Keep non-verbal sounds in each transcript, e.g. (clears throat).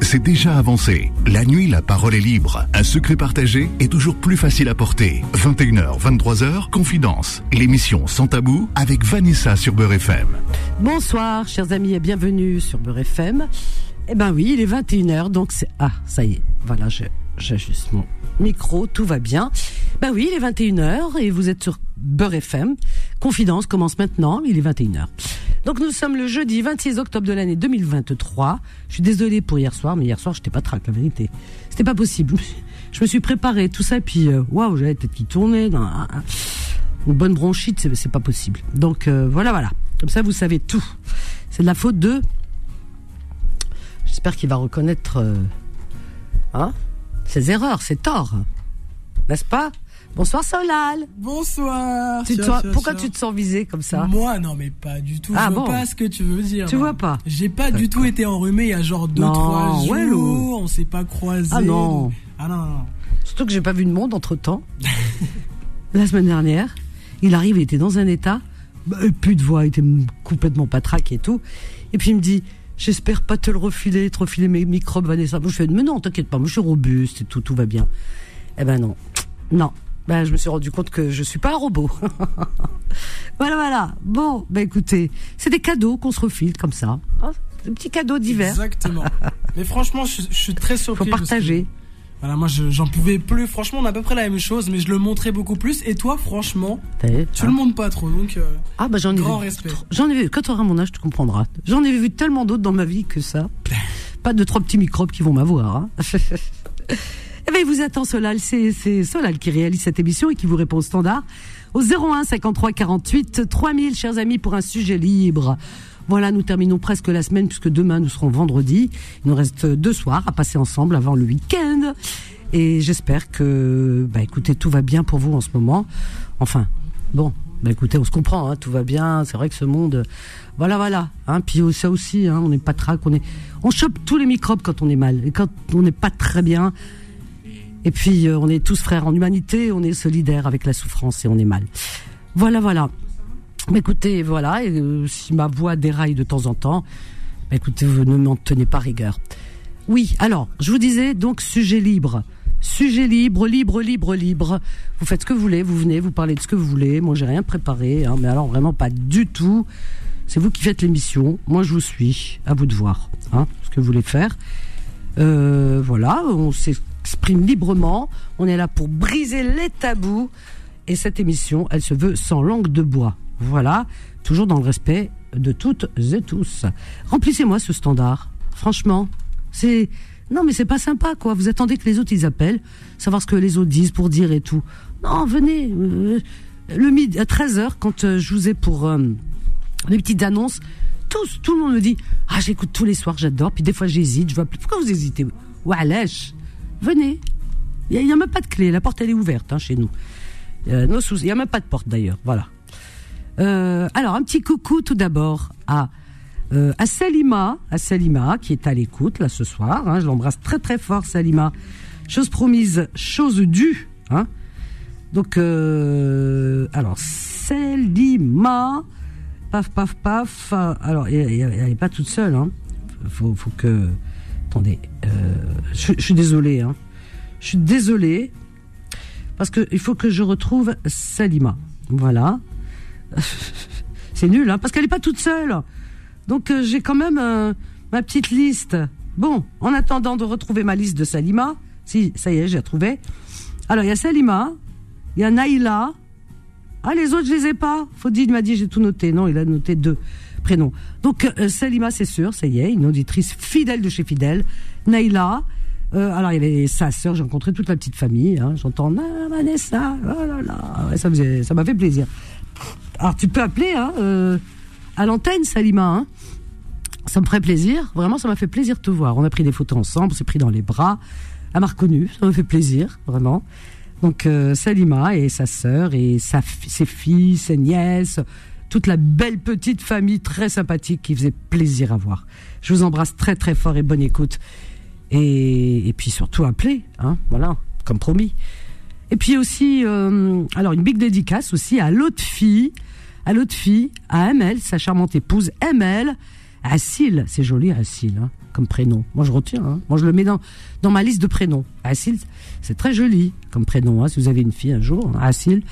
c'est déjà avancé. La nuit, la parole est libre. Un secret partagé est toujours plus facile à porter. 21h, 23h, Confidence. L'émission Sans Tabou avec Vanessa sur Beurre FM. Bonsoir, chers amis, et bienvenue sur Beurre FM. Eh ben oui, il est 21h, donc c'est... Ah, ça y est, voilà, j'ajuste mon micro, tout va bien. Ben oui, il est 21h et vous êtes sur Beurre FM. Confidence commence maintenant, il est 21h. Donc nous sommes le jeudi 26 octobre de l'année 2023. Je suis désolée pour hier soir, mais hier soir j'étais pas trac, la vérité. C'était pas possible. (laughs) Je me suis préparé tout ça, et puis euh, waouh, j'avais la tête qui tournait. Dans, une bonne bronchite, c'est pas possible. Donc euh, voilà, voilà. Comme ça, vous savez tout. C'est de la faute de. J'espère qu'il va reconnaître euh, hein, ses erreurs, ses torts, n'est-ce pas? Bonsoir Solal. Bonsoir. pourquoi tu te sens visé comme ça? Moi, non, mais pas du tout. Ah, je vois pas ce que tu veux dire. Tu vois pas J'ai pas du tout été enrhumé il y a genre 2-3 jours. On s'est pas croisé. Ah non. Ah non, non. Surtout que j'ai pas vu de monde entre temps. (laughs) La semaine dernière, il arrive, il était dans un état, bah, plus de voix, il était complètement patraque et tout. Et puis il me dit, j'espère pas te le refiler, te refiler mes microbes, Vanessa. je fais, mais non, t'inquiète pas, moi je suis robuste et tout, tout va bien. Eh ben non, non, ben, je me suis rendu compte que je suis pas un robot. (laughs) voilà, voilà. Bon, ben écoutez, c'est des cadeaux qu'on se refile comme ça. Hein des petits cadeaux d'hiver. Exactement. (laughs) Mais franchement, je, suis très surpris. Faut partager. voilà, moi j'en pouvais plus. Franchement, on a à peu près la même chose, mais je le montrais beaucoup plus. Et toi, franchement, tu le montres pas trop. Donc, euh, ah bah j'en ai grand vu, respect. J'en ai vu. Quand tu auras mon âge, tu comprendras. J'en ai vu tellement d'autres dans ma vie que ça. (laughs) pas de trois petits microbes qui vont m'avoir. Hein. Eh bien, il vous attend Solal, c'est Solal qui réalise cette émission et qui vous répond au standard au 01 53 48 3000, chers amis, pour un sujet libre. Voilà, nous terminons presque la semaine puisque demain nous serons vendredi. Il nous reste deux soirs à passer ensemble avant le week-end. Et j'espère que, bah écoutez, tout va bien pour vous en ce moment. Enfin, bon, bah écoutez, on se comprend, hein, tout va bien. C'est vrai que ce monde, voilà, voilà. Hein, puis ça aussi, hein, on n'est pas trac, on est, on chope tous les microbes quand on est mal et quand on n'est pas très bien. Et puis, euh, on est tous frères en humanité, on est solidaires avec la souffrance et on est mal. Voilà, voilà. Écoutez, voilà, euh, si ma voix déraille de temps en temps, écoutez, ne m'en tenez pas rigueur. Oui, alors, je vous disais, donc, sujet libre. Sujet libre, libre, libre, libre. Vous faites ce que vous voulez, vous venez, vous parlez de ce que vous voulez. Moi, j'ai rien préparé, hein, mais alors vraiment pas du tout. C'est vous qui faites l'émission. Moi, je vous suis. À vous de voir hein, ce que vous voulez faire. Euh, voilà, on sait exprime librement. On est là pour briser les tabous. Et cette émission, elle se veut sans langue de bois. Voilà, toujours dans le respect de toutes et tous. Remplissez-moi ce standard. Franchement, c'est non mais c'est pas sympa quoi. Vous attendez que les autres ils appellent, savoir ce que les autres disent pour dire et tout. Non, venez. Euh, le midi à 13h quand euh, je vous ai pour euh, les petites annonces, tous tout le monde me dit "Ah, j'écoute tous les soirs, j'adore." Puis des fois j'hésite, je vois plus. Pourquoi vous hésitez? Wesh venez. Il n'y a, même pas de clé, la porte elle est ouverte hein, chez nous. Euh, il n'y a même pas de porte d'ailleurs, voilà. Euh, alors un petit coucou tout d'abord à euh, à Salima, à Salima qui est à l'écoute là ce soir. Hein, je l'embrasse très très fort Salima. Chose promise, chose due. Hein. Donc alors Salima, paf paf paf. Alors elle n'est pas toute seule. Hein. Faut, faut que attendez, euh, je, suis désolé, hein. Je suis désolé parce qu'il faut que je retrouve Salima. Voilà. (laughs) C'est nul, hein, parce qu'elle n'est pas toute seule. Donc euh, j'ai quand même euh, ma petite liste. Bon, en attendant de retrouver ma liste de Salima, si ça y est, j'ai retrouvé. Alors il y a Salima, il y a Naïla. Ah les autres je les ai pas. Faudit m'a dit j'ai tout noté. Non, il a noté deux prénom. Donc euh, Salima, c'est sûr, ça y est, une auditrice fidèle de chez Fidèle. Naïla, euh, alors il y avait sa sœur, j'ai rencontré toute la petite famille. Hein, J'entends ah, oh là là, ça ça m'a fait plaisir. Alors tu peux appeler hein, euh, à l'antenne, Salima. Hein. Ça me ferait plaisir, vraiment, ça m'a fait plaisir de te voir. On a pris des photos ensemble, on s'est pris dans les bras. Elle m'a reconnu, ça m'a fait plaisir, vraiment. Donc Salima et sa sœur et ses filles, ses nièces, toute la belle petite famille très sympathique qui faisait plaisir à voir. Je vous embrasse très très fort et bonne écoute. Et, puis surtout appelez, hein, voilà, comme promis. Et puis aussi, euh, alors une big dédicace aussi à l'autre fille, à l'autre fille, à ML, sa charmante épouse ML. Assil, c'est joli Assil, hein, comme prénom. Moi je retiens, hein. moi je le mets dans, dans ma liste de prénoms. Assil, c'est très joli comme prénom, hein, si vous avez une fille un jour. Assil,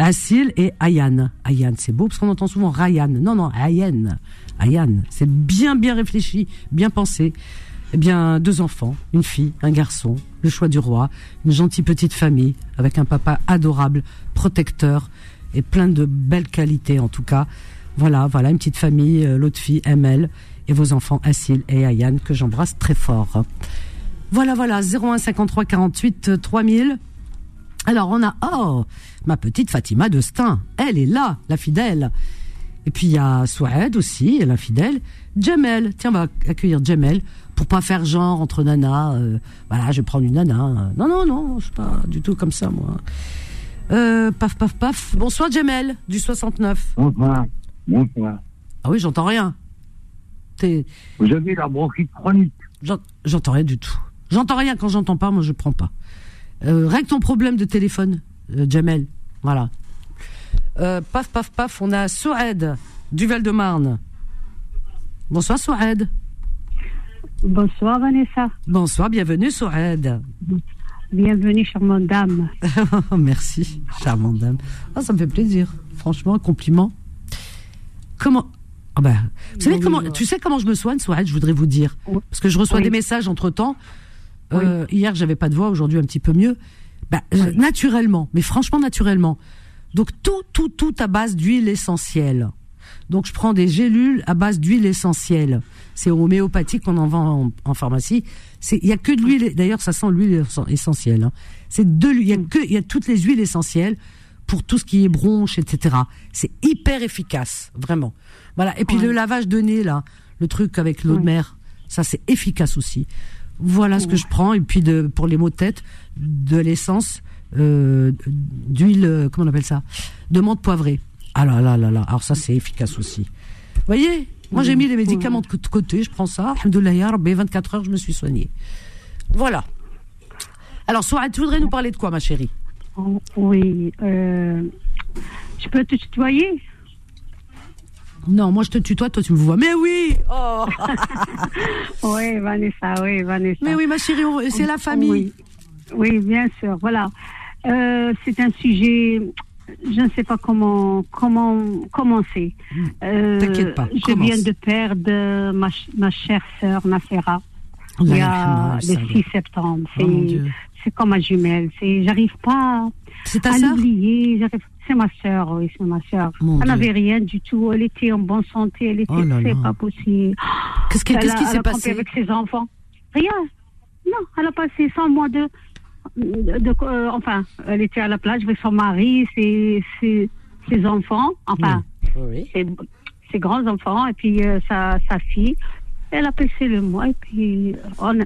Assil et Ayane. Ayane, c'est beau parce qu'on entend souvent Ryan. Non, non, Ayane. Ayane, c'est bien bien réfléchi, bien pensé. Eh bien, deux enfants, une fille, un garçon, le choix du roi, une gentille petite famille avec un papa adorable, protecteur et plein de belles qualités en tout cas. Voilà, voilà, une petite famille, euh, l'autre fille, ML, et vos enfants, Assil et Ayane, que j'embrasse très fort. Voilà, voilà, 01 53 48 3000. Alors, on a, oh, ma petite Fatima de Stein. Elle est là, la fidèle. Et puis, il y a Souad aussi, la fidèle. Jamel. Tiens, on va accueillir Jamel pour pas faire genre entre nanas. Euh, voilà, je vais prendre une nana. Non, non, non, je suis pas du tout comme ça, moi. Euh, paf, paf, paf. Bonsoir, Jamel, du 69. Bonsoir. Ah oui, j'entends rien. Vous avez la bronchite chronique. J'entends rien du tout. J'entends rien quand j'entends pas, moi je prends pas. Euh, règle ton problème de téléphone, euh, Jamel. Voilà. Euh, paf, paf, paf, on a Souad du Val-de-Marne. Bonsoir Souad. Bonsoir Vanessa. Bonsoir, bienvenue Souad. Bienvenue charmante dame. (laughs) Merci, charmante dame. Ah, ça me fait plaisir. Franchement, compliment. Comment ah vous savez comment, tu sais comment je me soigne, Souad Je voudrais vous dire, parce que je reçois des messages entre temps. Euh, hier, j'avais pas de voix, aujourd'hui un petit peu mieux. Bah, naturellement, mais franchement naturellement. Donc tout, tout, tout à base d'huile essentielle. Donc je prends des gélules à base d'huile essentielle. C'est homéopathique qu'on en vend en, pharmacie. C'est il y a que de l'huile. D'ailleurs, ça sent l'huile essentielle. Hein. C'est de il y a mm. que il y a toutes les huiles essentielles pour tout ce qui est bronche, etc. C'est hyper efficace, vraiment. Voilà. Et puis le lavage de nez, là, le truc avec l'eau de mer, ça c'est efficace aussi. Voilà ce que je prends. Et puis de, pour les maux de tête, de l'essence euh, d'huile, euh, comment on appelle ça? De menthe poivrée. Ah là là là là. Alors ça c'est efficace aussi. Vous voyez? Moi j'ai mis les médicaments de côté, je prends ça. Alhamdoulilah, 24 heures, je me suis soignée. Voilà. Alors, Soa, tu voudrais nous parler de quoi, ma chérie? Oui. Euh, je peux te tutoyer? Non, moi je te tutoie, toi tu me vois. Mais oui oh. (laughs) Oui, Vanessa, oui, Vanessa. Mais oui, ma chérie, c'est la famille. Oui, bien sûr, voilà. Euh, c'est un sujet, je ne sais pas comment comment commencer. Euh, T'inquiète pas. Je viens de perdre ma, ma chère sœur Nafera. Il y a le 6 septembre. Oh, c'est comme ma jumelle. J'arrive pas à l'oublier. C'est ma sœur, oui, c'est ma sœur. elle n'avait rien du tout. Elle était en bonne santé. Elle était, oh c'est pas possible. Qu'est-ce qui, qu'est-ce qui s'est passé? avec ses enfants Rien. Non, elle a passé 100 mois de, de, euh, enfin, elle était à la plage avec son mari, ses, ses, ses enfants, enfin, oui. Ses, ses, grands enfants, et puis euh, sa, sa fille. Elle a passé le mois, et puis on,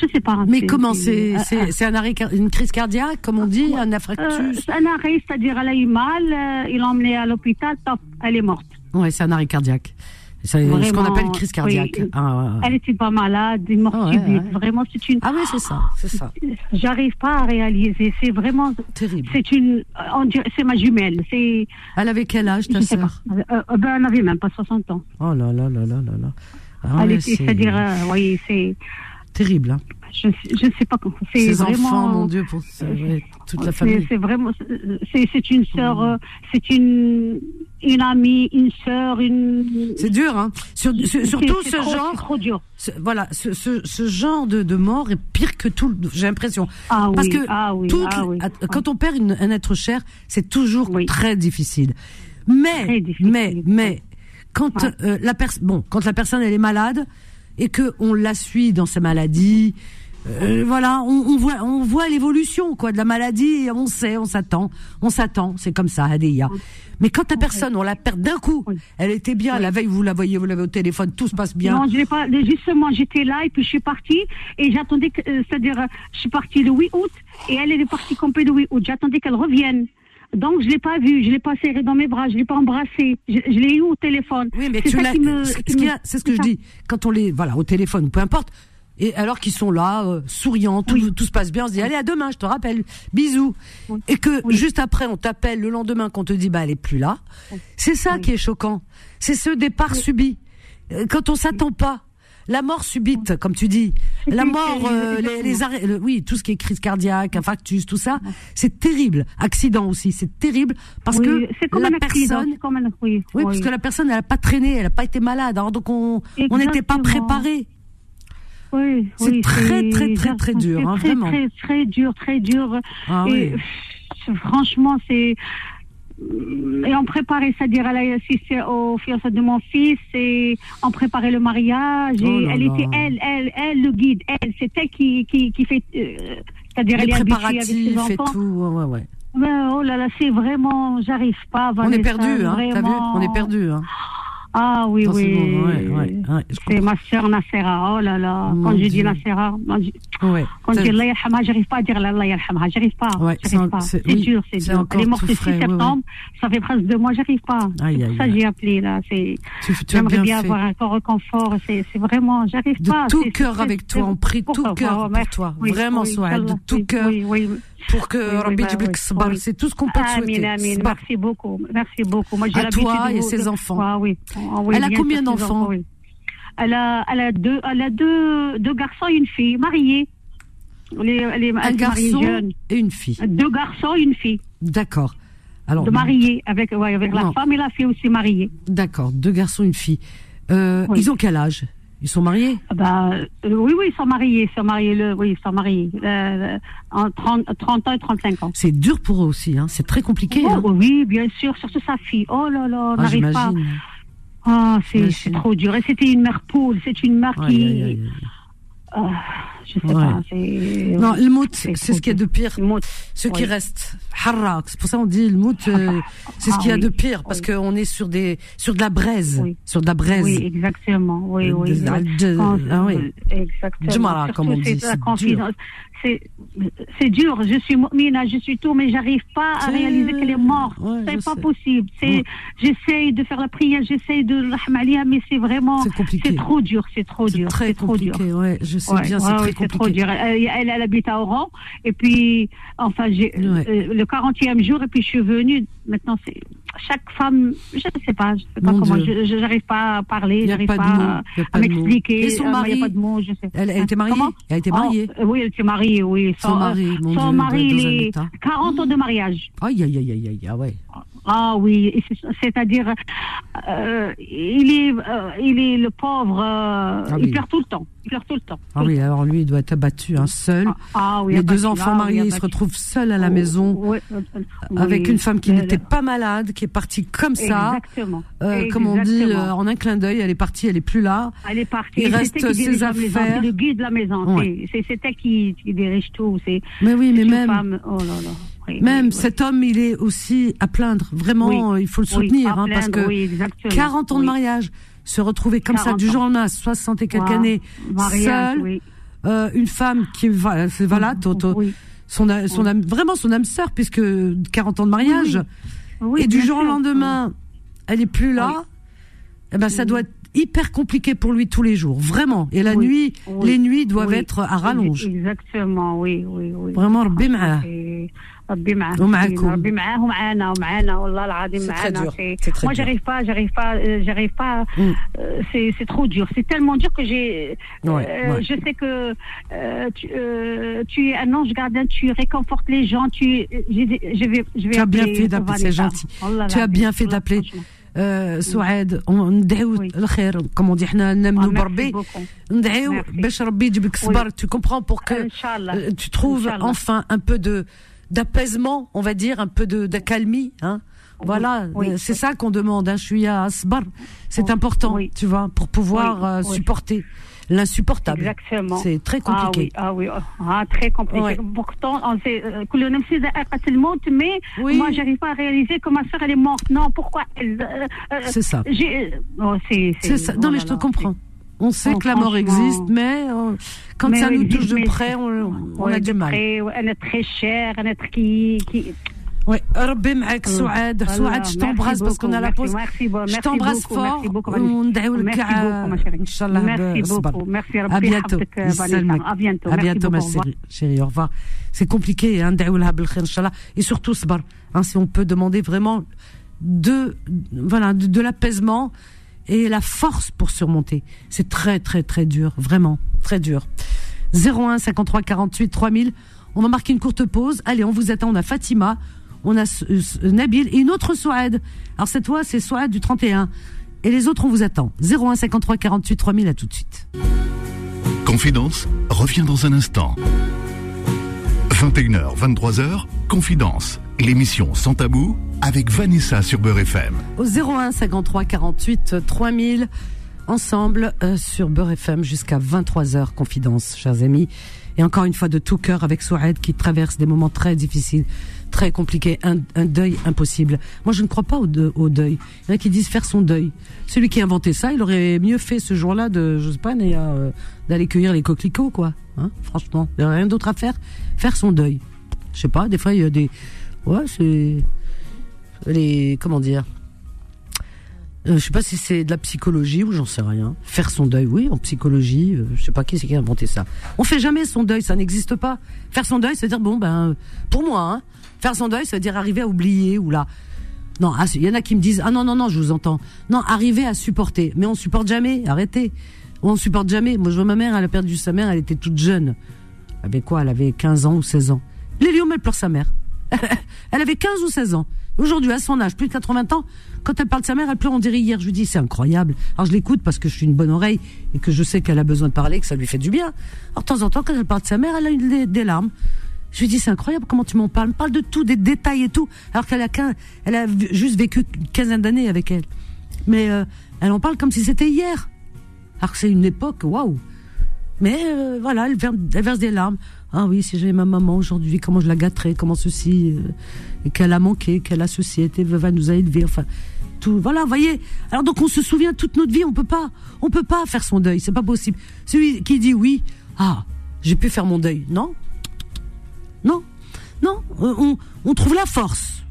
je sais pas. Mais comment c'est c'est un arrêt, une crise cardiaque, comme on dit, un infarctus euh, Un arrêt, c'est-à-dire elle a eu mal, euh, ils l'ont emmenée à l'hôpital, top, elle est morte. Ouais, c'est un arrêt cardiaque. C'est ce qu'on appelle une crise cardiaque. Ah, Elle était pas malade, une mort ah, subite. Vraiment, c'est une. Ah oui, c'est ça, c'est ça. J'arrive pas à réaliser. C'est vraiment terrible. C'est une. C'est ma jumelle. C'est. Elle avait quel âge ta sœur euh, Ben, elle n'avait même pas 60 ans. Oh là là là là là là. Ah, elle était, c'est-à-dire, oui, c'est terrible. Hein. Je ne sais pas comment. C'est vraiment. enfants, mon Dieu, pour toute la famille. C'est vraiment. C'est une sœur, euh, c'est une une amie, une sœur, une. C'est dur, hein. surtout ce genre. Trop dur. voilà, ce, ce, ce, genre de, de mort est pire que tout. J'ai l'impression. Ah Parce que ah oui, ah oui. quand on perd une, un être cher, c'est toujours très difficile. Mais, mais, mais, quand euh, la personne, bon, quand la personne elle est malade et que on la suit dans sa maladie, euh, voilà, on, voit, on voit l'évolution quoi de la maladie et on sait, on s'attend, on s'attend, c'est comme ça, Adeya. Mais quand la personne, on la perd d'un coup, elle était bien, la veille vous la voyez, vous l'avez au téléphone, tout se passe bien. Non, je pas, justement, j'étais là et puis je suis partie et j'attendais euh, c'est-à-dire, euh, je suis partie le 8 août et elle, elle est partie complet le 8 août. J'attendais qu'elle revienne. Donc je l'ai pas vue, je l'ai pas serrée dans mes bras, je l'ai pas embrassée, je, l'ai eu au téléphone. Oui, mais tu l'as. C'est ce que je dis. Quand on les, voilà, au téléphone, peu importe, et alors qu'ils sont là, euh, souriants, tout, tout, se passe bien, on se dit allez à demain, je te rappelle, bisous. Et que juste après on t'appelle le lendemain qu'on te dit bah elle est plus là. C'est ça qui est choquant. C'est ce départ subi. euh, quand on s'attend pas. La mort subite, comme tu dis, la (laughs) mort, euh, les, les arrêts, oui, tout ce qui est crise cardiaque, infarctus, tout ça, c'est terrible. Accident aussi, c'est terrible parce que la personne, oui, oui, parce que la personne, elle a pas traîné, elle a pas été malade, alors donc on on n'était pas préparé. Oui, c'est très, très, très, très, dur, hein, très, vraiment. Très, très dur, très dur. Ah, et, franchement, c'est et on préparait, c'est-à-dire si c'est au fiançailles de mon fils, et on préparait le mariage. Oh elle était elle, elle, elle le guide, elle, c'est elle qui, qui, qui fait, euh, c'est-à-dire elle est avec ses et tout, ouais, ouais, ouais. oh là là, c'est vraiment, j'arrive pas. on est perdu, hein, t'as vu? On est perdu, hein. Ah oui, Dans oui. Ouais, ouais, ouais, c'est ma sœur Nassera. Oh là là. Mon quand je dis. Nassera, quand je dis Allah yarhamha, j'arrive pas à dire Allah yarhamha. J'arrive pas. C'est oui, dur, c'est dur. Elle est morte tout le 6 frais, ouais, septembre. Ça fait presque deux mois, j'arrive pas. Aïe, aïe, ça j'ai appelé là. J'aimerais bien, avoir un corps réconfort. C'est, c'est vraiment, j'arrive De pas. tout C'est- cœur avec toi, on prie tout cœur ouais, pour toi. Vraiment, Souad, de tout cœur. Oui, oui. Pour que Oui, Rabbi bah, oui, oui. c'est tout ce qu'on peut te souhaiter. amin. Merci beaucoup. Merci beaucoup. Moi, j'ai À toi et ses enfants. Ah, oui. Ah, Elle a bien combien d'enfants. Elle a, elle a deux, elle a deux, deux garçons et une fille, mariés. Un garçon jeune. et une fille. Deux garçons et une fille. D'accord. Alors, de mariés avec, ouais, avec la femme et la fille aussi mariée. d'accord, deux garçons, une fille. Euh. Ils ont quel âge? Ils sont mariés? Ah Bah, euh, oui, oui, ils sont mariés, ils sont mariés, le, oui, ils sont mariés, euh, en 30, 30 ans et 35 ans. C'est dur pour eux aussi, hein. c'est très compliqué. Oh, hein. oui, bien sûr, surtout sa fille. Oh là là, on Ah, n'arrive pas. Ah, c'est trop dur. Et c'était une mère poule, c'est une mère qui. aïe, aïe, aïe. Ah, je sais Ouais. pas. Non, le mout, c'est ce qu'il y a de pire. Mout. Ce qui reste, harrak. C'est pour ça qu'on dit le mout, euh, c'est ce Ah qu'il y a oui. de pire, parce Oui. qu'on est sur des, sur de la braise, sur de la braise. Oui, exactement. Oui, Euh, oui. de- ah oui. Exactement. Jumara, comme on dit, la confidence. C'est, dur. Je suis mu'mina, je suis tout, mais j'arrive pas à réaliser qu'elle est morte. Ouais, c'est pas sais. possible. Ouais. j'essaye de faire la prière, j'essaye de rahmalia, mais c'est vraiment, C'est trop dur, c'est trop dur, c'est trop dur. ouais, je sais bien, c'est très trop dur. Elle, elle, habite à Oran, et puis, enfin, euh, le 40e jour, et puis je suis venue. Maintenant, c'est, chaque femme, je ne sais pas, je sais pas Mon comment, Dieu. je, j'arrive pas à parler, j'arrive pas pas, à, à m'expliquer. Et son euh, y mari a pas de mots, je sais. Elle, elle était mariée Comment Elle été mariée Oh, euh, oui, elle était mariée, oui. Son mari, euh, son Dieu, mari, il est état. 40 ans de mariage. Aïe, aïe, aïe, aïe, aïe, ah ouais. Ah oui, c'est-à-dire, euh, il est, euh, il est le pauvre, euh, Ah il pleure tout le temps. Il pleure tout le temps. Ah oui, alors lui, il doit être abattu, hein, seul. Ah, ah oui, Les abattu, deux enfants ah oui, mariés, il se retrouvent seuls à la Oh, maison, avec une femme qui n'était pas malade, qui est partie comme ça. Exactement. Comme on dit, en un clin d'œil, elle est partie, elle est plus là. Elle est partie. il reste ses affaires. C'est le guide de la maison. Ouais. C'est- elle qui, qui dirige tout. C'est Mais oui, mais même, femme. Oh là là. Même cet homme, il est aussi à plaindre. Vraiment, euh, il faut le soutenir, hein, parce que 40 ans de mariage, se retrouver comme ça du jour au lendemain, 60 et quelques années, seule, euh, une femme qui voilà, c'est voilà, son, son vraiment son âme sœur, puisque 40 ans de mariage, et du jour au lendemain, elle est plus là. Eh ben, ça doit être hyper compliqué pour lui tous les jours, vraiment. Et la nuit, les nuits doivent être à rallonge. Exactement, oui, oui, oui. Vraiment, ah, ah. ربي معاه. ومعكم. ربي معاه ومعانا ومعانا والله العظيم C'est très معانا. dur, C'est- c'est très Moi, dur. j'arrive pas, j'arrive pas, euh, j'arrive pas. Mm. euh, c'est c'est trop dur. C'est tellement dur que j'ai. Ouais, euh, ouais. Je sais que euh, tu, euh, tu es un ange gardien. Tu réconfortes les gens. Tu, j'ai des- je vais, je vais. Tu as bien appeler fait d'appeler, c'est Vanessa. gentil. والله Tu as العظيم. bien fait والله d'appeler. franchement. آه سعاد ندعيو Oui. الخير كما دي حنا نامنوا Ah, merci بربي beaucoup. ندعيو Merci. باش ربي يجيب لك الصبر tu comprends pour que Inch'Allah. euh, tu trouves Inch'Allah. enfin un peu de d'apaisement, on va dire, un peu de d'accalmie. Hein. Voilà, euh, c'est ça qu'on demande. Hein. Je suis à Asbar. C'est important, tu vois, pour pouvoir euh, supporter l'insupportable. Exactement. C'est très ah compliqué. Ah oui, ah oui. Oh, ah, très compliqué. Pourtant, on sait euh, que le même c'est le monde, mais oui. moi, j'arrive pas à réaliser que ma soeur, elle est morte. Non, pourquoi c'est ça. Euh, oh, c'est ça. Non, mais je te comprends. on sait Oh, que la mort franchement. existe mais euh, quand Mais ça oui, nous touche de mais- près on, on Ouais, a de du mal près, ouais, Elle est très chère, elle est très qui, qui... Ouais, ربي معك سعاد Voilà, سعاد je merci t'embrasse parce qu'on a la beaucoup, pause merci, merci, je merci t'embrasse beaucoup, fort merci beaucoup, Vanessa. وندعيو لك Merci beaucoup, ma chérie. ان شاء الله Merci بالصبر. beaucoup. Merci, à ربي bientôt يحفظك, Vanessa. يسلمك À bientôt. à Merci bientôt ma beaucoup, au revoir. chérie chérie au revoir c'est compliqué hein ندعيو لها بالخير ان شاء الله et surtout صبر hein si on peut demander vraiment de voilà de, de l'apaisement et la force pour surmonter. C'est très très très dur, vraiment très dur. 01 53 48 3000. On va marquer une courte pause. Allez, on vous attend. On a Fatima, on a Nabil et une autre Souad. Alors cette fois, c'est Souad du 31. Et les autres, on vous attend. 01 53 48 3000, à tout de suite. Confidence revient dans un instant. 21h, 23h, Confidence, l'émission sans tabou avec Vanessa sur Beurre FM. Au 01 53 48 3000, ensemble euh, sur Beurre FM jusqu'à 23h, Confidence, chers amis. Et encore une fois, de tout cœur avec Souad qui traverse des moments très difficiles très compliqué, un, deuil impossible. Moi, je ne crois pas au, deuil. Il y en a qui disent faire son deuil. Celui qui a inventé ça, il aurait mieux fait ce jour-là de, je sais pas, euh, d'aller cueillir les coquelicots, quoi. Hein, franchement, il n'y a rien d'autre à faire. Faire son deuil. Je sais pas, des fois, il y a des... Ouais, c'est... Les... Comment dire euh, je sais pas si c'est de la psychologie ou j'en sais rien. Faire son deuil, oui, en psychologie. Euh, je sais pas qui c'est qui a inventé ça. On fait jamais son deuil, ça n'existe pas. Faire son deuil, c'est dire bon ben, pour moi, hein, Faire son deuil, ça veut dire arriver à oublier ou là. Non, ah, il y en a qui me disent ah non non non, je vous entends. Non, arriver à supporter, mais on supporte jamais. Arrêtez. On supporte jamais. Moi, je vois ma mère, elle a perdu sa mère, elle était toute jeune. Elle avait quoi? Elle avait 15 ans ou 16 ans. Lélium, elle pleure sa mère. (laughs) elle avait 15 ou 16 ans. Aujourd'hui, à son âge, plus de 80 ans, quand elle parle de sa mère, elle pleure, on dirait hier. Je lui dis, c'est incroyable. Alors je l'écoute parce que je suis une bonne oreille et que je sais qu'elle a besoin de parler, que ça lui fait du bien. Alors de temps en temps, quand elle parle de sa mère, elle a une, des larmes. Je lui dis, c'est incroyable comment tu m'en parles. Parle de tout, des détails et tout. Alors qu'elle a, elle a juste vécu une quinzaine d'années avec elle. Mais euh, elle en parle comme si c'était hier. Alors que c'est une époque, waouh. Mais euh, voilà, elle, verse des larmes. Ah oui, si j'avais ma maman aujourd'hui, comment je la gâterais, comment ceci, euh, et qu'elle a manqué, qu'elle a ceci, était va nous a élevés, enfin tout. Voilà, voyez. Alors donc on se souvient toute notre vie, on peut pas, on peut pas faire son deuil, c'est pas possible. Celui qui dit oui, ah, j'ai pu faire mon deuil, non? Non, non, on, on trouve la force.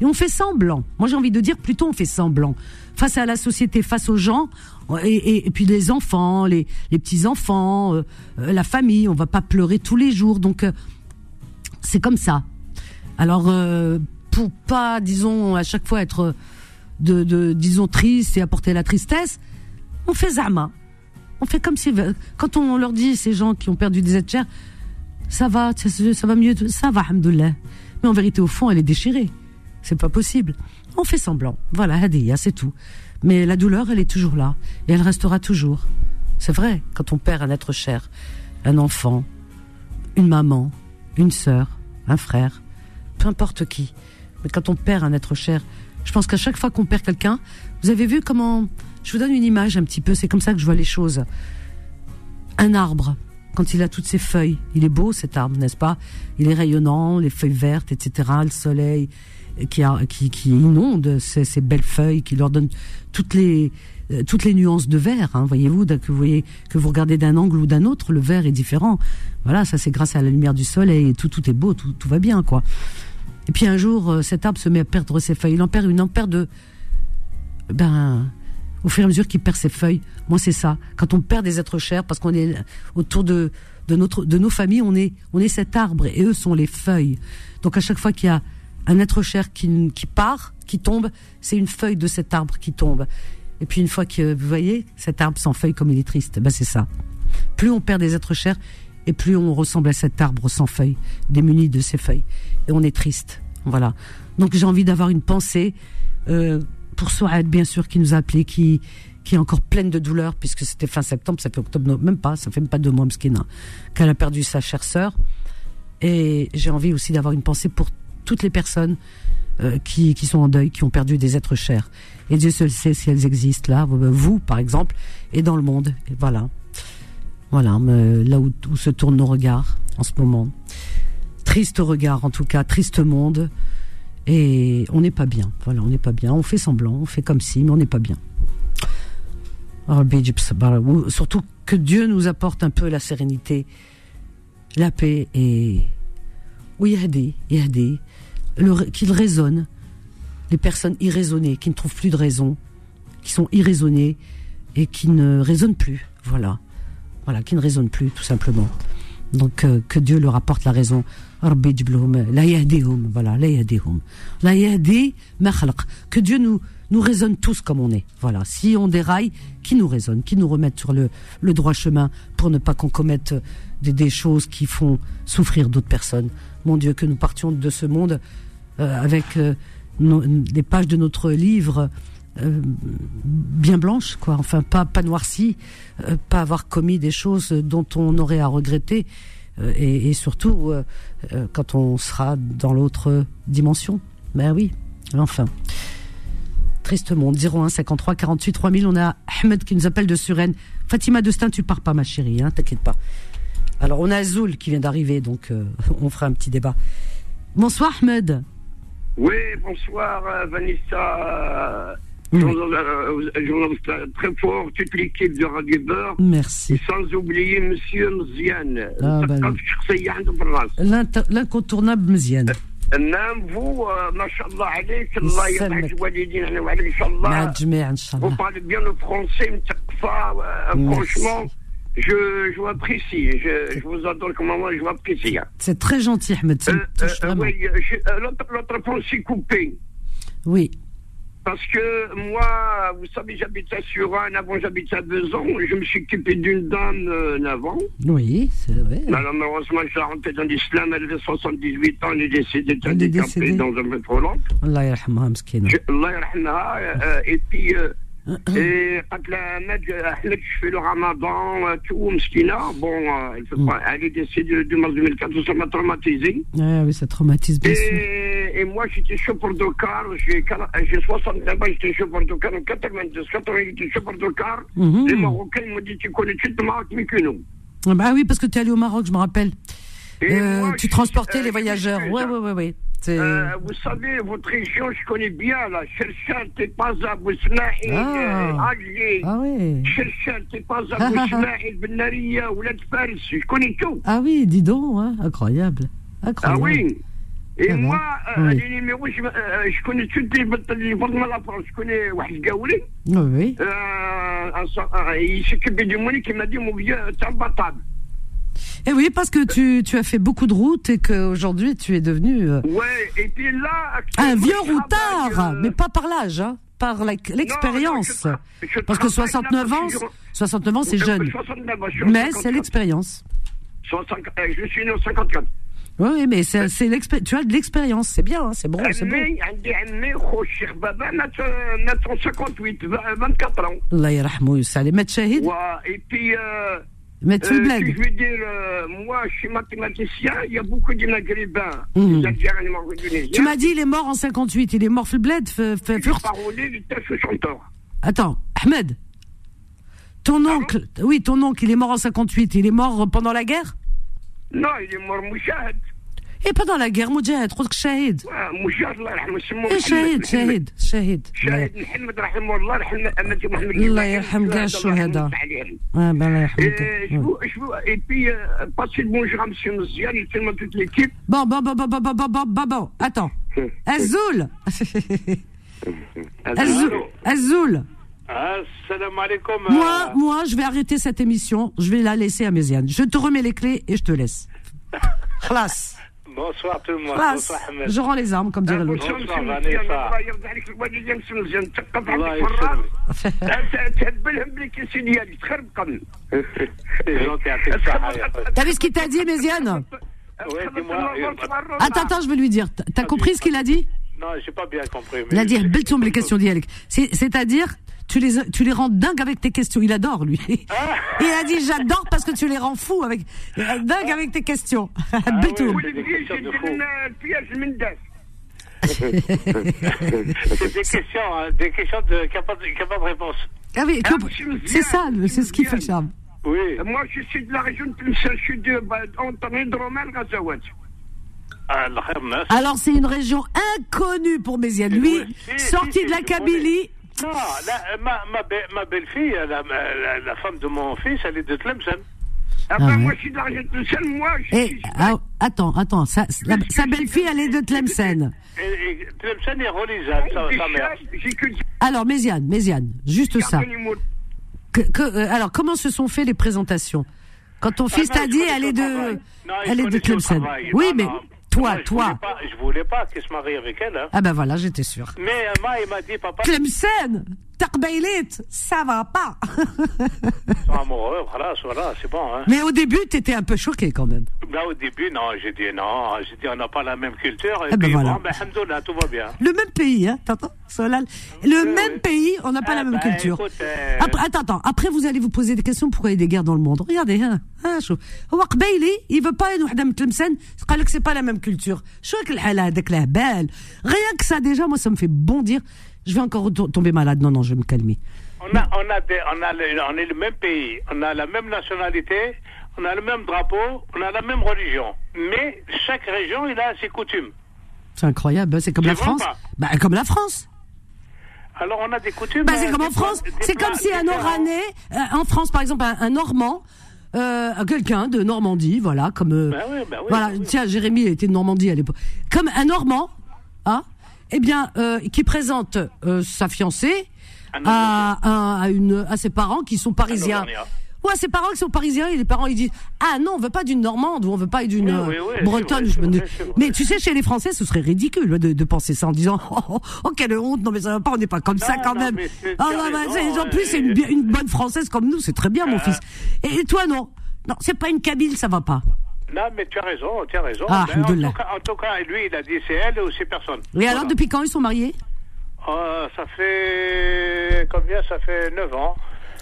Et on fait semblant. Moi, j'ai envie de dire plutôt on fait semblant. Face à la société, face aux gens, et, puis les enfants, les, les petits-enfants, euh, euh, la famille, on va pas pleurer tous les jours. Donc, euh, c'est comme ça. Alors, pour pas, disons, à chaque fois être, de, de, disons, triste et apporter la tristesse, on fait zama. On fait comme si, quand on leur dit, ces gens qui ont perdu des êtres chers, ça va, ça, va mieux, ça va, alhamdoulilah. Mais en vérité, au fond, elle est déchirée. C'est pas possible. On fait semblant. Voilà, hadiya, c'est tout. Mais la douleur, elle est toujours là. Et elle restera toujours. C'est vrai, quand on perd un être cher, un enfant, une maman, une sœur, un frère, peu importe qui. Mais quand on perd un être cher, je pense qu'à chaque fois qu'on perd quelqu'un, vous avez vu comment, je vous donne une image un petit peu, c'est comme ça que je vois les choses. Un arbre, quand il a toutes ses feuilles. Il est beau cet arbre, n'est-ce pas? Il est rayonnant, les feuilles vertes, etc. Le soleil qui, qui, qui inonde ces, belles feuilles, qui leur donne toutes les euh, toutes les nuances de vert. Hein, voyez-vous, que vous voyez que vous regardez d'un angle ou d'un autre, le vert est différent. Voilà, ça c'est grâce à la lumière du soleil. Et tout tout est beau, tout, tout va bien, quoi. Et puis un jour, euh, cet arbre se met à perdre ses feuilles. Il en perd une, en perd de ben au fur et à mesure qu'il perd ses feuilles. Moi, c'est ça. Quand on perd des êtres chers, parce qu'on est autour de, de, notre, de nos familles, on est, on est cet arbre et eux sont les feuilles. Donc, à chaque fois qu'il y a un être cher qui, qui part, qui tombe, c'est une feuille de cet arbre qui tombe. Et puis, une fois que vous voyez cet arbre sans feuilles comme il est triste, ben c'est ça. Plus on perd des êtres chers, et plus on ressemble à cet arbre sans feuilles, démuni de ses feuilles. Et on est triste. Voilà. Donc, j'ai envie d'avoir une pensée. Euh, pour Souad, bien sûr, qui nous a appelé, qui, qui est encore pleine de douleur, puisque c'était fin septembre, ça fait octobre, même pas, ça fait même pas deux mois, Mskina, qu'elle a perdu sa chère sœur. Et j'ai envie aussi d'avoir une pensée pour toutes les personnes euh, qui, qui sont en deuil, qui ont perdu des êtres chers. Et Dieu seul sait si elles existent là, vous par exemple, et dans le monde. Voilà. Voilà, là où, où se tournent nos regards en ce moment. Triste regard en tout cas, triste monde. Et on n'est pas bien. Voilà, on n'est pas bien. On fait semblant, on fait comme si, mais on n'est pas bien. Surtout que Dieu nous apporte un peu la sérénité, la paix et qu'il résonne. Les personnes irraisonnées, qui ne trouvent plus de raison, qui sont irraisonnées et qui ne raisonnent plus. Voilà. Voilà, qui ne raisonnent plus, tout simplement. Donc, euh, que Dieu leur apporte la raison. Voilà, que Dieu nous nous raisonnent tous comme on est. Voilà. Si on déraille, qui nous raisonne, qui nous remette sur le, le droit chemin pour ne pas qu'on commette des, des, choses qui font souffrir d'autres personnes? Mon Dieu, que nous partions de ce monde euh, avec euh, les pages de notre livre euh, bien blanches, quoi. Enfin, pas pas noircies, euh, pas avoir commis des choses dont on aurait à regretter, et, et, surtout quand on sera dans l'autre dimension. Ben oui, enfin. Triste monde. 01 53 48 3000. On a Ahmed qui nous appelle de Suresnes. Fatima Destin, tu pars pas, ma chérie, hein, t'inquiète pas. Alors, on a Azul qui vient d'arriver, donc (laughs) on fera un petit débat. Bonsoir, Ahmed. Oui, bonsoir, Vanessa. Journaliste très fort, toute l'équipe de Radio Beurre. Merci. Et sans oublier Monsieur Mziane. Ah, ben L'incontournable Mziane. نعم vous ما شاء الله عليك الله يرحم والدينا وعليك ان شاء الله مع الجميع ان شاء الله vous parlez bien le français متقفى franchement je, je vous apprécie je, je vous adore comme moi je vous apprécie c'est très gentil Ahmed ça me touche vraiment oui l'autre point s'est coupé oui parce que moi, vous savez, j'habitais à Surin, avant j'habitais à Besançon, je me suis occupé d'une dame euh, avant. Oui, c'est vrai. Malheureusement, je suis rentré dans l'islam, elle avait 78 ans, elle est décédée, est décédée dans un métro lent. Allah yarhamha, mskina. Allah yarhamha, euh, et puis... Euh, et quand la je fais le ramadan, tout, mskina, bon, elle, fait pas, elle est décédée le mars 2004, ça m'a traumatisé. Ah oui, ça traumatise bien sûr. Et moi, j'étais chauffeur de car, j'ai 69 ans, j'étais chauffeur de car, en 92, 80, j'étais chauffeur de car. Les Marocains m'ont dit, tu connais tout le Maroc mieux que nous. Ah bah oui, parce que tu es allé au Maroc, je me rappelle. Euh, moi, tu transportais euh, les voyageurs. Oui, oui, oui, oui. Euh, vous savez, votre région, je connais bien, là. Cherchal, Tepaza, Bousmaïl, ah. Alger. Ah oui. Cherchal, Tepaza, (laughs) Bousmaïl, Benaria, Oulad Fars. Je connais tout. Ah oui, dis donc, hein. incroyable. Incroyable. Ah oui. Et moi, euh, les numéros, je, euh, je connais toutes les téléphone de la France. Je connais Wahid Gaouli. Oui. Euh, il s'occupait du monnaie qui m'a dit, mon vieux, t'es imbattable. Et oui, parce que tu, tu as fait beaucoup de routes et qu'aujourd'hui tu es devenu. Euh, ouais, et puis là. Un vieux routard, euh... mais pas par l'âge, hein, par l'expérience. Parce que 69 ans, 69 ans, c'est jeune. 69, je mais c'est l'expérience. Je suis né en 54. Oui, mais c'est, c'est tu as de l'expérience, c'est bien, hein, c'est bon, c'est bon. Allah yarhamou, salim, Et puis, euh, mais tu euh, blagues. Je veux dire, euh, moi, je suis mathématicien, il y a beaucoup de maghrébins. Mmh. Tu m'as dit, il est mort en 58, il est mort le bled, fait furte. il était chanteur. Attends, Ahmed. Ton oncle, oui, ton oncle, il est mort en 58, il est mort pendant la guerre? Non, il est mort mouchad. Et pendant la guerre, Moudjahid, خذك شهيد. مجاهد الله يرحمه سموه شهيد شهيد شهيد. شهيد محمد رحمه الله رحم أمتي محمد الله يرحم كاع الشهداء. اه ben الله يرحمك. Et puis, passez le bonjour à monsieur Mziane, il tellement toute l'équipe. Bon, bon, bon, bon, bon, bon, bon, bon, bon, attends. Azoul. Azoul. Azoul. Assalamu alaikum. Moi, moi, je vais arrêter cette émission. Je vais la laisser à Méziane. Je te remets les clés et je te laisse. Classe. Bonsoir tout le monde. Classe. Bonsoir Ahmed. Je rends les armes, comme dirait l'autre. Bonsoir Vanessa. (laughs) T'as vu ce qu'il t'a dit, Méziane Ouais, dis-moi. Attends, attends, je vais lui dire. T'as compris ce qu'il a dit Non, j'ai pas bien compris. Il a dit, belle tombe les questions. C'est-à-dire, tu les, tu les rends dingues avec tes questions. Il adore, lui. Il a dit, j'adore parce que tu les rends fous avec, dingue avec tes questions. Belle tombe. (laughs) C'est des questions, hein, des questions de, qui n'ont pas, de- pas réponse. Ah oui, c'est ça, c'est ce qui fait le charme. Oui. Moi, je suis de la région de Tlemcen, je suis de bah. Ah, Allah khairnas. Alors, c'est une région inconnue pour Méziane. Lui, Oui, si, sorti si, de la Kabylie. Non, la, ma, ma, be- ma belle-fille, la, la, la femme de mon fils, elle est de Tlemcen. Ah, Ah ben, ouais. moi, je suis de la région de Tlemcen, moi, je Et, suis. ah, attends, attends, sa, la- sa belle-fille, elle est de Tlemcen. Et, et Tlemcen est relisable, sa, sa mère. Que Alors, Méziane, Méziane, juste ça. Que, que, euh, alors, comment se sont fait les présentations? Quand ton fils Ah non, t'a dit, elle est de, elle est de Tlemcen. Oui, Non, mais non. Toi, toi. Je voulais, voulais pas qu'il se marie avec elle. Hein. Ah ben voilà, j'étais sûr. Mais moi, il m'a dit, papa. Tlemcen, Tarbailit, ça va pas. Ils sont amoureux, voilà, voilà, c'est bon. Hein. Mais au début, t'étais un peu choqué quand même. Ben, au début, non, j'ai dit non, j'ai dit on n'a pas la même culture. Et ah ben puis, voilà. bon, ben, tout va bien. Le même pays, hein, t'entends, Solal Le même pays, on n'a pas la ah même ben, culture. Euh, après, attends, attends, après vous allez vous poser des questions pourquoi il y a des guerres dans le monde. Regardez, hein, hein, chaud. il veut pas une Tlemcen, que c'est pas la même culture. Rien que ça, déjà, moi, ça me fait bondir. Je vais encore tomber malade. Non, non, je vais me calmer. On, a, on, a on, a on est le même pays, on a la même nationalité, on a le même drapeau, on a la même religion. Mais chaque région, il a ses coutumes. C'est incroyable, c'est comme la France. Bah, comme la France. Alors on a des coutumes. Bah, c'est euh, comme en France. C'est comme si un Oranais, euh, en France par exemple, un, Normand, euh, quelqu'un de Normandie, voilà, comme. Bah oui, bah oui, voilà, tiens, Jérémy était de Normandie à l'époque. Comme un Normand, hein, eh bien, qui présente sa fiancée à, à, une, à ses parents qui sont parisiens. Ouais, ses parents qui sont parisiens et les parents ils disent ah non on veut pas d'une normande ou on veut pas d'une bretonne. mais tu sais chez les Français ce serait ridicule de, de penser ça en disant (laughs) oh, oh, oh, quelle honte non mais ça va pas on n'est pas comme ça quand même. Oh, en plus c'est une, une, bonne française comme nous c'est très bien mon ah. fils. Et, toi non? Non c'est pas une Kabyle ça va pas. Non, mais tu as raison, tu as raison. Ah, en, tout cas, en, tout cas, lui, il a dit c'est elle ou c'est personne. Et alors, depuis quand ils sont mariés euh, Ça fait. Combien? Ça fait 9 ans.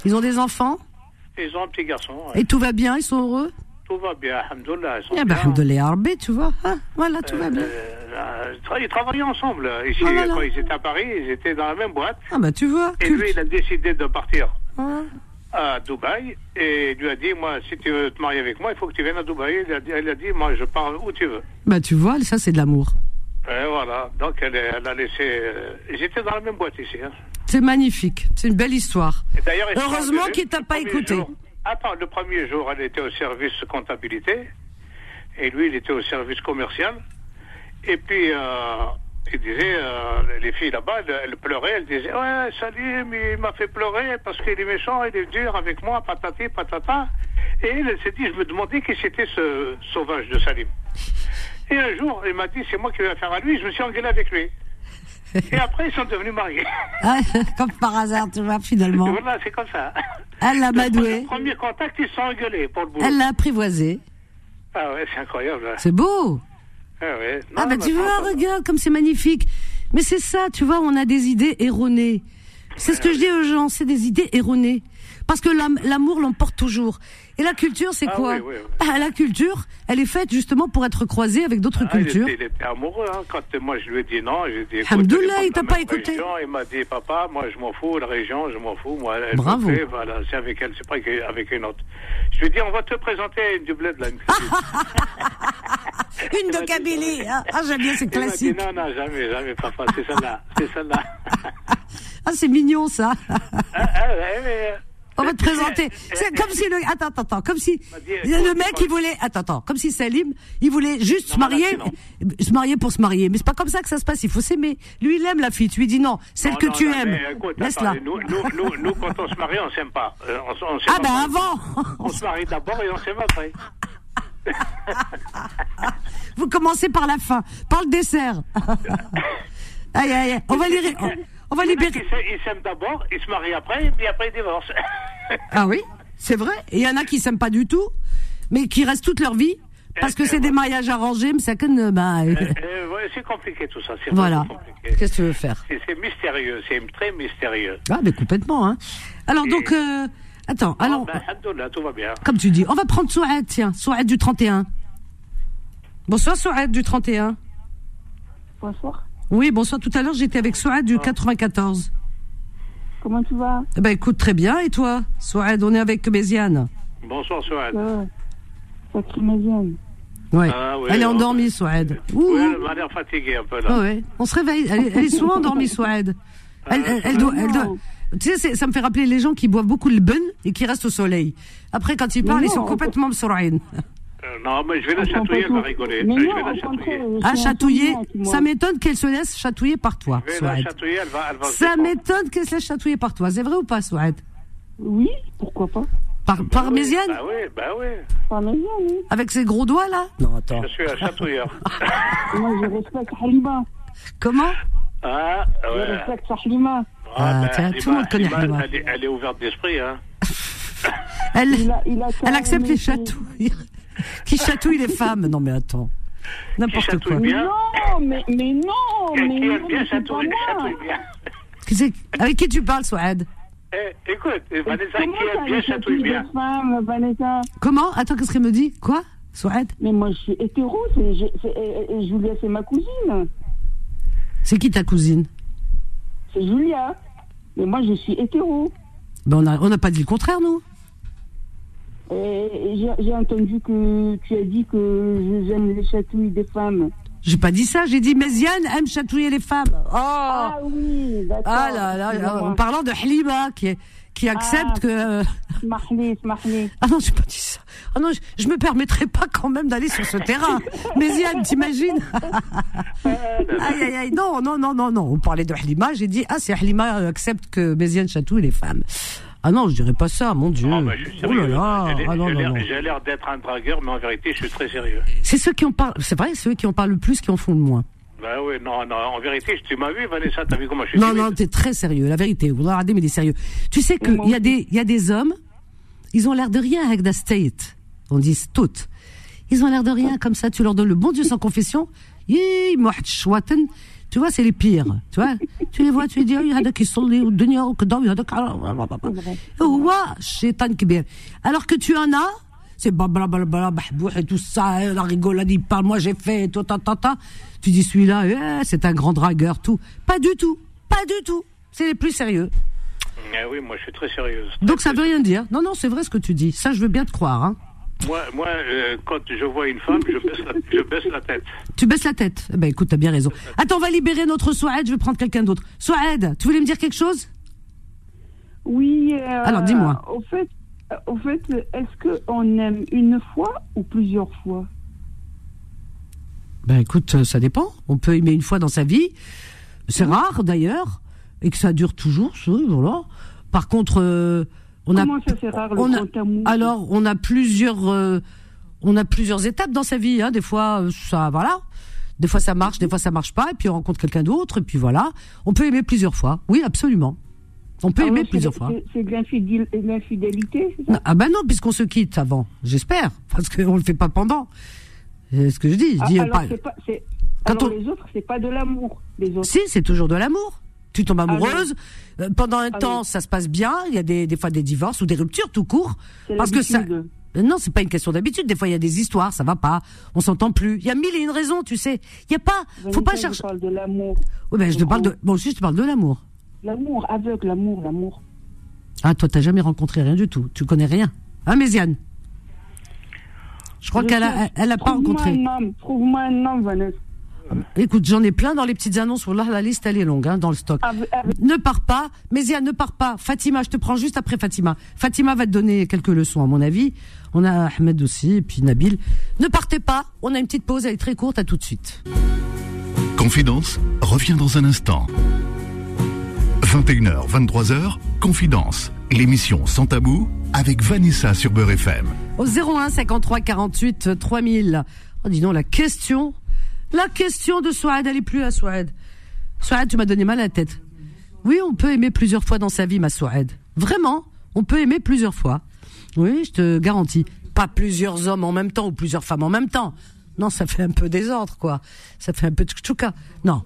Ils ont des enfants Ils ont un petit garçon. Et tout va bien Ils sont heureux Tout va bien, alhamdoulilah. Eh ben, alhamdoulilah, Arbé, tu vois. Ah, voilà, tout va bien. Euh, ils travaillaient ensemble. Ici, ah, quand ils étaient à Paris, ils étaient dans la même boîte. Ah, bah, tu vois. Et lui, il a décidé de partir. Ah. À Dubaï et lui a dit moi si tu veux te marier avec moi il faut que tu viennes à Dubaï il a dit, a dit moi je pars où tu veux bah tu vois ça c'est de l'amour et voilà donc elle, elle a laissé euh, j'étais dans la même boîte ici hein. C'est magnifique. C'est une belle histoire. Heureusement qu'il t'a pas écouté. attends, le premier jour, elle était au service comptabilité. Et lui, il était au service commercial. Et puis, euh, il disait, euh, les filles là-bas, elles, pleuraient. Elles disaient, ouais, Salim, il m'a fait pleurer parce qu'il est méchant, il est dur avec moi, patati, patata. Et elle s'est dit, je me demandais qui c'était ce sauvage de Salim. Et un jour, il m'a dit, c'est moi qui vais faire à lui. Je me suis engueulé avec lui. Et après, ils sont devenus mariés. Ah, (laughs) comme par hasard, tu vois, finalement. Voilà, c'est comme ça. Elle l'a madoué. Le premier contact, ils sont engueulés pour le boulot. Elle l'a apprivoisé. Ah ouais, c'est incroyable. C'est beau. Ah ouais. ah bah tu vois, regarde comme c'est magnifique. Mais c'est ça, tu vois, on a des idées erronées. C'est ce que je dis aux gens, c'est des idées erronées. Parce que l'amour l'emporte toujours. Et la culture, c'est ah quoi ah, La culture, elle est faite justement pour être croisée avec d'autres ah, cultures. Il était, amoureux. Hein. Quand moi je lui ai dit non, j'ai dit. Alhamdoulilah, il t'a pas écouté. Région, il m'a dit papa, moi je m'en fous, la région, je m'en fous. Moi, elle Bravo. voilà, c'est avec elle, c'est pas avec une autre. Je lui ai dit on va te présenter une doublette là. (laughs) Une, une de Kabylie. Ah, j'aime bien, c'est classique. Dit, non, non, jamais, jamais, papa, c'est celle-là, c'est celle-là. (laughs) ah, c'est mignon ça. ah, ah, mais, on va te présenter. C'est comme si le, attends, attends, attends, comme si le mec, il voulait, attends, attends, comme si Salim, il voulait juste se marier, se marier pour se marier. Mais c'est pas comme ça que ça se passe. Il faut s'aimer. Lui, il aime la fille. Tu lui dis non, celle que tu aimes. Laisse-la. Nous, nous, nous, quand on se marie, on s'aime pas. Euh, ah ben avant. On se marie d'abord et on s'aime après. Vous commencez par la fin, par le dessert. (laughs) aïe, aïe, aïe. On va lire. On va libérer. Ils s'aiment d'abord, ils se marient après, puis après ils divorcent. (laughs) ah oui, c'est vrai. Et il y en a qui s'aiment pas du tout, mais qui restent toute leur vie. Parce que c'est des mariages arrangés, mais ça que bah, euh, euh, ouais, c'est compliqué tout ça. Voilà. Qu'est-ce que tu veux faire? C'est mystérieux, c'est très mystérieux. Ah, mais complètement. Hein. Alors donc, euh, attends, alors. Ben, tout va bien. Comme tu dis, on va prendre Souad, tiens, Souad du 31. Bonsoir Souad du 31. Bonsoir. Oui, bonsoir. Tout à l'heure, j'étais avec Souad du 94. Comment tu vas? Eh ben, écoute, très bien. Et toi? Souad, on est avec Méziane. Bonsoir, Souad. Sacré Méziane. Ouais. Ah, elle est endormie, Souad. Oui, elle m'a l'air fatiguée un peu là. Oh, ouais. On se réveille. Elle, est souvent endormie, Souad. Elle, elle, doit, elle doit... Tu sais, ça me fait rappeler les gens qui boivent beaucoup le bun et qui restent au soleil. Après, quand ils parlent, ils sont complètement souraïnes. Euh, non, mais je vais la chatouiller, elle va rigoler. je vais la chatouiller. Ah, chatouiller Ça m'étonne qu'elle se laisse chatouiller par toi, Je vais la chatouiller, elle va, elle va Ça m'étonne qu'elle se laisse chatouiller par toi. C'est vrai ou pas, Souad Oui, pourquoi pas Par, par Méziane Bah oui, bah oui. Par Méziane, oui. Avec ses gros doigts, là? Non, attends. Je suis un chatouilleur. (laughs) Moi, je respecte Halima. Comment? Ah, Je respecte Halima. Ah, ben, tiens, tout le monde connaît Halima, Halima. Elle, est- elle est ouverte d'esprit, hein. (laughs) Elle, Il a, il a elle accepte les chatouilles. Qui chatouille les femmes Non, mais attends. N'importe quoi. bien. Non, mais, mais non, mais qui non, bien chatouille bien. Qui Avec qui tu parles, Souad Eh, écoute, Vanessa, Comment qui aime bien les chatouille bien. femmes, Vanessa Comment Attends, qu'est-ce qu'elle me dit Quoi Souad Mais moi, je suis hétéro, c'est, et- et Julia, c'est ma cousine. C'est qui ta cousine C'est Julia. Mais moi, je suis hétéro. ben, On n'a on n'a pas dit le contraire, nous. Et j'ai, entendu que tu as dit que j'aime les chatouilles des femmes. J'ai pas dit ça, j'ai dit Méziane aime chatouiller les femmes. Oh Ah oui, d'accord. Ah là là, Excusez-moi. en parlant de Halima qui, qui accepte Ah. que. euh. (laughs) Ah non, j'ai pas dit ça. Ah non, je, je me permettrai pas quand même d'aller sur ce terrain. (laughs) Méziane, t'imagines Aïe aïe aïe, non, non, non, non, non. On parlait de Halima, j'ai dit, ah, c'est Halima euh, accepte que Méziane chatouille les femmes. Ah non, je dirais pas ça, mon Dieu. Ah, bah, je suis oh là sérieux. là, J'ai ah l'air- non. j'ai l'air d'être un dragueur, mais en vérité, je suis très sérieux. C'est ceux qui en parlent, c'est vrai, ceux qui en parlent le plus qui en font le moins. Bah oui, non, non, en vérité, tu m'as vu, Vanessa, t'as vu comment je suis Non, timide non, t'es très sérieux, la vérité. Vous regardez, mais il est sérieux. Tu sais qu'il y, a des- il y a des hommes, ils ont l'air de rien avec the state. On dit toutes. Ils ont l'air de rien comme ça. Tu leur donnes le bon Dieu sans confession. Chouaten. Tu vois, c'est les pires. Tu vois, tu les vois, tu dis, oh, il y a qui sont les deniers au il y a des Alors que tu en as, c'est blablabla, et tout ça, hein, la rigole rigolade, il parle, moi j'ai fait, tout, ta, ta, ta. Tu dis, celui-là, eh, c'est un grand dragueur, tout. Pas du tout, pas du tout. C'est les plus sérieux. Eh oui, moi je suis très sérieuse. Donc ça veut rien dire. Non, non, c'est vrai ce que tu dis. Ça, je veux bien te croire. Hein. Moi, moi euh, quand je vois une femme, je baisse la, je baisse la tête. Tu baisses la tête. Eh ben écoute, t'as bien raison. Attends, on va libérer notre Souad, je vais prendre quelqu'un d'autre. Souad, tu voulais me dire quelque chose? Oui. euh, Alors, dis-moi. Au fait, euh, au fait est-ce qu'on aime une fois ou plusieurs fois? Ben écoute, ça dépend. On peut aimer une fois dans sa vie. C'est rare d'ailleurs. Et que ça dure toujours, oui, voilà. Par contre, euh, on Comment a... ça, c'est rare, le on a- Alors, on a plusieurs... euh, on a plusieurs étapes dans sa vie. Hein. Des fois, euh, ça... Voilà. Des fois, ça marche, des fois, ça marche pas. Et puis, on rencontre quelqu'un d'autre. Et puis, voilà. On peut aimer plusieurs fois. Oui, absolument. On peut Ah aimer ouais, plusieurs fois. c'est- de l'infidél- de l'infidélité, c'est ça? Non, Ah ben non, puisqu'on se quitte avant, j'espère, (laughs) parce qu'on le fait pas pendant. C'est ce que je dis. Je Ah, dis alors, pas- pas, alors on- les autres, c'est pas de l'amour. Les autres. Si, c'est toujours de l'amour. Tu tombes Ah amoureuse. euh, pendant un Ah temps, oui. ça se passe bien. Il y a des, des fois des divorces ou des ruptures tout court. Parce que ça. Euh, Non, c'est pas une question d'habitude. Des fois, il y a des histoires, ça va pas, on s'entend plus. Il y a mille et une raisons, tu sais. Il y a pas, faut pas chercher. Je parle de l'amour. Oui, ben, je te parle de, bon, aussi, je te parle de l'amour. L'amour, aveugle, l'amour, l'amour. Ah, toi, t'as jamais rencontré rien du tout. Tu connais rien. Hein, Méziane? Je crois qu'elle a, elle a pas Trouve-moi rencontré. un homme, Trouve-moi un homme, Vanessa. Écoute, j'en ai plein dans les petites annonces. Là, la liste, elle est longue, hein, dans le stock. Avec- avec- Ne pars pas. Mézia, ne pars pas. Fatima, je te prends juste après Fatima. Fatima va te donner quelques leçons, à mon avis. On a Ahmed aussi, et puis Nabil. Ne partez pas. On a une petite pause, elle est très courte. À tout de suite. Confidence revient dans un instant. 21h, 23h, Confidence, l'émission sans tabou avec Vanessa sur Beurre FM. Au 01 53 48 3000. Oh, dis donc, la question. La question de Souad, elle est plus à Souad. Souad, tu m'as donné mal à la tête. Oui, on peut aimer plusieurs fois dans sa vie, ma Souad. Vraiment, on peut aimer plusieurs fois. Oui, je te garantis. Pas plusieurs hommes en même temps ou plusieurs femmes en même temps. Non, ça fait un peu désordre, quoi. Ça fait un peu tchouka. Non.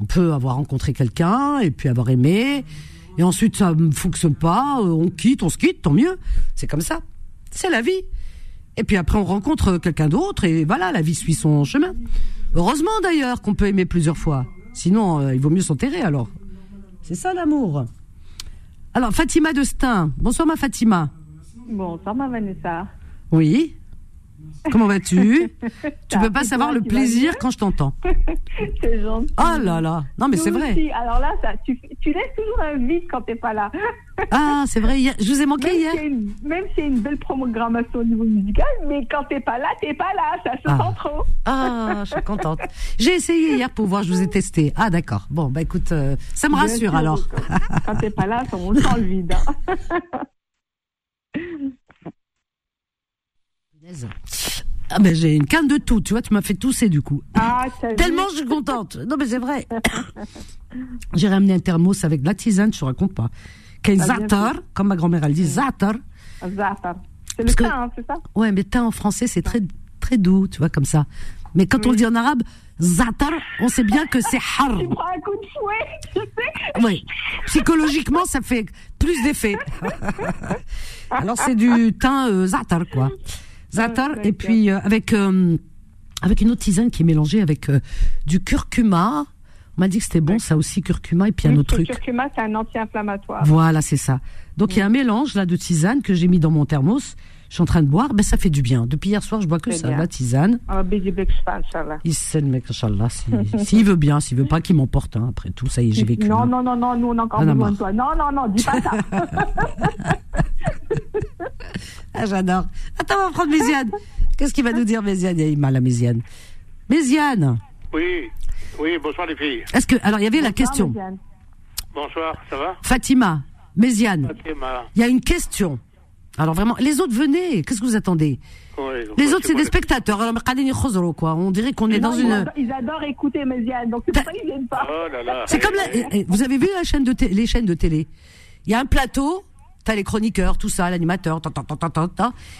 On peut avoir rencontré quelqu'un et puis avoir aimé. Et ensuite, ça ne fonctionne pas. euh, On quitte, on se quitte, tant mieux. C'est comme ça. C'est la vie. Et puis après, on rencontre quelqu'un d'autre et voilà, la vie suit son chemin. Heureusement d'ailleurs qu'on peut aimer plusieurs fois. Sinon, euh, il vaut mieux s'enterrer alors. C'est ça l'amour. Alors, Fatima de Stein. Bonsoir ma Fatima. Bonsoir, ma Vanessa. Oui. Comment vas-tu? (laughs) Tu peux pas savoir le plaisir quand je t'entends. (laughs) C'est gentil. Oh là là. Non mais c'est vrai. aussi. Alors là, ça, tu, tu laisses toujours un vide quand t'es pas là. Ah, c'est vrai. hier- Je vous ai manqué Même hier. a une- même y a une belle programmation au niveau musical, mais quand t'es pas là, t'es pas là. Ça se Ah. sent trop. Ah, je suis contente. J'ai essayé hier pour voir, je vous ai testé. Ah d'accord. Bon, bah écoute, euh, ça me rassure alors. Quand, (laughs) quand t'es pas là, on sent le vide. hein. Ah ben j'ai une canne de tout, tu vois, tu m'as fait tousser du coup. Ah, Tellement je suis contente. Non mais c'est vrai. (laughs) j'ai ramené un thermos avec de la tisane, je te raconte pas. Qu'un zatar, comme ma grand-mère elle dit, zatar. Zatar. C'est le thym, hein, c'est ça? Ouais, mais thym en français c'est très très doux, tu vois, comme ça. Mais quand on le dit en arabe, zatar, on sait bien que c'est har. Tu prends un coup de fouet, tu sais. Oui. Psychologiquement, ça fait plus d'effet. (laughs) Alors c'est du thym euh, zatar, quoi. Zatar, et puis euh, avec euh, avec une autre tisane qui est mélangée avec du curcuma. On m'a dit que c'était bon, ça aussi, curcuma, et puis un autre truc. Le curcuma, c'est un anti-inflammatoire. Voilà, c'est ça. Donc il y a un mélange là de tisane que j'ai mis dans mon thermos je suis en train de boire, ben ça fait du bien. Depuis hier soir, je bois que ça, la tisane. Ah, il (laughs) s'il veut bien, s'il veut pas qu'il m'emporte, hein. après tout, ça y est, j'ai vécu. Non, non, non, non, nous on a encore besoin de toi. Non, non, non, dis pas ça. (laughs) ah, j'adore. Attends, on va prendre Méziane. Qu'est-ce qu'il va nous dire, Méziane? Il a mal à Méziane. Méziane? Oui, oui, bonsoir les filles. Est-ce que, alors, il y avait la question. Bonsoir, ça va? Fatima, Méziane. Fatima. Il y a une question. Alors vraiment, les autres venez. Qu'est-ce que vous attendez Les autres, c'est des spectateurs. quoi. On dirait qu'on est dans une. Ils adorent écouter Méziane, donc c'est pour ça qu'ils viennent pas. Oh c'est comme eh, eh, vous avez vu la chaîne de les chaînes de télé? Il y a un plateau. T'as les chroniqueurs, tout ça, l'animateur,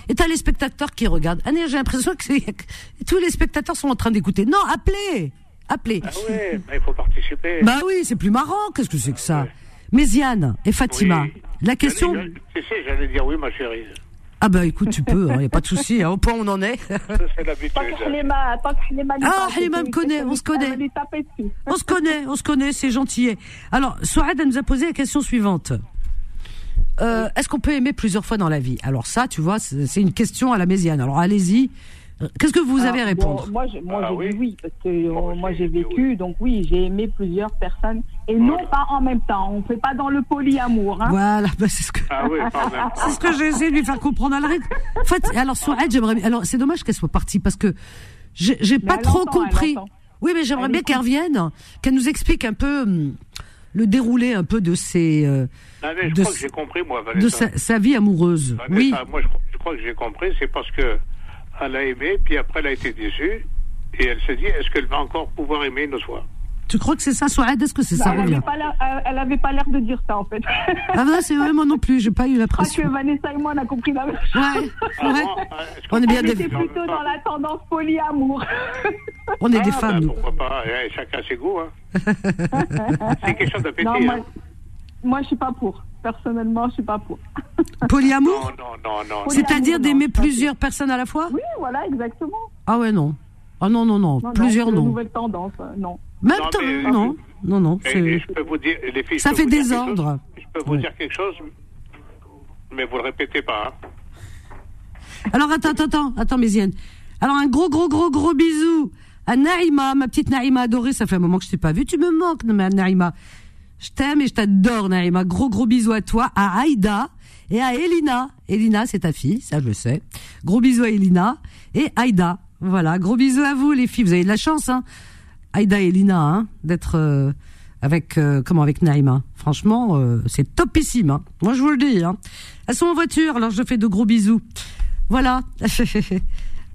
et t'as les spectateurs qui regardent. Ah, j'ai l'impression que, (laughs) tous les spectateurs sont en train d'écouter. Non, appelez, appelez. Ah ouais, bah, il faut participer. Bah oui, c'est plus marrant. Qu'est-ce que c'est que ça? Méziane et Fatima. La question. J'allais dire oui, ma chérie. Ah bah écoute, tu peux, il hein, n'y a pas de souci, hein, au point où on en est. c'est l'habitude. Ah, Halima me connaît, on se connaît. On se connaît, on se connaît, c'est gentil. Alors, Souad, nous a posé la question suivante. Euh, Est-ce qu'on peut aimer plusieurs fois dans la vie? Alors ça, tu vois, c'est une question à la mésiane. Alors allez-y, Qu'est-ce que vous avez à répondre? Moi, j'ai ah dit oui, parce que euh, moi j'ai vécu, donc oui, j'ai aimé plusieurs personnes, et non pas en même temps. On fait pas dans le polyamour. Hein. Voilà, bah, c'est ce que, ah oui, (laughs) c'est ce que j'ai essayé de lui faire comprendre à la règle. En fait, alors Souad, j'aimerais, alors c'est dommage qu'elle soit partie parce que j'ai pas trop compris. Oui, mais j'aimerais bien qu'elle revienne, qu'elle nous explique un peu hum, le déroulé un peu de ses. Euh, ah, je de, crois que j'ai compris moi, De sa, vie amoureuse. oui. Moi, je crois que j'ai compris, c'est parce que elle a aimé, puis après elle a été déçue, et elle s'est dit, est-ce qu'elle va encore pouvoir aimer une fois tu crois que c'est ça, Souad Est-ce que c'est ça Elle n'avait pas l'air de dire ça, en fait. Ah ben, c'est vrai, moi non plus, j'ai pas eu l'impression. Je crois que Vanessa et moi, on a compris la même chose. Ouais, ah, ouais. on est bien des... plutôt dans la tendance polyamour. On est des ah, femmes, ben, nous. Pourquoi pas eh, Chacun ses goûts, hein. (laughs) c'est quelque chose d'appétit. Moi, hein. moi, je suis pas pour. Personnellement, je suis pas pour. (laughs) Polyamour Non, non, non. non. C'est-à-dire d'aimer plusieurs personnes à la fois Oui, voilà, exactement. Ah ouais, non. Ah non, non, non, plusieurs non. nouvelle tendance, euh, non. Même temps, non, non, non. je peux vous dire, les filles, ça fait désordre. Je peux vous dire quelque chose, mais vous le répétez pas. Hein. Alors attends, attends, attends, attends, Mézienne. Alors un gros, gros, gros, gros bisou à Naïma, ma petite Naïma adorée. Ça fait un moment que je t'ai pas vue. Tu me manques, Naïma. Je t'aime et je t'adore, Naïma. Gros, gros bisous à toi, à Aïda et à Elina. Elina, c'est ta fille, ça je le sais. Gros bisous à Elina et Aïda. Voilà, gros bisous à vous les filles. Vous avez de la chance, hein. Aïda et Elina, hein, d'être euh, avec euh, comment avec Naïma. Franchement, euh, c'est topissime. Hein. Moi, je vous le dis. Hein. Elles sont en voiture, alors je fais de gros bisous. Voilà. (laughs)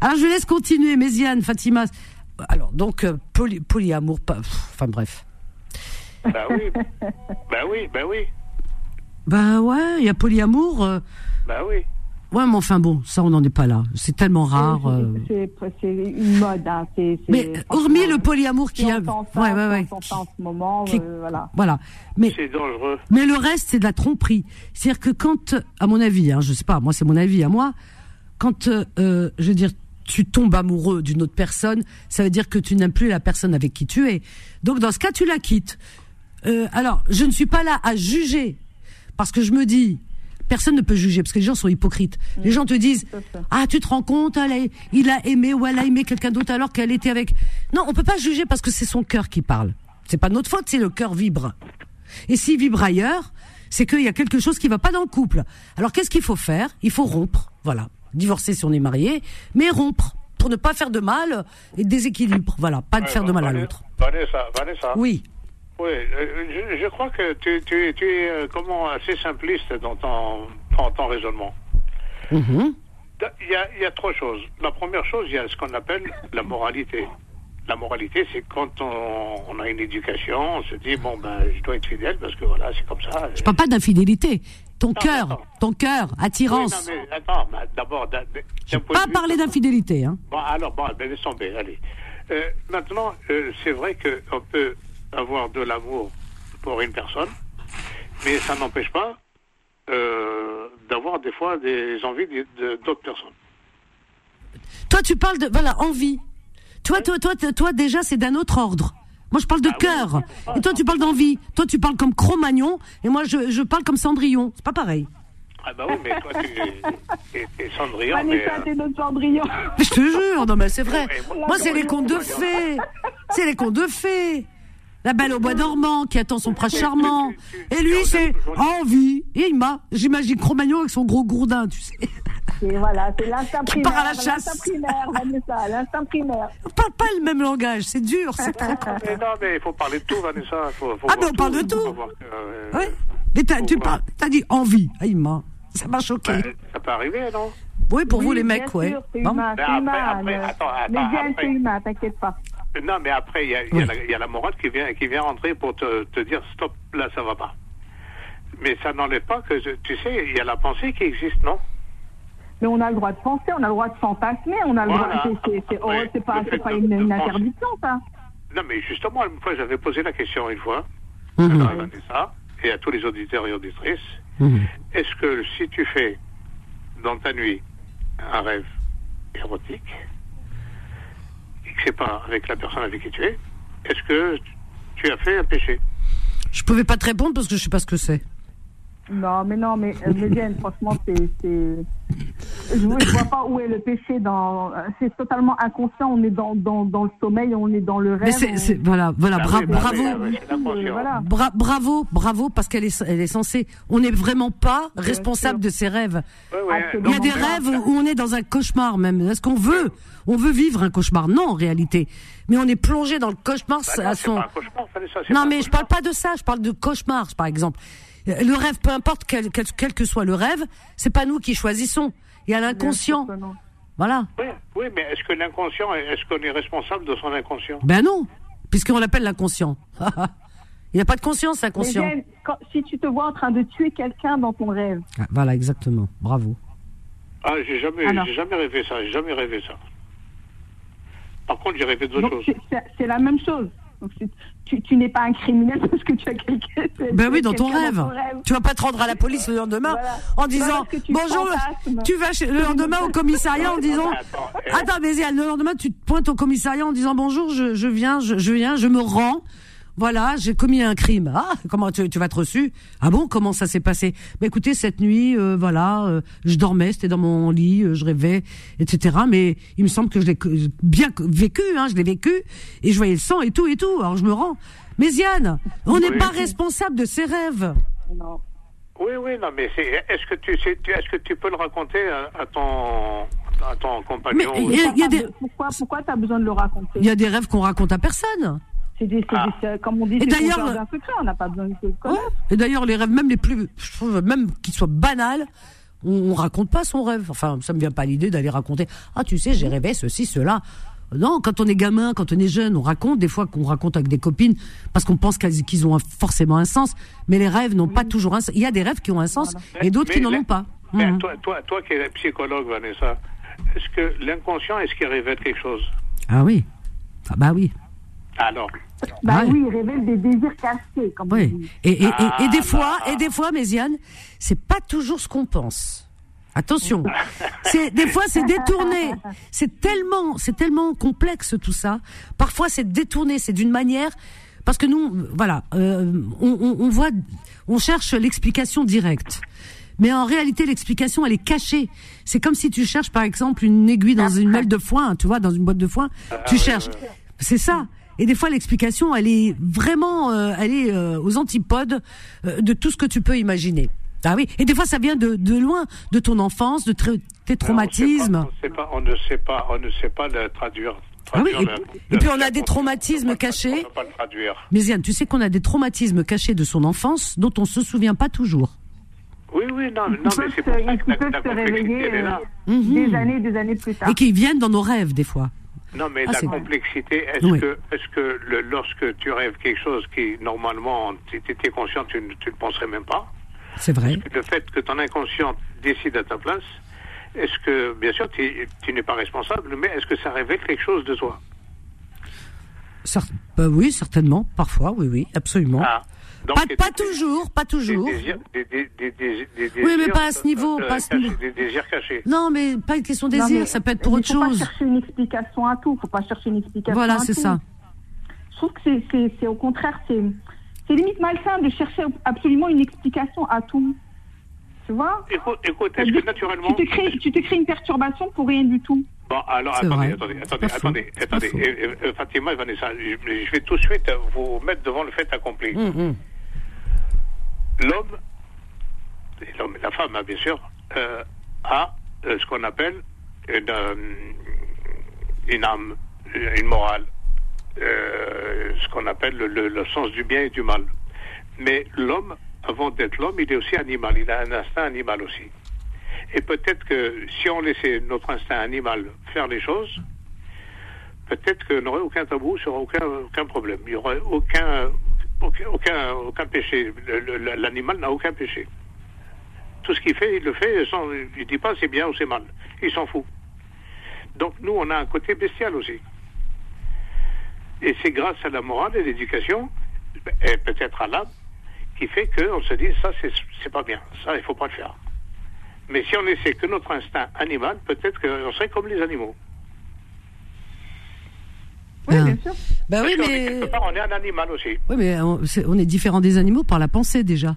alors je laisse continuer, Méziane, Fatima. Alors donc poly, polyamour, enfin bref. Bah oui. (laughs) bah oui, bah oui. Bah ouais, il y a polyamour. Euh. Bah oui. Ouais, mais enfin bon, ça on n'en est pas là. C'est tellement rare. C'est euh. une mode. Hein. mais hormis le polyamour qui a, ouais, ouais, ouais. en ce moment, euh, voilà. Voilà. Mais c'est dangereux. Mais le reste, c'est de la tromperie. C'est-à-dire que quand, à mon avis, hein, je sais pas, moi c'est mon avis à moi, quand, je veux dire, tu tombes amoureux d'une autre personne, ça veut dire que tu n'aimes plus la personne avec qui tu es. Donc dans ce cas, tu la quittes. Euh, alors, je ne suis pas là à juger, parce que je me dis, personne ne peut juger, parce que les gens sont hypocrites. les gens te disent, ah, tu te rends compte, il a aimé ou elle a aimé quelqu'un d'autre alors qu'elle était avec. Non, on peut pas juger parce que c'est son cœur qui parle. C'est pas notre faute, c'est le cœur vibre. Et s'il vibre ailleurs, c'est qu'il y a quelque chose qui va pas dans le couple. Alors qu'est-ce qu'il faut faire? Il faut rompre, voilà. Divorcer si on est marié, mais rompre pour ne pas faire de mal et déséquilibre. Voilà, pas de faire de mal à l'autre. Vanessa, Vanessa. Oui. Oui, euh, je, crois que tu, tu, tu es euh, comment assez simpliste dans ton, ton, raisonnement. Mhm. il y, a, il y a trois choses. La première chose, il y a ce qu'on appelle la moralité. La moralité, c'est quand on, a une éducation, on se dit, bon, ben, je dois être fidèle parce que voilà, c'est comme ça. Je parle pas d'infidélité. Ton cœur, ton cœur, attirance. non, mais attends, d'abord. Je pas parler d'infidélité. Hein. Bon, alors, bon, ben, laisse tomber, allez. Euh, maintenant, euh, c'est vrai qu'on peut avoir de l'amour pour une personne, mais ça n'empêche pas euh, d'avoir des fois des envies d'autres personnes. Toi, tu parles de voilà envie. Toi, toi, toi, toi, déjà, c'est d'un autre ordre. Moi, je parle de ah cœur. Et toi, tu parles d'envie. Toi, tu parles comme Cro-Magnon. Et moi, je, je parle comme Cendrillon. C'est pas pareil. Ah bah oui, mais toi, tu es, Cendrillon. mais, euh... notre Cendrillon. Mais je te jure, non, mais c'est vrai. moi, c'est les contes de fées. C'est les contes de fées. La belle au bois dormant qui attend son prince charmant. Et lui, c'est envie. Et il m'a, j'imagine Cro-Magnon avec son gros gourdin, tu sais. Et voilà, c'est l'instinct primaire. Part à la chasse. L'instinct primaire, Vanessa, l'instinct primaire. On parle pas le même langage, c'est dur, c'est très (laughs) mais Non, mais il faut parler de tout, Vanessa. Faut, faut ah, mais on parle de tout. Euh, oui. Mais tu parles, as dit envie. Ah, il m'a, ça m'a choqué. Bah, ça peut arriver, non? Oui, pour vous les mecs, ouais. C'est humain, c'est humain. Mais bien, c'est humain, t'inquiète pas. Non, mais après, il y, y, y, a la morale qui vient, qui vient rentrer pour te, te dire stop, là, ça va pas. Mais ça n'enlève pas que, tu sais, il y a la pensée qui existe, non? Mais on a le droit de penser, on a le droit de fantasmer, on a le droit. C'est pas, pas une, interdiction, ça. Non, mais justement, une fois, j'avais posé la question une fois mhm. à Vanessa et à tous les auditeurs et auditrices. Mhm. Est-ce que si tu fais dans ta nuit un rêve érotique c'est pas avec la personne avec qui tu es, est-ce que tu as fait un péché? Je pouvais pas te répondre parce que je sais pas ce que c'est. Non, mais non, mais euh, franchement, c'est, je, ne vois pas où est le péché dans. C'est totalement inconscient. On est dans, dans, dans le sommeil, on est dans le rêve. Mais c'est, voilà, voilà, bah bravo, bravo, bravo, parce qu'elle est, elle est censée. On n'est vraiment pas responsable de ses rêves. Il y a des rêves où on est dans un cauchemar même. Est-ce qu'on veut, on veut vivre un cauchemar? Non, en réalité. Mais on est plongé dans le cauchemar bah à son. non, mais je parle pas de ça. Je parle de cauchemar, par exemple. Le rêve, peu importe quel, quel, que soit le rêve, c'est pas nous qui choisissons. Il y a l'inconscient. Voilà. Oui, oui mais est-ce que l'inconscient, est-ce qu'on est responsable de son inconscient? Ben non, puisqu'on l'appelle l'inconscient. (laughs) Il n'y a pas de conscience, inconscient. si tu te vois en train de tuer quelqu'un dans ton rêve. Ah, voilà, exactement. Bravo. Ah, j'ai jamais, j'ai jamais rêvé ça. J'ai jamais rêvé ça. Par contre, j'ai rêvé d'autres choses. C'est la même chose tu, n'es pas un criminel (laughs) parce que tu as quelqu'un. Ben oui, dans ton rêve. Tu vas pas te rendre à la police le lendemain en disant bonjour. Tu vas le lendemain au commissariat en (laughs) disant attends mais le lendemain tu te pointes au commissariat en disant bonjour je, viens je, je viens je me rends voilà, j'ai commis un crime. Ah, comment tu, tu vas être reçu? Ah bon, comment ça s'est passé? Bah, écoutez, cette nuit, euh, voilà, euh, je dormais, c'était dans mon lit, euh, je rêvais, etc. Mais il me semble que je l'ai bien vécu, hein, je l'ai vécu, et je voyais le sang et tout et tout. Alors je me rends. Mais Yann, on n'est pas responsable de ses rêves. Non. Oui, oui, non, mais est-ce que tu, est-ce que tu peux le raconter à, ton, à ton compagnon mais y a, des... Pourquoi, pourquoi tu as besoin de le raconter? Il y a des rêves qu'on raconte à personne. C'est des, ah. comme on dit, c'est des secret, on n'a pas besoin de se connaître. Et d'ailleurs, les rêves, même les plus, je trouve, même qu'ils soient banals, on, on, raconte pas son rêve. Enfin, ça me vient pas l'idée d'aller raconter. Ah, tu sais, j'ai rêvé ceci, cela. Non, quand on est gamin, quand on est jeune, on raconte des fois qu'on raconte avec des copines parce qu'on pense qu'ils ont forcément un sens. Mais les rêves n'ont pas toujours un sens. Il y a des rêves qui ont un sens et d'autres qui n'en ont pas. Mhm. toi, toi, toi qui es psychologue, Vanessa, est-ce que l'inconscient, est-ce qu'il révèle quelque chose? Ah oui. Ah bah oui. Alors bah oui, il révèle des désirs cachés. Comme oui. Et, et, et, des fois, et des fois, Méziane, c'est pas toujours ce qu'on pense. Attention, c'est des fois c'est détourné. C'est tellement, c'est tellement complexe tout ça. Parfois c'est détourné, c'est d'une manière parce que nous, voilà, euh, on, on, voit, on cherche l'explication directe. Mais en réalité, l'explication, elle est cachée. C'est comme si tu cherches, par exemple, une aiguille dans une mêle de foin, tu vois, dans une boîte de foin. Tu cherches. C'est ça. Et des fois, l'explication, elle est vraiment, euh, elle est euh, aux antipodes euh, de tout ce que tu peux imaginer. Ah oui. Et des fois, ça vient de, de loin, de ton enfance, de tes traumatismes. On ne sait pas, on ne sait pas, le traduire. Ah oui, et, puis on a des traumatismes cachés. Mais Yann, tu sais qu'on a des traumatismes cachés de son enfance dont on se souvient pas toujours. Oui, oui, non, non mais c'est pour ça que peuvent se réveiller euh, mhm. des années, des années plus tard. Et qui viennent dans nos rêves des fois. Non, mais ah, la complexité, est-ce que, est que le, lorsque tu rêves quelque chose qui, normalement, tu étais conscient, tu ne le penserais même pas. C'est vrai. le fait que ton inconscient décide à ta place, est-ce que, bien sûr, tu, n'es pas responsable, mais est-ce que ça révèle quelque chose de toi? Bah Oui, certainement, parfois, oui, oui, absolument. Ah pas, toujours, pas toujours. Des, oui, mais pas à ce niveau. Euh, pas ce niveau. Des désirs cachés. Non, mais pas une question de désir, ça peut être pour autre chose. Il faut pas chercher une explication à tout. faut pas chercher une explication voilà, c'est ça. Je trouve que c'est au contraire, c'est limite malsain de chercher absolument une explication à tout. Tu vois? Écoute, écoute est-ce que naturellement. Tu te, crées, tu te crées une perturbation pour rien du tout. Bon, alors attendez, attendez, attendez, attendez, attendez, euh, Fatima et Vanessa, je, vais tout de suite vous mettre devant le fait accompli. L'homme, l'homme et la femme, hein, bien sûr, euh, a euh, ce qu'on appelle une, euh, une, âme, une morale, ce qu'on appelle le, sens du bien et du mal. Mais l'homme, avant d'être l'homme, il est aussi animal, il a un instinct animal aussi. Et peut-être que si on laissait notre instinct animal faire les choses, peut-être qu'on n'aurait aucun tabou sur aucun, aucun problème. Il n'y aurait aucun, aucun, aucun, péché. L'animal n'a aucun péché. Tout ce qu'il fait, il le fait sans. Il ne dit pas c'est bien ou c'est mal. Il s'en fout. Donc nous, on a un côté bestial aussi. Et c'est grâce à la morale et l'éducation, et peut-être à l'âme, qui fait qu'on se dit ça, c'est pas bien. Ça, il faut pas le faire. Mais si on laissait que notre instinct animal, peut-être qu'on serait comme les animaux. Oui, bien sûr. Bah oui, mais. on est un animal aussi. Oui, mais on, est différent des animaux par la pensée déjà.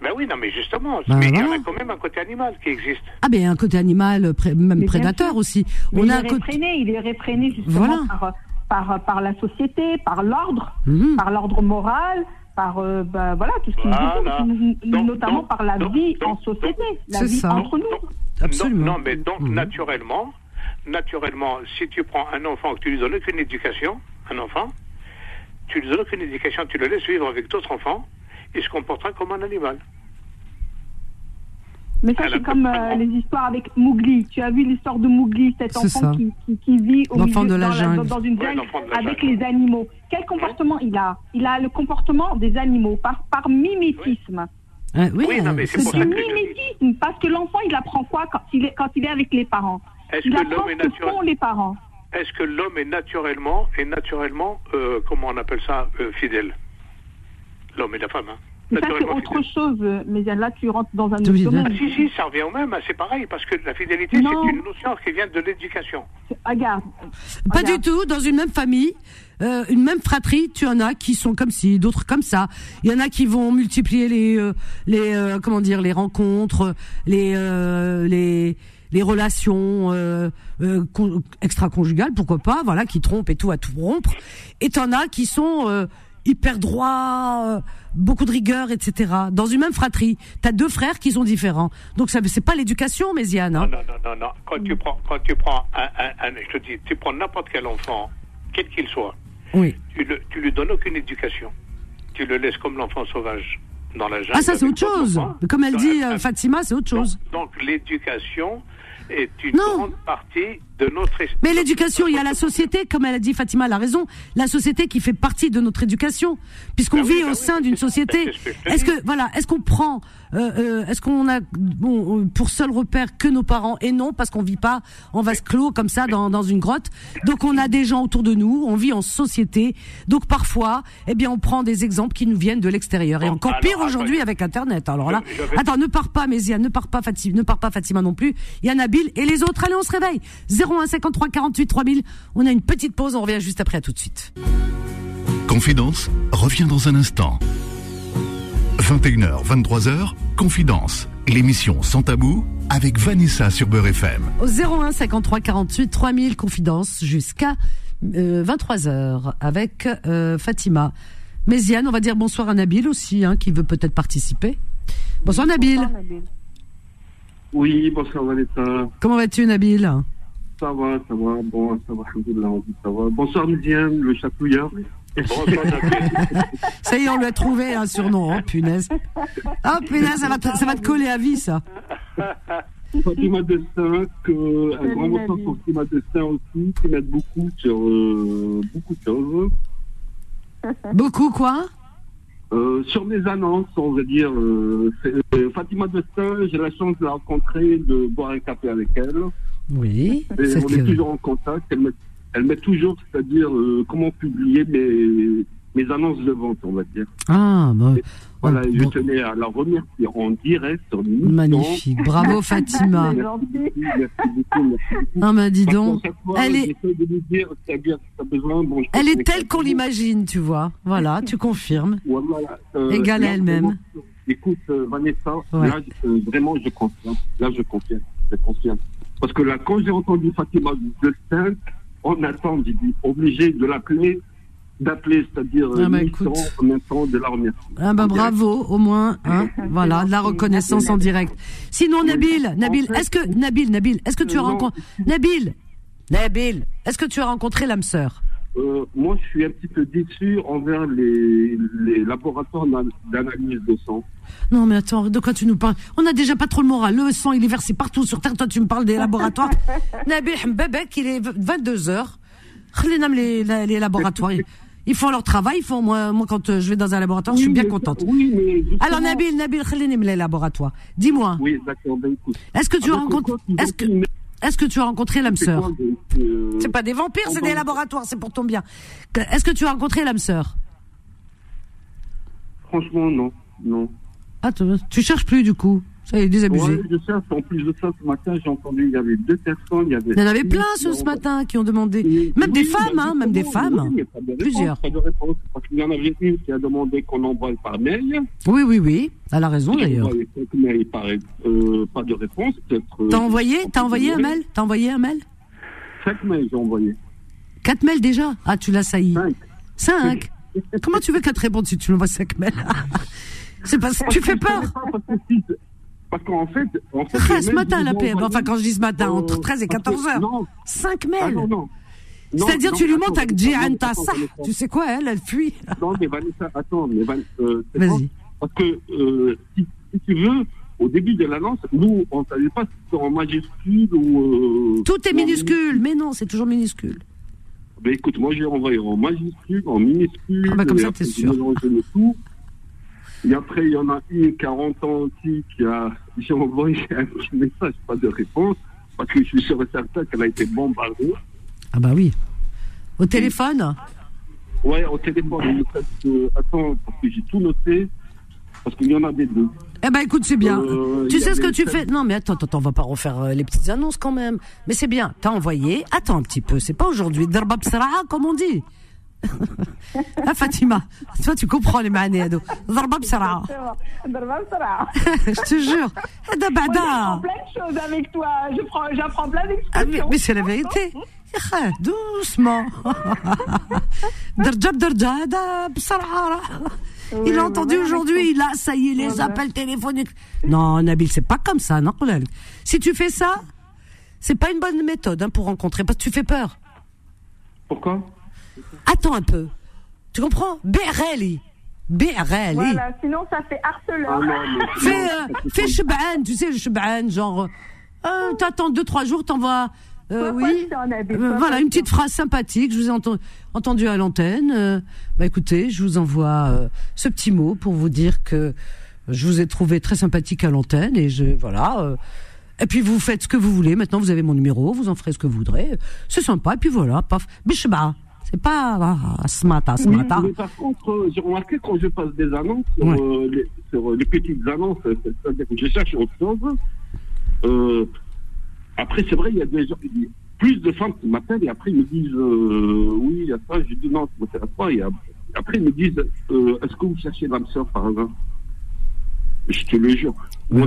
Ben oui, non, mais justement, bah mais il y a quand même un côté animal qui existe. Ah, ben un côté animal, même prédateur aussi. on il, a est réfréné, il est réfréné justement par, par, la société, par l'ordre, mhm. par l'ordre moral, par euh, bah, voilà, tout ce qui nous notamment par la vie en société, la vie entre nous. Absolument. Non, mais donc, mhm. naturellement, naturellement, si tu prends un enfant que tu lui donnes aucune éducation, un enfant, tu lui donnes aucune éducation, tu le laisses vivre avec d'autres enfants, il se comportera comme un animal. Mais ça, c'est comme euh, les histoires avec Mowgli. Tu as vu l'histoire de Mowgli, cet enfant qui, qui, vit au milieu, de la dans, dans, une jungle avec les animaux. Quel comportement il a? Il a le comportement des animaux, par, par mimétisme. oui, oui non, mais c'est mimétisme, parce que l'enfant, il apprend quoi quand il est, quand il est avec les parents? Est-ce que l'homme est naturellement les parents Est-ce que l'homme est naturellement est naturellement euh, comment on appelle ça euh, fidèle? L'homme et la femme. Hein. Mais ça, c'est autre chose. Mais là, tu rentres dans un autre domaine. Ah, si, si, ça revient au même. Hein, c'est pareil, parce que la fidélité, c'est une notion qui vient de l'éducation. Regarde. Pas du tout. Dans une même famille, euh, une même fratrie, tu en as qui sont comme ci, d'autres comme ça. Il y en a qui vont multiplier les, les, comment dire, les rencontres, les, les les relations euh, euh, extra-conjugales, pourquoi pas, voilà, qui trompent et tout à tout rompre. Et t'en as qui sont euh, hyper droits, euh, beaucoup de rigueur, etc. Dans une même fratrie, t'as deux frères qui sont différents. Donc ça, c'est pas l'éducation, Méziane. Hein. Non, non, non, non, Quand tu prends, quand tu prends un, un, je te dis, tu prends n'importe quel enfant, quel qu'il soit, oui. tu, le, tu lui donnes aucune éducation. Tu le laisses comme l'enfant sauvage. Dans la jungle, ah ça c'est autre chose. Comme elle dit Fatima, c'est autre chose. donc l'éducation, est une grande partie de notre esprit. Mais l'éducation, il y a la société, comme elle a dit Fatima, elle a raison, la société qui fait partie de notre éducation, puisqu'on ben vit au ben sein d'une société. Est-ce que, voilà, est-ce qu'on prend, euh, euh, est-ce qu'on a bon, pour seul repère que nos parents et non parce qu'on vit pas on va se clos comme ça dans, dans une grotte. Donc on a des gens autour de nous, on vit en société. Donc parfois, eh bien, on prend des exemples qui nous viennent de l'extérieur et encore pire aujourd'hui avec Internet. Alors là, attends, ne pars pas, Mézia, ne pars pas Fatima, ne pars pas Fatima non plus. Il y a Nabil et les autres. Allez, on se réveille. 01 53 48 3000. On a une petite pause, on revient juste après, à tout de suite. Confidence revient dans un instant. 21h, 23h, Confidence, l'émission sans tabou avec Vanessa sur Beurre FM. Au 01 53 48 3000, Confidence jusqu'à 23h euh, avec euh, Fatima. Méziane, on va dire bonsoir à Nabil aussi, hein, qui veut peut-être participer. Bonsoir Nabil. Oui, bonsoir Vanessa. Comment vas-tu Nabil? Ça va, ça va, bon, ça va, ça va. Bonsoir Médiane, le chatouilleur. (laughs) ça y est, on lui a trouvé un surnom, hein, punaise. Ah, punaise, ça va, te, ça va te coller à vie, ça. Fatima Destin, que, un grand morceau pour Fatima Destin aussi, qui m'aide beaucoup sur euh, beaucoup de choses. (laughs) Beaucoup quoi? Euh, sur mes annonces, on va dire, euh, euh, Fatima Destin, j'ai la chance de la rencontrer, de boire un café avec elle. Oui. Et on est toujours en contact. Elle elle met toujours, c'est-à-dire euh, comment publier mes, mes annonces de vente, on va dire. Ah, bah, voilà, je tenais à la remercier en direct sur Magnifique, bravo Fatima. (laughs) Non, mais dis donc, elle est, elle est telle qu'on l'imagine, tu vois. Voilà, tu confirmes. Voilà, euh, Égale à elle-même. Écoute, euh, Vanessa, là, euh, vraiment, je confirme. Là, je confirme. Je confirme. Parce que là, quand j'ai entendu Fatima de 5, on attend, obligé de l'appeler d'appeler, c'est-à-dire ah bah, en même temps de la remercier. Ah bah bravo, au moins, hein, (laughs) voilà, de la reconnaissance en direct. Sinon, Nabil, Nabil, est-ce que Nabil, Nabil, est-ce que tu as rencontré Nabil, Nabil, est-ce que tu as rencontré l'âme sœur? Euh, moi, je suis un petit peu déçu envers les, les laboratoires d'analyse de sang. Non, mais attends, de quoi tu nous parles? On n'a déjà pas trop le moral. Le sang, il est versé partout sur Terre. Toi, tu me parles des laboratoires. (laughs) Nabil Mbebek, il est 22 h les, les, les laboratoires. Ils font leur travail. Ils font, moi, moi, quand euh, je vais dans un laboratoire, je suis bien contente. Alors, Nabil, Nabil, les laboratoires. Dis-moi. Oui, d'accord. Ben, est-ce que tu as rencontré, est-ce que, est-ce que tu as rencontré l'âme sœur euh, C'est pas des vampires, c'est des laboratoires, c'est pour ton bien. Est-ce que tu as rencontré l'âme sœur Franchement, non, non. Ah, tu cherches plus du coup ça est désabusé. Ouais, je cherche. En plus de ça, ce matin, j'ai entendu, il y avait deux personnes. Il y, avait il y en avait plein ce, matin qui ont demandé. même des femmes, hein, même des femmes. Plusieurs. Pas de réponse, parce qu'il y en avait une qui a demandé qu'on envoie par mail. Oui, oui, oui. Elle a raison d'ailleurs. Mais il paraît euh, pas de réponse. Euh, T'as envoyé, t'as envoyé un mail? T'as envoyé un mail? Cinq mails, j'ai envoyé. Quatre mails déjà? Ah, tu l'as sailli. Cinq. Cinq? Comment tu veux qu'elle te réponde si tu envoies cinq mails? (laughs) C'est parce que tu fais peur. Parce qu'en fait, en fait ce matin, la PM, enfin quand je dis ce matin, entre 13 et 14 heures. 5 mails. Ah, non, non. C'est-à-dire, tu lui montes avec Jihan ça. Tu sais quoi, elle, elle fuit. Non, mais Vanessa, attends, mais euh, Vas-y. Parce que, euh, si, tu veux, au début de l'annonce, nous, on ne savait pas si c'était en majuscule ou. Euh, Tout est minuscule, mais non, c'est toujours minuscule. Ben écoute, moi j'ai envoyé en majuscule, en minuscule. Ah bah comme ça, t'es sûr. Tout. Et après, il y en a une, 40 ans aussi, qui a, j'ai envoyé un petit message, pas de réponse, parce que je suis sûr et certain qu'elle a été bombardée. Ah bah oui. Au téléphone Ouais, au téléphone. Euh, attends, parce que j'ai tout noté, parce qu'il y en a des deux. Eh ben écoute, c'est bien. Euh, tu sais ce que tu fais? Non, mais attends, attends, on va pas refaire euh, les petites annonces quand même. Mais c'est bien, t'as envoyé. Attends un petit peu, c'est pas aujourd'hui. Darbab comme on dit ah Fatima, toi tu comprends les manées (laughs) ضربة بسرعة ضربة بسرعة Je te jure هذا بعدا plein de choses avec toi j'apprends plein d'expressions ah, mais c'est la vérité doucement درجة بدرجة هذا بسرعة il a entendu aujourd'hui, il a, ça y est, les appels téléphoniques. Non, Nabil, c'est pas comme ça, non, Si tu fais ça, c'est pas une bonne méthode hein, pour rencontrer, parce que tu fais peur. Pourquoi Attends un peu. Tu comprends? BRL. BRL. Voilà, sinon ça fait harceleur. Ah (laughs) fais, euh, fais tu sais, le Sheb'an, genre, euh, t'attends deux, trois jours, t'envoies, euh, oui. Euh, voilà, une petite phrase sympathique. Je vous ai entendu, entendu à l'antenne. Euh, bah écoutez, je vous envoie euh, ce petit mot pour vous dire que je vous ai trouvé très sympathique à l'antenne et je voilà. et puis vous faites ce que vous voulez. Maintenant, vous avez mon numéro, vous en ferez ce que vous voudrez. C'est sympa. Et puis voilà, paf, bishba. C'est pas ah, ce matin, ce matin. Mais par contre, euh, j'ai remarqué quand je passe des annonces sur, euh, les, sur les, petites annonces, c'est-à-dire que je cherche autre chose. Euh, après, c'est vrai, il y a des gens, plus de femmes qui m'appellent et après ils me disent oui, il y a ça. Je dis non, ça m'intéresse pas. Et après, ils me disent est-ce que vous cherchez l'âme sœur par exemple? Je te le jure. Oui,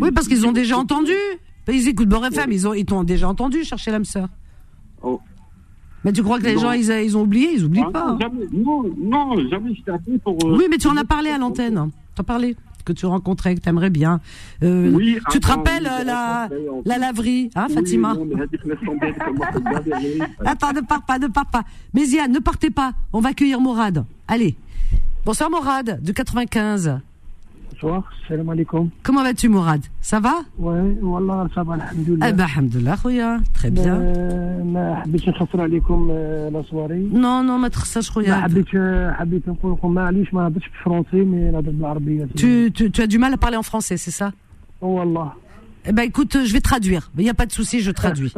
oui parce qu'ils ont déjà entendu. Ils écoutent ils ont, ils t'ont déjà entendu chercher l'âme sœur. Oh. Mais tu crois que les gens, ils, ils, ont oublié? Ils oublient ah, pas. Non, jamais, non, jamais je t'ai appelé pour. Euh, oui, mais tu en as parlé à l'antenne. T'en parlé. que tu rencontrais, que tu aimerais bien. Euh, oui, tu te rappelles la, la laverie, hein, Fatima? Attends, ne pars pas, ne pars pas. Méziane, ne partez pas. On va accueillir Morad. Allez. Bonsoir Morad, de 95. Bonsoir, salam alaikum. Comment vas-tu, Mourad Ça va Oui, Wallah, ça va, alhamdoulilah. Eh ben, alhamdoulilah, خويا. Très bien. ما حبيتش نخسر عليكم لا سواري. Non, non, ما تخسرش خويا. ما حبيت حبيت نقول لكم معليش ما نهضرش بالفرنسي مي نهضر بالعربية. Tu, tu, tu as du mal à parler en français, c'est ça Wallah. Eh ben, écoute, je vais traduire. Il n'y a pas de souci, je traduis.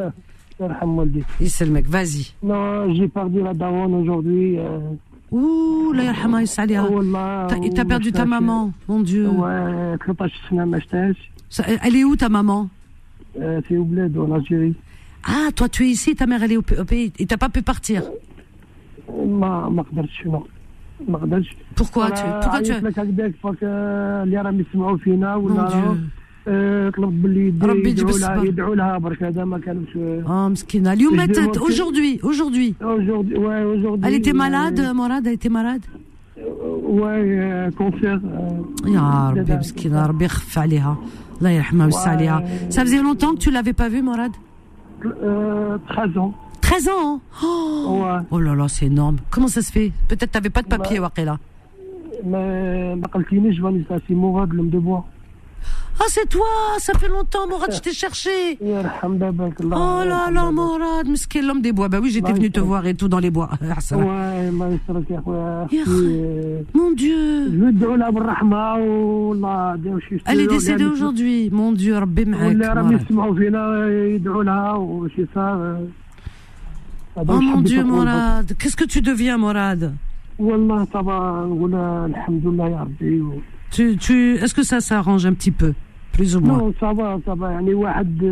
يرحم والديك. يسلمك, vas-y. Non, j'ai perdu la daronne aujourd'hui. Ouh, là, yarhama, yassalia. T'as perdu ta maman, mon Dieu. Elle est où ta maman? C'est au bled, en Algérie. Ah, toi, tu es ici, ta mère, elle est au pays. Et t'as pas pu partir? Pourquoi tu Pourquoi tu Mon Dieu. يسمعوا فينا ولا طلبت باللي يدعوا لها يدعوا لها برك هذا ما كانش اه مسكينه اليوم ماتت aujourd'hui aujourd'hui aujourd'hui ouais aujourd'hui elle était malade Morad elle était malade ouais cancer يا ربي مسكينه ربي يخف عليها الله يرحمها ويوسع عليها ça faisait longtemps que tu l'avais pas vue Morad 13 ans 13 ans oh, ouais. (gasps) oh là là c'est énorme comment ça se fait peut-être t'avais pas de papier Waqila ما ما قلتينيش فانيسا سي موراد لم دو بوا Ah, c'est toi Ça fait longtemps, Morad, je t'ai cherché. Oh là là, Morad, est l'homme des bois. Bah oui, j'étais venu te voir et tout dans les bois. (laughs) Mon Dieu. Elle est décédée aujourd'hui. Mon Dieu, Rabbi Oh mon Dieu, Morad. Qu'est-ce que tu deviens, Morad? Tu, tu, Est-ce que ça s'arrange un petit peu? plus ou moins Non, ça va, ça va. يعني واحد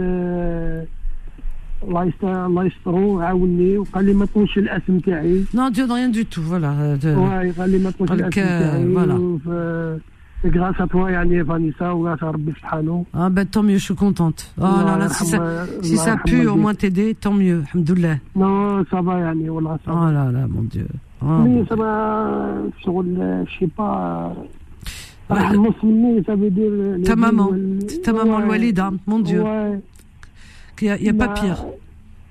الله يستر الله يسترو عاوني وقال لي ما تطولش الاسم تاعي Non, Dieu, rien du tout, voilà. De... Ouais, قال لي ما تطولش الاسم تاعي voilà. grâce à toi يعني Vanessa وgrâce à ربي سبحانه Ah ben tant mieux, je suis contente. Oh là là, si ça, si ça a pu au moins t'aider, tant mieux, alhamdoulilah. Non, ça va يعني والله ça va. Oh là là, mon Dieu. Oh, mais ça va شغل je sais pas ta maman, ta maman le Walida, mon Dieu. Il n'y a, y a pas pire.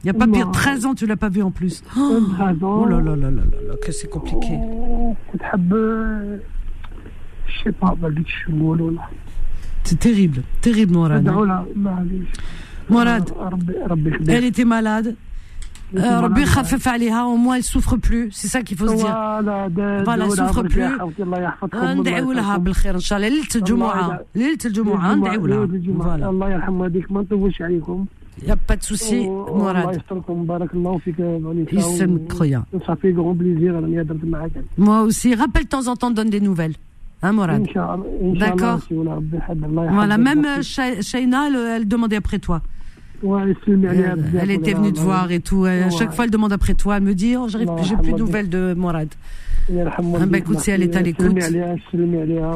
Il n'y a pas pire. 13 ans, tu l'as pas vu en plus. Oh, oh là là là là là, que c'est compliqué. C'est terrible, terrible, Morad. Morad, elle était malade Euh, Rabbi khafif aliha, au moins elle souffre plus, c'est ça qu'il faut se dire. Voilà, elle souffre plus. ندعوا لها بالخير ان شاء الله ليله الجمعه ليله الجمعه ندعوا لها فوالا الله يرحم والديك ما نطولش عليكم Il n'y a pas de souci, Mourad. يسلمك خويا. Ça fait grand plaisir راني هضرت معاك. Moi aussi, rappelle de temps en temps, donne des nouvelles. Hein, Mourad D'accord Voilà, même Shaina, elle demandait après toi. Ouais, elle, elle était venue te voir et tout. À chaque fois, elle demande après toi. Elle me dit Oh, j'arrive, j'ai plus de nouvelles de Morad. Ah, bah, écoute, si elle est à l'écoute.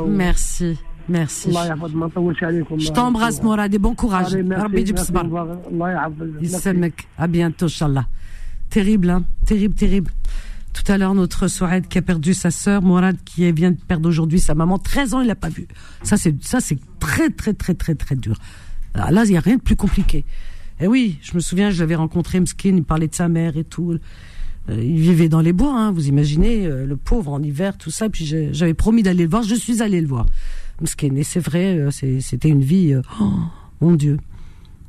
Merci. Merci. Je t'embrasse, Morad, et bon courage. À bientôt, Inch'Allah. Terrible, hein Terrible, terrible. Tout à l'heure, notre Souad qui a perdu sa sœur, Morad qui vient de perdre aujourd'hui sa maman. 13 ans, il l'a pas vu. Ça, c'est, ça, c'est très, très, très, très, très dur. Là, il n'y a rien de plus compliqué. Et oui, je me souviens, je l'avais rencontré, Mskin, il parlait de sa mère et tout. Euh, il vivait dans les bois, hein, vous imaginez, euh, le pauvre en hiver, tout ça. Puis j'avais promis d'aller le voir, je suis allé le voir. Mskin, et c'est vrai, euh, c'était une vie, oh, mon Dieu.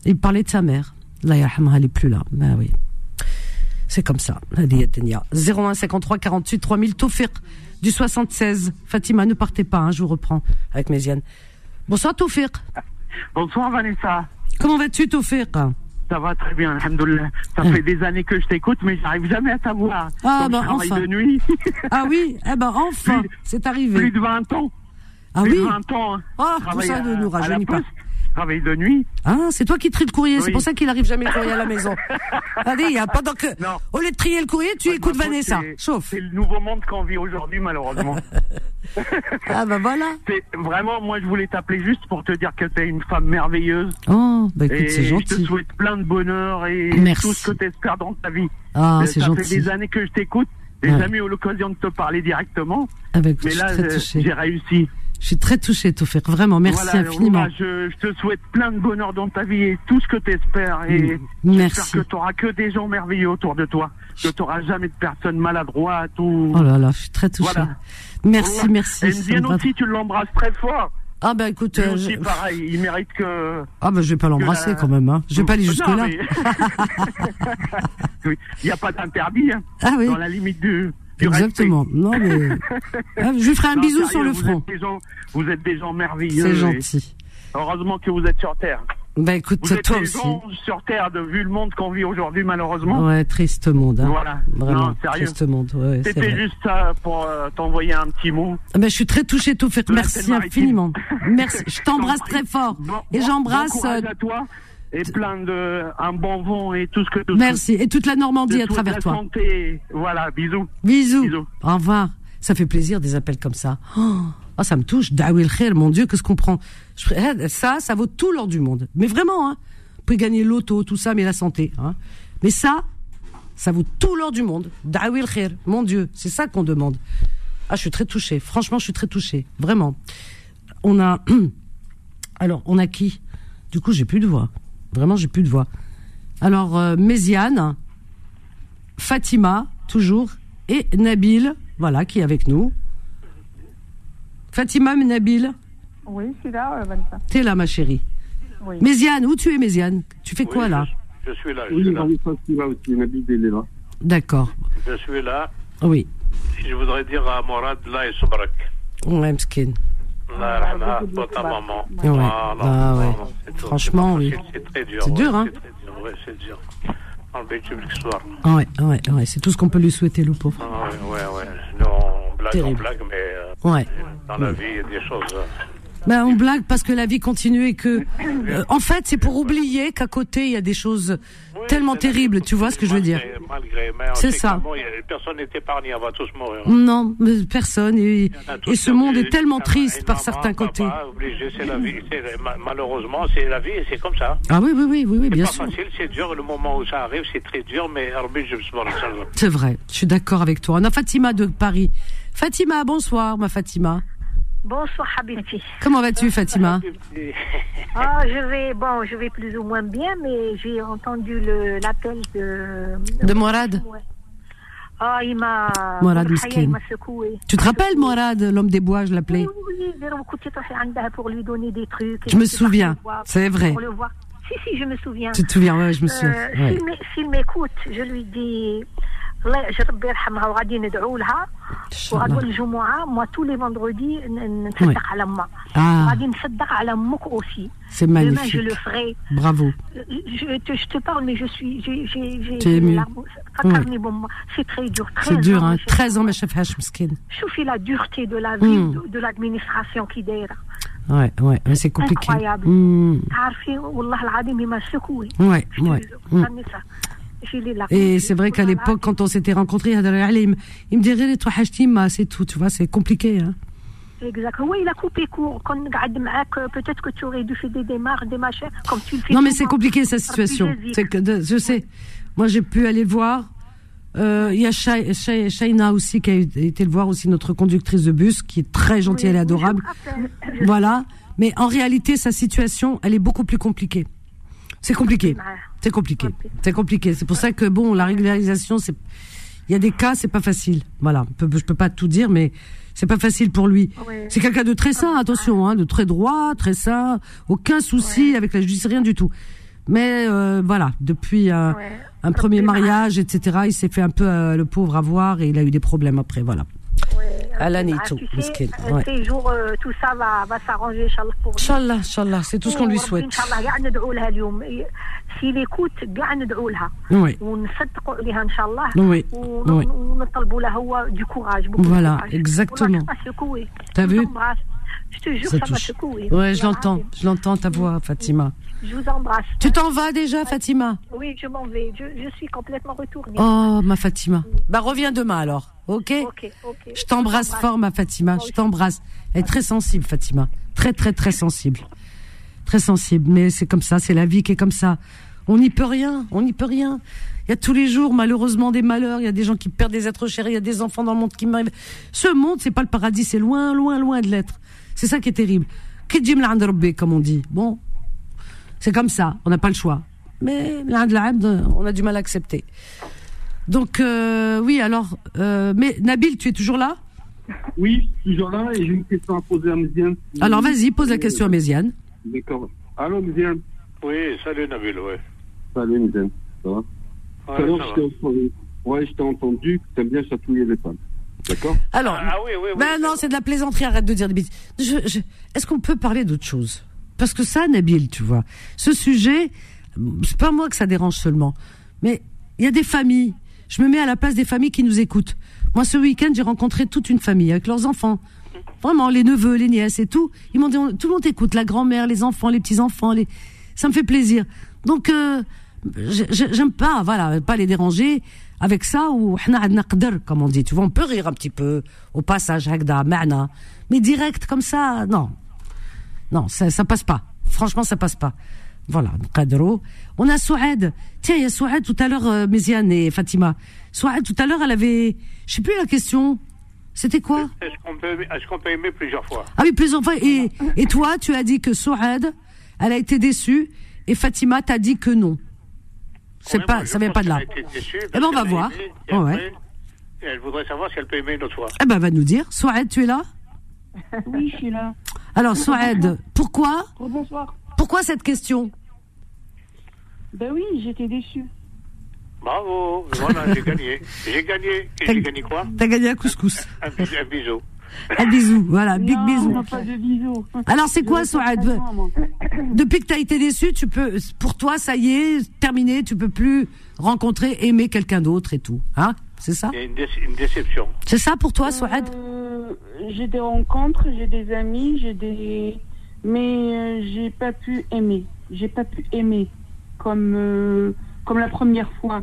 Il parlait de sa mère. Là, elle est plus là. Ben oui. C'est comme ça. 01 53 48 3000 Taufiq du 76. Fatima, ne partez pas, hein, je vous reprends avec Méziane. Bonsoir Taufiq. Bonsoir Vanessa. Comment vas-tu Taufiq ça va très bien, alhamdoulilah. Ça fait des années que je t'écoute, mais j'arrive jamais à t'avoir. Ah, bah enfin. de nuit. ah oui, eh ben enfin, c'est arrivé. Plus de 20 ans. Ah plus oui. De 20 ans. Hein. Ah, tout ça ne nous rajeunit pas travaille de nuit. Ah, c'est toi qui tries le courrier, c'est pour ça qu'il arrive jamais le courrier à la maison. (laughs) Allez, il y a que, non. au lieu de trier le courrier, tu écoutes Vanessa. Chauffe. C'est le nouveau monde qu'on vit aujourd'hui, malheureusement. (laughs) ah bah voilà. Vraiment, moi je voulais t'appeler juste pour te dire que t'es une femme merveilleuse. Oh, bah écoute, c'est gentil. Je te souhaite plein de bonheur et Merci. tout ce que t'espères dans ta vie. Ah, c'est gentil. Ça fait des années que je t'écoute. J'ai jamais eu l'occasion de te parler directement. Ah bah écoute, mais là, j'ai réussi. Je suis très touchée, Tofik. Vraiment, merci infiniment. je, te souhaite plein de bonheur dans ta vie et tout ce que tu espères. Et mm. merci. que tu auras que des gens merveilleux autour de toi. Que tu n'auras jamais de personnes maladroites ou. Oh là là, je suis très touchée. Merci, merci. Et bien aussi, tu l'embrasses très fort. Ah bah écoute, euh, aussi pareil, il mérite que. Ah bah je vais pas l'embrasser quand même, hein. Je vais pas aller jusque là. (laughs) il n'y a pas d'interdit. Hein, ah oui. Dans la limite du. Exactement. Non mais. (laughs) Ah, je lui ferai un bisou sur le front. vous êtes des gens merveilleux. C'est gentil. Heureusement que vous êtes sur Terre. Bah écoute, Vous êtes toi aussi. sur Terre, de vu le monde qu'on vit aujourd'hui, malheureusement. Ouais, triste monde. Hein. Voilà. Vraiment, non, sérieux. triste monde. Ouais, C'était juste ça pour euh, t'envoyer un petit mot. Ah bah, je suis très touchée, tout fait. Merci infiniment. Merci. Je (laughs) t'embrasse très fort. et j'embrasse. Bon euh, à toi. Et plein de un bon vent et tout ce que tout Merci et toute la Normandie à travers toi. Santé. Voilà, bisous. bisous. Bisous. Au revoir. Ça fait plaisir des appels comme ça. Oh. Ah, ça me touche. Dawil Khair, mon Dieu, qu'est-ce qu'on prend? Eh, Ça, ça vaut tout l'or du monde. Mais vraiment, hein. Vous pouvez gagner l'auto, tout ça, mais la santé. Hein. Mais ça, ça vaut tout l'or du monde. Dawil Khair, mon Dieu, c'est ça qu'on demande. Ah, je suis très touchée. Franchement, je suis très touchée. Vraiment. On a. (clears throat) Alors, on a qui? Du coup, j'ai plus de voix. Vraiment, j'ai plus de voix. Alors, euh, Méziane, Fatima, toujours, et Nabil, voilà, qui est avec nous. Fatima Nabil Oui, je suis là, euh, Vanessa. T'es là, ma chérie. Oui. Méziane, où tu es, Méziane Tu fais quoi là je, suis là. Je oui, suis là. aussi, Nabil, est là. D'accord. Je suis là. Oui. je voudrais dire à Morad, là, et Sobrak. Ouais, mskin. Ah, ta maman. Ouais. Ah, ouais. Franchement, oui. C'est très dur. C'est dur, hein Oui, c'est dur. En soir. Ouais, ouais, ouais. C'est tout ce qu'on peut lui souhaiter, le pauvre. Ah, ouais, ouais, ouais. Non, blague, on blague, mais euh, ouais. dans la vie, il y a des choses. Euh, ben, on blague parce que la vie continue et que, euh, en fait, c'est pour oublier qu'à côté, il y a des choses tellement terribles, tu vois ce que je veux dire? C'est ça. personne n'est épargné, on va tous mourir. Non, personne. Et, et ce monde est tellement triste par certains côtés. Obligé, c'est la vie. Malheureusement, c'est la vie et c'est comme ça. Ah oui, oui, oui, oui, oui bien sûr. C'est facile, c'est dur. Le moment où ça arrive, c'est très dur, mais C'est vrai, je suis d'accord avec toi. On a Fatima de Paris. Fatima, bonsoir, ma Fatima. Bonsoir Habibti. Comment vas-tu Fatima (laughs) Ah, je vais bon, je vais plus ou moins bien, mais j'ai entendu l'appel de de Morad. Ah, il m'a Morad secoué. Tu te rappelles Morad, l'homme des bois, je l'appelais Oui, oui, pour lui donner des trucs. Je me souviens, c'est vrai. Si, si, je me souviens. Tu te souviens, ouais, je me souviens. Euh, S'il m'écoute, je lui dis الله ربي يرحمها وغادي ندعو لها وغدوه الجمعه موا تو لي فوندردي نصدق على ما غادي نصدق على امك اوسي C'est magnifique. je le ferai. Bravo. Je te, je te parle, mais je suis. Tu es ému. C'est très dur. C'est dur, hein. 13 ans, ma chef Hash Miskin. Choufi la dureté de la vie, mm. de, de l'administration qui derrière. Ouais, ouais, mais c'est compliqué. Incroyable. Mm. Wallah al-Adim, il m'a secoué. Ouais, ouais. Mm. et c'est vrai qu'à l'époque, quand on s'était rencontrés, il me dirait toi c'est tout, tu vois, c'est compliqué. Hein. Exactement. Oui, il a coupé court. Quand peut-être que tu aurais dû faire des démarches, des machins, comme tu le fais. Non, mais c'est compliqué sa situation. Je sais. Moi, j'ai pu aller voir. Euh, il y a Shaina aussi qui a été le voir aussi notre conductrice de bus qui est très gentille, elle est adorable. Voilà. Mais en réalité, sa situation, elle est beaucoup plus compliquée. C'est compliqué. C'est compliqué. C'est compliqué. C'est pour ça que bon, la régularisation, c'est, il y a des cas, c'est pas facile. Voilà. Je peux pas tout dire, mais c'est pas facile pour lui. C'est quelqu'un de très sain, attention, hein, de très droit, très sain, aucun souci avec la justice, rien du tout. Mais euh, voilà, depuis un, un premier mariage, etc., il s'est fait un peu euh, le pauvre avoir et il a eu des problèmes après. Voilà. Alan et tout. Ouais. Ces jours, euh, tout ça va, va s'arranger, Inch'Allah. Pour lui. Inch'Allah, Inch'Allah, c'est tout ce qu'on lui souhaite. S'il écoute, قاع ندعو لها oui. ونصدقوا عليها ان شاء الله oui. ونطلبوا لها هو du courage voilà exactement t'as vu je te jure, ça, ça m'a secoué. Ouais, je l'entends, je l'entends ta voix, Fatima. Je vous embrasse. Tu t'en vas déjà, Fatima Oui, je m'en vais. Je, je, suis complètement retournée. Oh, ma Fatima. Bah, reviens demain alors, ok Ok, ok. Je t'embrasse fort, ma Fatima. Je t'embrasse. Elle est très sensible, Fatima. Très, très, très sensible. Très sensible. Mais c'est comme ça, c'est la vie qui est comme ça. On n'y peut rien, on n'y peut rien. Il y a tous les jours, malheureusement, des malheurs. Il y a des gens qui perdent des êtres chers. Il y a des enfants dans le monde qui meurent. Ce monde, c'est pas le paradis. C'est loin, loin, loin de l'être. C'est ça qui est terrible. Comme on dit. Bon, c'est comme ça, on n'a pas le choix. Mais on a du mal à accepter. Donc, euh, oui, alors, euh, mais Nabil, tu es toujours là? Oui, toujours là et j'ai une question à poser à Méziane. Alors, vas-y, pose la question à Méziane. D'accord. Allô, Méziane? Oui, salut Nabil, ouais. Salut Méziane, ça va? Ouais, ça ouais je t'ai entendu que tu aimes bien chatouiller les femmes. D'accord? Alors, ah, oui, oui, oui, ben non, c'est de la plaisanterie, arrête de dire des bêtises. Est-ce qu'on peut parler d'autre chose? Parce que ça, Nabil, tu vois, ce sujet, c'est pas moi que ça dérange seulement, mais il y a des familles. Je me mets à la place des familles qui nous écoutent. Moi, ce week-end, j'ai rencontré toute une famille avec leurs enfants. Vraiment, les neveux, les nièces et tout. Ils m'ont dit, tout le monde écoute, la grand-mère, les enfants, les petits-enfants. Ça me fait plaisir. Donc, euh, j'aime pas, voilà, pas les déranger avec ça ou comme on dit. Tu vois, on peut rire un petit peu au passage, mais direct comme ça, non. Non, ça, ça passe pas. Franchement, ça passe pas. Voilà, On a Souad. Tiens, il y a Souad tout à l'heure, euh, Méziane et Fatima. Souad, tout à l'heure, elle avait, je sais plus la question. C'était quoi? Est-ce qu'on peut, aimer plusieurs fois? Ah oui, plusieurs fois. Et, et toi, tu as dit que Souad, elle a été déçue, et Fatima t'a dit que non. C'est pas, ça vient pas de là. eh ben, on va voir. ouais. Elle voudrait savoir si elle peut aimer une autre fois. Eh ben, va nous dire. Souad, tu es là? Oui, je suis là. Alors, Souad, pourquoi Bonsoir. Pourquoi cette question Ben oui, j'étais déçue. Bravo, voilà, j'ai gagné. J'ai gagné. Et j'ai gagné quoi T'as gagné un couscous. Un, un bisou. Un bisou, voilà, big bisou. Non, pas de bisou. Alors c'est quoi, Souad Depuis que tu as été déçu, tu peux, pour toi, ça y est, terminé, tu peux plus rencontrer, aimer quelqu'un d'autre et tout, hein? C'est ça une, une, déception. C'est ça pour toi, Souad euh, J'ai des rencontres, j'ai des amis, j'ai des, mais euh, j'ai pas pu aimer. J'ai pas pu aimer comme euh, comme la première fois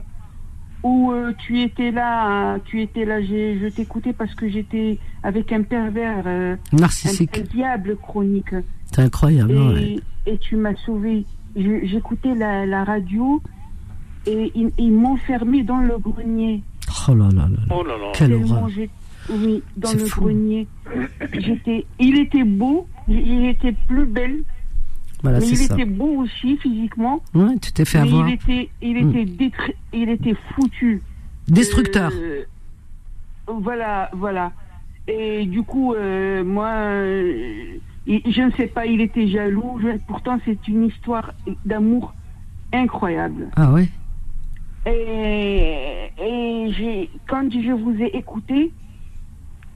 où euh, tu étais là, tu étais là, je t'écoutais parce que j'étais avec un pervers euh, narcissique, un, diable chronique. C'est incroyable. Et, et tu m'as sauvé. J'écoutais la, la, radio et ils, m'ont fermé dans le grenier. Oh là là là. Oh là là. Quelle horreur. Oui, dans le grenier. J'étais, il était beau, il était plus belle mais il était beau aussi physiquement. Ouais, tu t'es fait avoir. Il était, il hmm. était, il était foutu. Destructeur. Euh, voilà, voilà. Et du coup, euh, moi, euh, je ne sais pas, il était jaloux. pourtant, c'est une histoire d'amour incroyable. Ah ouais? Et, et quand je vous ai écouté,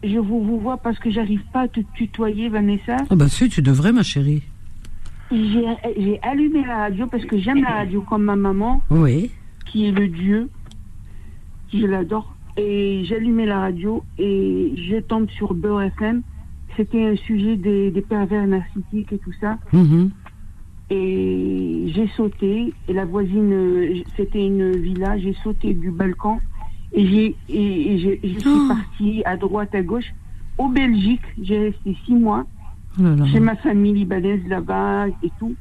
je vous, vous vois parce que j'arrive pas à te tutoyer, Vanessa. Ah bah si, tu devrais, ma chérie j'ai allumé la radio parce que j'aime la radio comme ma maman. Oui. Qui est le Dieu. Je l'adore. Et j'ai allumé la radio et je tombe sur Beurre FM. C'était un sujet des, pervers narcissiques et tout ça. Mm-hmm. Et j'ai sauté. Et la voisine, c'était une villa. J'ai sauté du balcon. Et j'ai et, je suis oh. partie à droite, à gauche. Au Belgique, j'ai resté six mois. Oh J'ai ma famille libanaise là-bas et tout.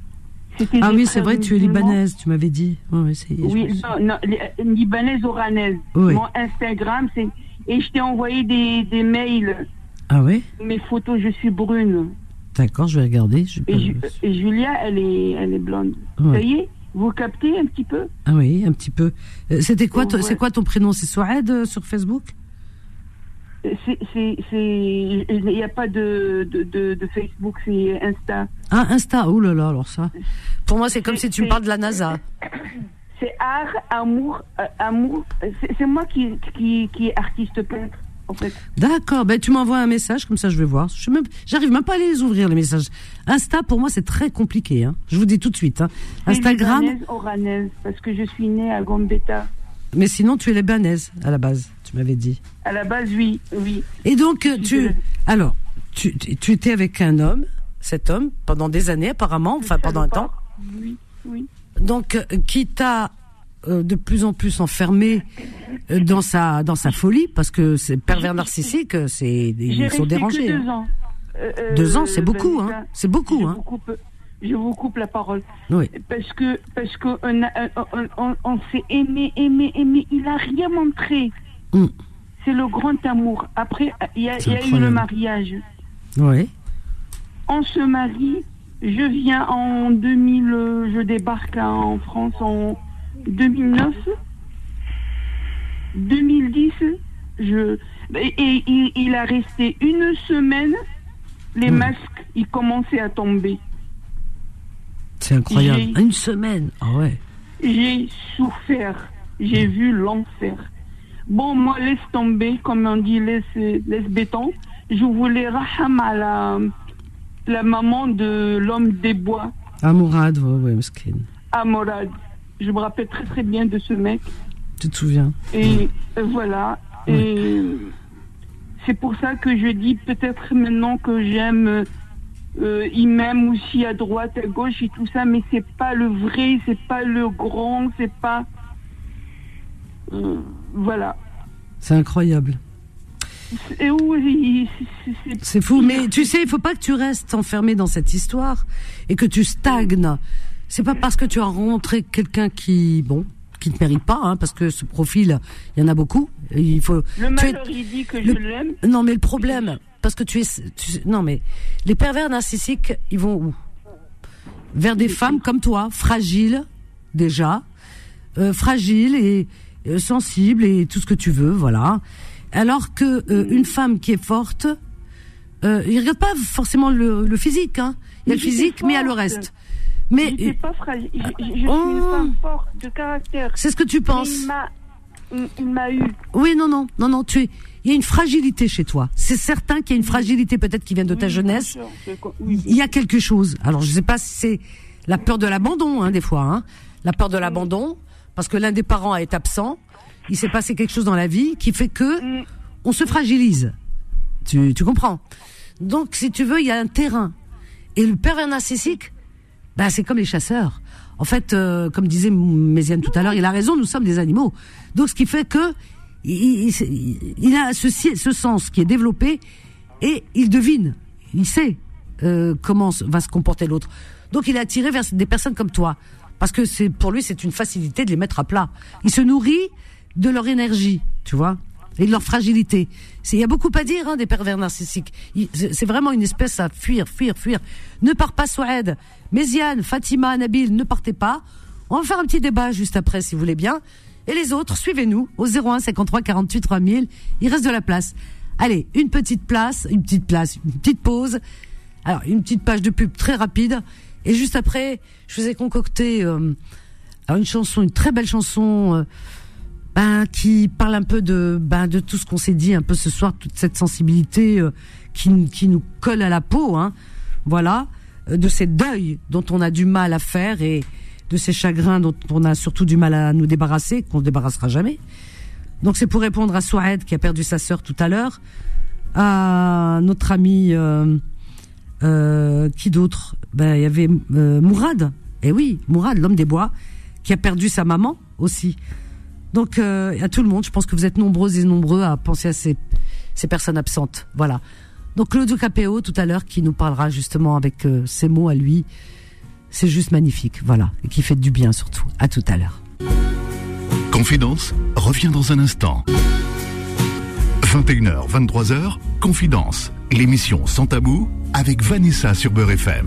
Ah oui, c'est vrai, tu es libanaise, tu m'avais dit. oui, non, libanaise oranaise. Mon Instagram, c'est. Et je t'ai envoyé des, des, mails. Ah oui Mes photos, je suis brune. D'accord, je vais regarder. et, Julia, elle est, elle est blonde. Ça y est Vous captez un petit peu Ah oui, un petit peu. Euh, c'était quoi, c'est quoi ton prénom? C'est Souad euh, sur Facebook? Il n'y a pas de, de, de, Facebook, c'est Insta. Ah, Insta, oh là là, alors ça. Pour moi, c'est comme si tu me parles de la NASA. (coughs) C'est art, amour, euh, amour. C'est moi qui, qui, qui est artiste peintre. En fait. D'accord, ben tu m'envoies un message, comme ça je vais voir. Je même, j'arrive même pas à les ouvrir les messages. Insta pour moi c'est très compliqué, hein. je vous dis tout de suite. Hein. Instagram. parce que je suis née à Gambetta. Mais sinon tu es libanaise à la base m'avais dit. À la base, oui, oui. Et donc, tu, alors, tu, tu étais avec un homme, cet homme, pendant des années apparemment, enfin pendant un temps. Oui, oui. Donc, euh, qui t'a euh, de plus en plus enfermé euh, dans sa dans sa folie, parce que c'est pervers narcissique, c'est ils sont dérangés. deux hein. ans. deux ans, c'est beaucoup, hein. C'est beaucoup, hein. je vous coupe la parole. Oui. Parce que parce que on, on s'est aimé, aimé, aimé. Il a rien montré. Mm. C'est le grand amour. Après, il y a, eu le mariage. Oui. on se marie. Je viens en 2000, je débarque en France en 2009. 2010, je, et, il, a resté une semaine, les hmm. masques, ils commençaient à tomber. C'est incroyable. Une semaine, ah ouais. J'ai souffert, j'ai hmm. vu l'enfer. Bon, moi, laisse tomber, comme on dit, laisse, laisse béton. Je voulais raham à la, la maman de l'homme des bois. Amourad, ouais, ouais, Amourad. Je me rappelle très très bien de ce mec. Tu te souviens Et voilà. Et c'est pour ça que je dis peut-être maintenant que j'aime. Euh, il m'aime aussi à droite, à gauche et tout ça, mais c'est pas le vrai, c'est pas le grand, c'est pas. Euh, voilà. C'est incroyable. C'est fou, mais tu sais, il faut pas que tu restes enfermé dans cette histoire et que tu stagnes. C'est pas parce que tu as rencontré quelqu'un qui, bon, qui ne mérite pas, hein, parce que ce profil, il y en a beaucoup. Il faut. Le malheur, il dit que je l'aime. Non, mais le problème, parce que tu es, non, mais les pervers narcissiques, ils vont où? Vers des femmes comme toi, fragiles déjà, euh, fragiles et euh, sensibles et tout ce que tu veux, voilà. Alors que euh, une femme qui est forte, euh, il regarde pas forcément le, le physique, hein. Il y a le physique, mais il y a le reste. Mais je, pas fragile. je, je suis une oh. femme forte de caractère. C'est ce que tu penses. Il m'a eu. Oui, non, non, non, non. Tu es. Il y a une fragilité chez toi. C'est certain qu'il y a une fragilité peut-être qui vient de ta jeunesse. Il y a quelque chose. Alors je sais pas si c'est la peur de l'abandon, hein, des fois. Hein. La peur de l'abandon, parce que l'un des parents est absent. Il s'est passé quelque chose dans la vie qui fait que mm. on se fragilise. Tu, tu comprends? Donc, si tu veux, il y a un terrain. Et le pervers narcissique, bah, c'est comme les chasseurs. En fait, euh, comme disait Méziane tout à l'heure, il a raison, nous sommes des animaux. Donc, ce qui fait que il, il, a ce, ce sens qui est développé et il devine, il sait euh, comment va se comporter l'autre. Donc, il est attiré vers des personnes comme toi, parce que pour lui, c'est une facilité de les mettre à plat. Il se nourrit de leur énergie, tu vois et de leur fragilité. Il y a beaucoup à dire hein, des pervers narcissiques. C'est vraiment une espèce à fuir, fuir, fuir. Ne pars pas, Soued. Méziane, Fatima, Nabil, ne partez pas. On va faire un petit débat juste après, si vous voulez bien. Et les autres, suivez-nous au 01 53 48 3000. Il reste de la place. Allez, une petite place, une petite place, une petite pause. Alors, une petite page de pub très rapide. Et juste après, je vous ai concocté euh, une chanson, une très belle chanson. Euh, ben, qui parle un peu de, ben, de tout ce qu'on s'est dit un peu ce soir, toute cette sensibilité euh, qui, qui nous colle à la peau, hein, voilà, euh, de ces deuils dont on a du mal à faire et de ces chagrins dont on a surtout du mal à nous débarrasser, qu'on ne débarrassera jamais. Donc c'est pour répondre à Souad qui a perdu sa sœur tout à l'heure, à notre ami euh, euh, qui d'autre? Ben il y avait Mourad. Eh oui, Mourad, l'homme des bois, qui a perdu sa maman aussi. Donc euh, à tout le monde, je pense que vous êtes nombreux et nombreux à penser à ces, ces personnes absentes. Voilà. Donc Claudio Capéo tout à l'heure qui nous parlera justement avec euh, ces mots à lui. C'est juste magnifique, voilà, et qui fait du bien surtout. À tout à l'heure. Confidence revient dans un instant. 21h, 23h, Confidence, l'émission sans tabou avec Vanessa sur Beurre FM.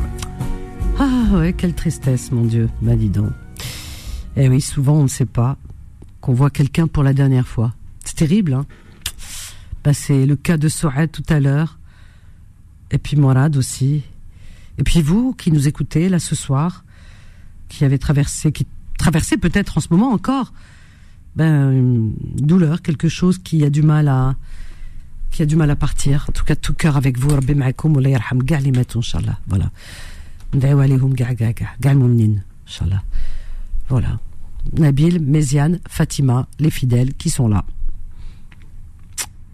Ah ouais, quelle tristesse, mon Dieu, bah dis donc. Eh oui, souvent on ne sait pas qu'on voit quelqu'un pour la dernière fois. C'est terrible, hein bah, C'est le cas de Souad tout à l'heure, et puis Morad aussi. Et puis vous qui nous écoutez là ce soir, qui avez traversé, qui traversez peut-être en ce moment encore, ben une douleur, quelque chose qui a du mal à qui a du mal à partir. En tout cas, tout cœur avec vous. Voilà. Nabil, Méziane, Fatima, les fidèles qui sont là.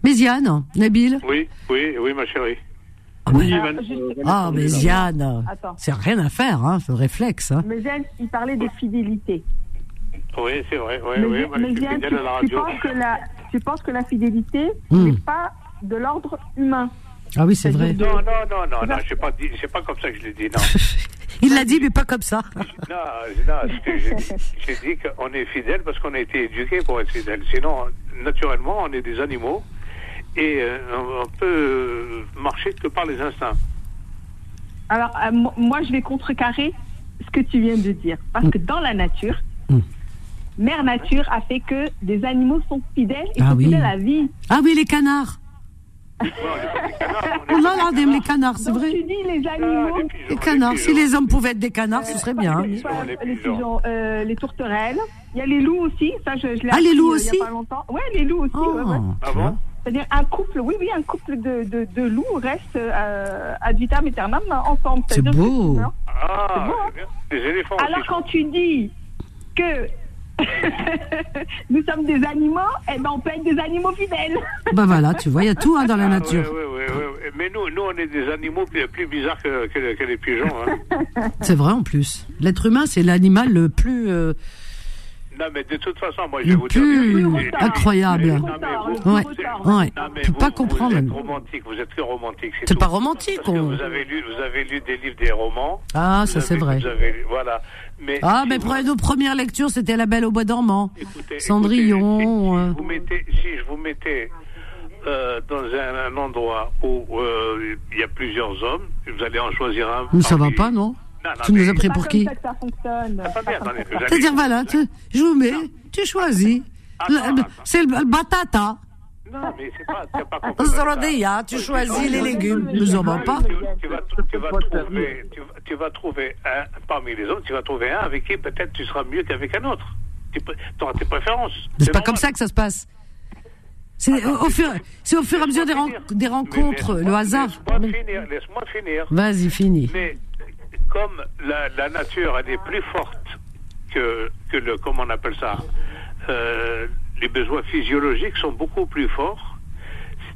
Méziane, Nabil? Oui, oui, oui, ma chérie. Ah, oui, ah, Méziane, c'est rien à faire, hein, ce réflexe. Hein. Méziane, il parlait des fidélités. Oui, c'est vrai, oui, oui, Méziane, tu, tu, penses que la, tu penses que la fidélité hmm. n'est pas de l'ordre humain? Ah oui, c'est vrai. Non, non, non, non, non, c'est pas, pas comme ça que je l'ai dit, non. (laughs) Il l'a dit, mais pas comme ça. (laughs) Non, non, j'ai dit, qu'on est fidèle parce qu'on a été éduqué pour être fidèle. Sinon, naturellement, on est des animaux et euh, on peut marcher que par les instincts. Alors, euh, moi, je vais contrecarrer ce que tu viens de dire. Parce que dans la nature, mm. Mère Nature a fait que des animaux sont fidèles et ah sont fidèles à la vie. Ah oui, les canards. On a les canards, c'est vrai. Tu dis les animaux. les, canards. Si les hommes pouvaient être des canards, ce serait bien. Les, pigeons, euh, les tourterelles. Il y a les loups aussi. Ça, je, je ah, les loups aussi. Il y a pas longtemps. Ouais, les loups aussi. Oh. Ah bon c'est-à-dire un couple, oui, oui, un couple de, de, de loups reste euh, ad vitam aeternam ensemble. C'est beau. Ah, beau, hein. des éléphants. Alors quand tu dis que nous sommes des animaux, eh ben on peut être des animaux fidèles. bah voilà, tu vois, il y a tout hein, dans la ah, nature. Oui, oui, oui, Mais nous, nous, on est des animaux plus, plus bizarres que, que, les pigeons. Hein. (laughs) c'est vrai en plus. L'être humain, c'est l'animal le plus. Euh, non, mais de toute façon, moi, je vais vous dire. (laughs) incroyable. ouais, ouais. peux pas comprendre. Vous êtes romantique, vous êtes très romantique. C'est pas romantique. Que vous avez lu, vous avez lu des livres, des romans. Ah, ça c'est vrai. Vous avez, voilà. Mais ah, mais vous... nos premières lectures, c'était La Belle au bois dormant. Cendrillon. si, euh. vous mettez, si je vous mettais euh, dans un, endroit où euh, il y a plusieurs hommes, vous allez en choisir un. Mais ça va pas, non tu nous as pris pour qui C'est-à-dire, voilà, tu, je vous mets, tu choisis. C'est le, batata. Non, mais c'est pas, pas tu choisis les légumes. Nous en pas. Tu, vas, tu, vas trouver, tu, vas trouver un, parmi les autres, tu vas trouver un avec qui peut-être tu seras mieux qu'avec un autre. Tu auras tes préférences. C'est pas comme ça que ça se passe. C'est au, fur, c'est au fur et à mesure des, des rencontres, le hasard. Laisse-moi finir, laisse-moi finir. Vas-y, finis. Mais comme la, nature, elle est plus forte que, que le, comment on appelle ça, euh, les besoins physiologiques sont beaucoup plus forts.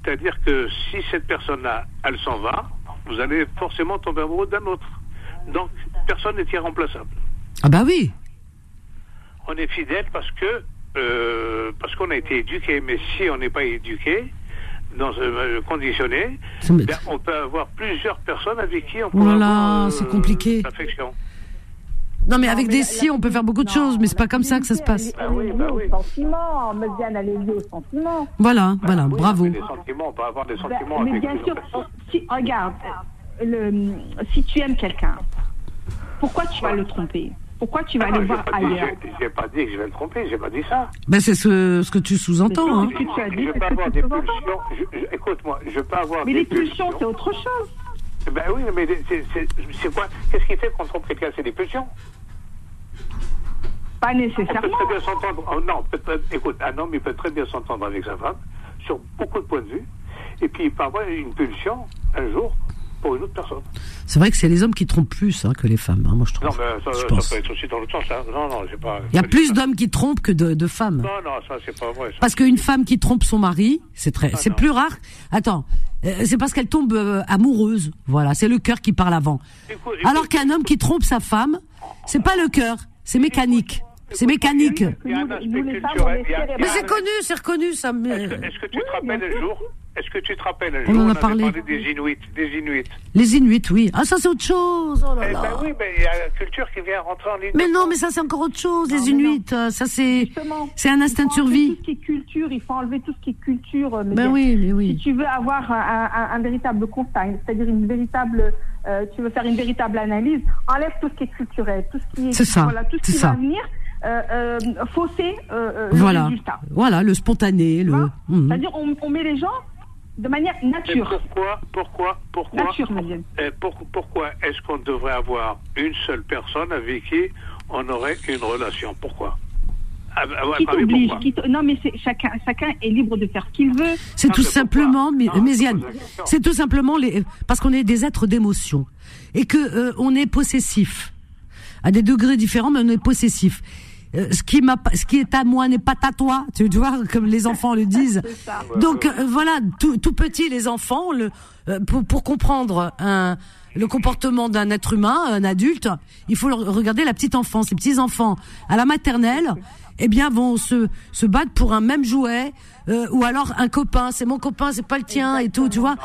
C'est-à-dire que si cette personne-là, elle s'en va, vous allez forcément tomber amoureux d'un autre. Donc, personne n'est irremplaçable. Ah bah oui. On est fidèle parce que euh, parce qu'on a été éduqué. Mais si on n'est pas éduqué, dans euh, conditionné, ben, on peut avoir plusieurs personnes avec qui on peut voilà, c'est compliqué. Affection. Non, mais avec des si, on peut faire beaucoup de choses, mais c'est pas comme ça que ça se passe. Bah oui, bah oui. Sentiment, Mediane, elle est liée au sentiment. Voilà, bah voilà, bravo. Des sentiments, on peut avoir des sentiments. mais bien sûr, si, regarde, le, si tu aimes quelqu'un, pourquoi tu vas le tromper? Pourquoi tu vas ah, aller voir ailleurs? J'ai pas dit que je vais le tromper, j'ai pas dit ça. Ben c'est ce, ce que tu sous-entends. Hein. Que tu as dit, je peux avoir des pulsions. Écoute-moi, je peux avoir. Mais les pulsions, c'est autre chose. Ben oui, mais c'est quoi? Qu'est-ce qui fait qu'on trompe quelqu'un? C'est des pulsions Pas nécessairement. On peut très bien s'entendre. Oh, non, écoute, un homme, il peut très bien s'entendre avec sa femme sur beaucoup de points de vue. Et puis, il peut avoir une pulsion un jour pour une autre personne. C'est vrai que c'est les hommes qui trompent plus hein, que les femmes, hein, moi je trouve. Non, mais ça, ça peut être aussi dans l'autre sens. Hein. Non, non, c'est pas. Il y a plus d'hommes qui trompent que de, de, femmes. Non, non, ça c'est pas vrai. Parce qu'une femme qui trompe son mari, c'est très, c'est plus rare. Attends, euh, c'est parce qu'elle tombe euh, amoureuse. Voilà, c'est le cœur qui parle avant. Alors qu'un homme qui trompe sa femme, c'est pas le cœur, c'est mécanique. C'est mécanique. Mais c'est connu, c'est reconnu ça. Est-ce que, tu te rappelles le jour est-ce que tu te rappelles un jour, on, a parlé. des Inuits, des Inuits Les Inuits, oui. Ah, ça c'est autre chose. Oh là eh ben oui, mais il y a la culture qui vient rentrer en ligne. Mais non, mais ça c'est encore autre chose. les Inuits, euh, ça c'est, c'est un instinct de survie. Tout ce qui est culture, il faut enlever tout ce qui est culture. Euh, ben oui, mais oui. Si tu veux avoir un, un, véritable constat, c'est-à-dire une véritable, euh, tu veux faire une véritable analyse, enlève tout ce qui est culturel, tout ce qui est, ça. voilà, tout ce qui ça. va venir. Euh, euh, fausser euh, voilà. le résultat. Voilà, le spontané. Le... Mhm. C'est-à-dire on, on met les gens de manière nature. pourquoi, pourquoi, pourquoi, nature, pour, pourquoi est-ce qu'on devrait avoir une seule personne avec qui on aurait une relation? Pourquoi? Ah, bah, qui t'oblige Non, mais chacun, chacun est libre de faire ce qu'il veut. C'est tout simplement, mais, Méziane, c'est tout simplement les, parce qu'on est des êtres d'émotion et que euh, on est possessif à des degrés différents, mais on est possessif. Euh, ce qui m'a, ce qui est à moi n'est pas à toi, tu vois, comme les enfants le disent. (laughs) Donc euh, voilà, tout, tout, petit les enfants, le, euh, pour, pour, comprendre un, le comportement d'un être humain, un adulte, il faut regarder la petite enfance. Les petits enfants à la maternelle, eh bien vont se se battre pour un même jouet. ou alors un copain, c'est mon copain, c'est pas le tien et tout, tu vois.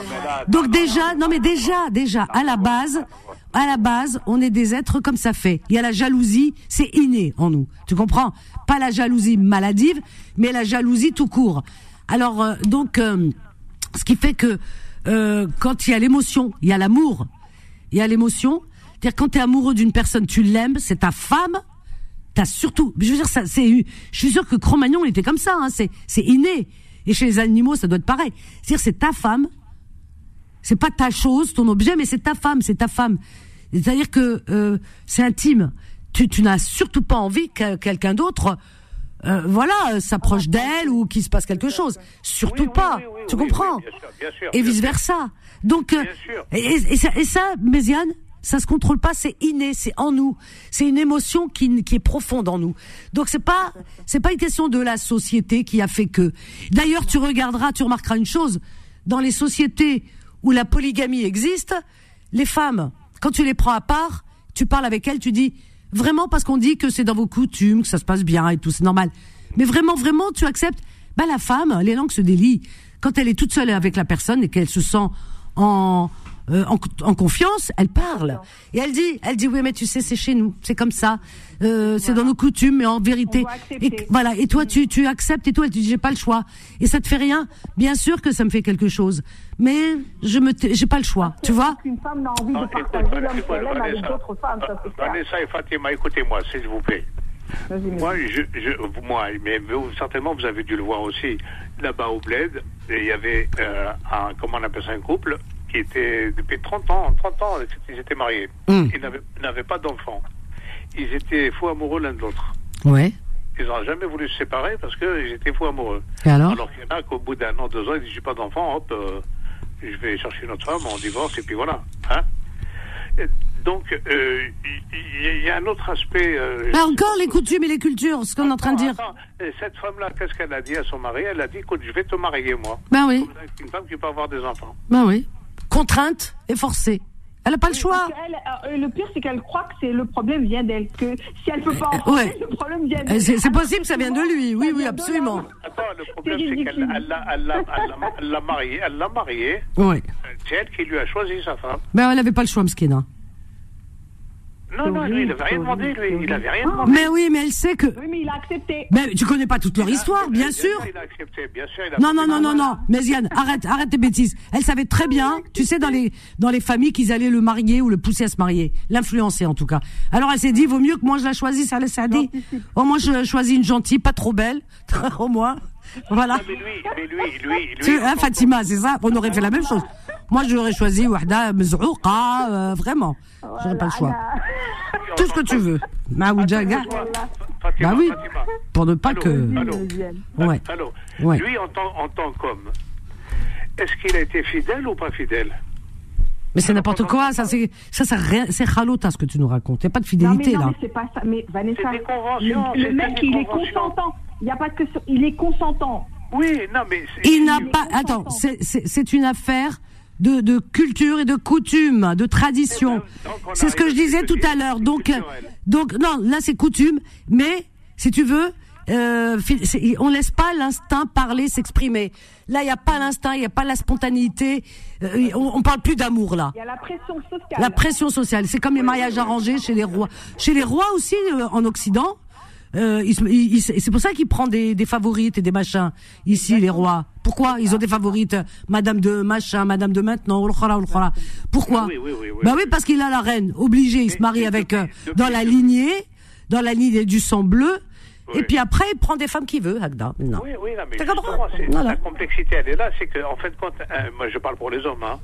Donc déjà, non mais déjà, déjà à la base, à la base, on est des êtres comme ça fait. Il y a la jalousie, c'est inné en nous. Tu comprends? Pas la jalousie maladive, mais la jalousie tout court. Alors euh, donc, euh, ce qui fait que euh, quand il y a l'émotion, il y a l'amour. il y a l'émotion. C'est-à-dire quand tu es amoureux d'une personne, tu l'aimes, c'est ta femme. T'as surtout, je veux dire ça, c'est, je suis sûr que Cro-Magnon était comme ça, hein, c'est, c'est inné. Et chez les animaux, ça doit être pareil. C'est-à-dire c'est ta femme, c'est pas ta chose, ton objet, mais c'est ta femme, c'est ta femme. C'est-à-dire que euh, c'est intime. Tu, tu n'as surtout pas envie que quelqu'un d'autre, euh, voilà, s'approche d'elle ou qu'il se passe quelque chose. Surtout pas. tu comprends Et vice versa. Donc, euh, et, et, ça, et ça, Méziane, ça se contrôle pas, c'est inné, c'est en nous. C'est une émotion qui, qui est profonde en nous. Donc c'est pas c'est pas une question de la société qui a fait que. D'ailleurs, tu regarderas, tu remarqueras une chose dans les sociétés où la polygamie existe, les femmes, quand tu les prends à part, tu parles avec elles, tu dis vraiment parce qu'on dit que c'est dans vos coutumes, que ça se passe bien et tout, c'est normal. Mais vraiment, vraiment, tu acceptes? Bah la femme, les langues se délient quand elle est toute seule avec la personne et qu'elle se sent en euh, en, confiance, elle parle. Et elle dit, elle dit oui mais tu sais c'est chez nous, c'est comme ça, euh, c'est dans nos coutumes mais en vérité, et, voilà. Et toi tu tu acceptes et toi tu dis j'ai pas le choix. Et ça te fait rien, bien sûr que ça me fait quelque chose, mais je me j'ai pas le choix, tu vois? Une femme n'a envie de partager l'homme qu'elle aime avec d'autres femmes, ça c'est Vanessa et Fatima, écoutez-moi s'il vous plaît. Moi, je, je, moi, mais vous, certainement, vous avez dû le voir aussi. Là-bas au bled, il y avait euh, un, comment on appelle ça, un couple? Qui étaient depuis 30 ans, 30 ans, ils étaient mariés. Hmm. Ils n'avaient pas d'enfants. Ils étaient fous amoureux l'un de l'autre. Ouais. Ils n'ont jamais voulu se séparer parce qu'ils étaient fous amoureux. alors, alors qu'il y en a qu'au bout d'un an, deux ans, ils disent j'ai pas d'enfants, hop, euh, je vais chercher une autre femme, on divorce et puis voilà. Hein donc, euh, il y, a un autre aspect. Euh, encore les coutumes et les cultures, ce qu'on est en train de dire. cette femme-là, qu'est-ce qu'elle a dit à son mari? Elle a dit écoute, je vais te marier, moi. Ben oui. une femme qui peut avoir des enfants. Ben oui contrainte et forcée. Elle n'a pas le choix. Euh, le pire, c'est qu'elle croit que c'est le problème vient d'elle. Que si elle peut pas en ouais. le problème vient d'elle. C'est possible, ça vient de lui. Oui, oui, absolument. Attends, le problème, c'est qu'elle l'a marié. Elle l'a marié. Oui. C'est elle qui lui a choisi sa femme. Mais ben, elle n'avait pas le choix, Mskina. Non, non, lui, il n'avait rien demandé, lui. Il n'avait rien demandé. Mais oui, mais elle sait que. Oui, mais il a accepté. Mais tu connais pas toute leur histoire, bien sûr. Il a accepté, bien sûr. Il a non, non, non, non, non. Mais Yann, (laughs) arrête, arrête tes bêtises. Elle savait très bien, tu sais, dans les, dans les familles qu'ils allaient le marier ou le pousser à se marier. L'influencer, en tout cas. Alors elle s'est dit, vaut mieux que moi je la choisisse, elle s'est dit. Au moins, je choisis une gentille, pas trop belle. (laughs) Au moins. Voilà. mais lui, mais lui, lui, lui. hein, Fatima, c'est ça? On aurait fait la même chose. Moi, j'aurais choisi Wahda Mzouqa, euh, vraiment. J'aurais pas le choix. Tout ce que tu veux. Maoujaga. Bah oui. Pour ne pas que. Ouais. Allô. Lui, en tant, en tant qu'homme, est-ce qu'il a été fidèle ou pas fidèle? Mais c'est n'importe quoi, ça c'est ça, ça c'est ce que tu nous racontes. Il n'y a pas de fidélité non, mais non, là. Mais c'est pas ça. Mais Vanessa, le, le mec il est consentant. Il n'y a pas que il est consentant. Oui, non mais il n'a pas. Attends, c'est une affaire de, de, culture et de coutume, de tradition. C'est ce que je disais tout à l'heure. Donc, donc non, là c'est coutume, mais si tu veux, euh, on laisse pas l'instinct parler, s'exprimer. Là, il n'y a pas l'instinct, il n'y a pas la spontanéité. Euh, on, on, parle plus d'amour là. Il y a la pression sociale. La pression sociale, c'est comme les mariages arrangés chez les rois. Chez les rois aussi euh, en Occident. Euh, c'est pour ça qu'il prend des, des, favorites et des machins ici les rois. Pourquoi ils ont des favorites Madame de machin, Madame de maintenant, Pourquoi Bah oui parce qu'il a la reine obligé, il se marie avec euh, dans la lignée, dans la lignée du sang bleu. Et puis après, il prend des femmes qu'il veut, Agda. Non. Oui, oui, non, mais justement, la complexité, elle est là. C'est qu'en en fait, quand, euh, moi je parle pour les hommes, hein,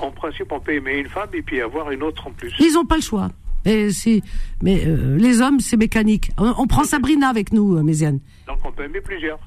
en principe, on peut aimer une femme et puis avoir une autre en plus. Ils n'ont pas le choix. Et si, mais euh, les hommes, c'est mécanique. On, prend Sabrina avec nous, euh, Méziane. Donc on peut aimer plusieurs.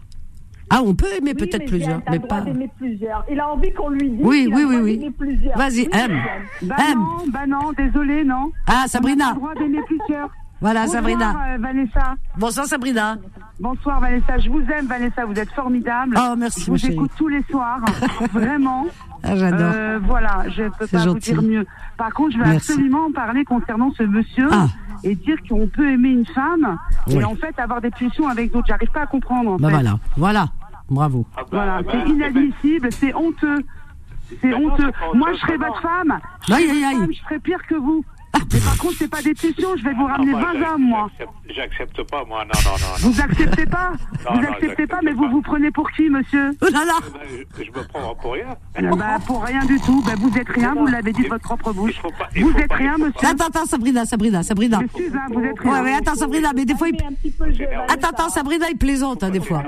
Ah, on peut aimer peut-être plusieurs, mais pas. plusieurs. Il a envie qu'on lui dise. Oui, oui, oui, oui. Vas-y, aime. Bah non, bah non, désolé, non. Ah, Sabrina. On a le droit d'aimer plusieurs. Voilà, Bonsoir, Sabrina. Euh, Vanessa. Bonsoir, Sabrina. Bonsoir, Vanessa. Je vous aime, Vanessa. Vous êtes formidable. Oh, merci, Je vous écoute tous les soirs. (laughs) Vraiment. Ah, j'adore. Euh, voilà, je ne peux pas vous dire mieux. Par contre, je vais absolument parler concernant ce monsieur ah. et dire qu'on peut aimer une femme et en fait avoir des pulsions avec d'autres. J'arrive pas à comprendre. En bah voilà, voilà. Bravo. Ah bah, voilà, bah, c'est inadmissible, c'est honteux. C'est honteux. Moi, je serais votre femme. Aïe, aïe, aïe. Je serais pire que vous. Mais par contre, c'est pas des pulsions, je vais vous ramener 20 hommes, moi. J'accepte pas, moi, non, non, non. Vous acceptez pas Vous acceptez pas, mais vous vous prenez pour qui, monsieur Oh là là Je me prends pour rien. Bah, pour rien du tout. Bah, vous êtes rien, vous l'avez dit de votre propre bouche. Vous êtes rien, monsieur. Attends, attends, Sabrina, Sabrina, Sabrina. Excuse, hein, vous êtes rien. Ouais, mais attends, Sabrina, mais des fois, il... Attends, attends, Sabrina, il plaisante, hein, des fois.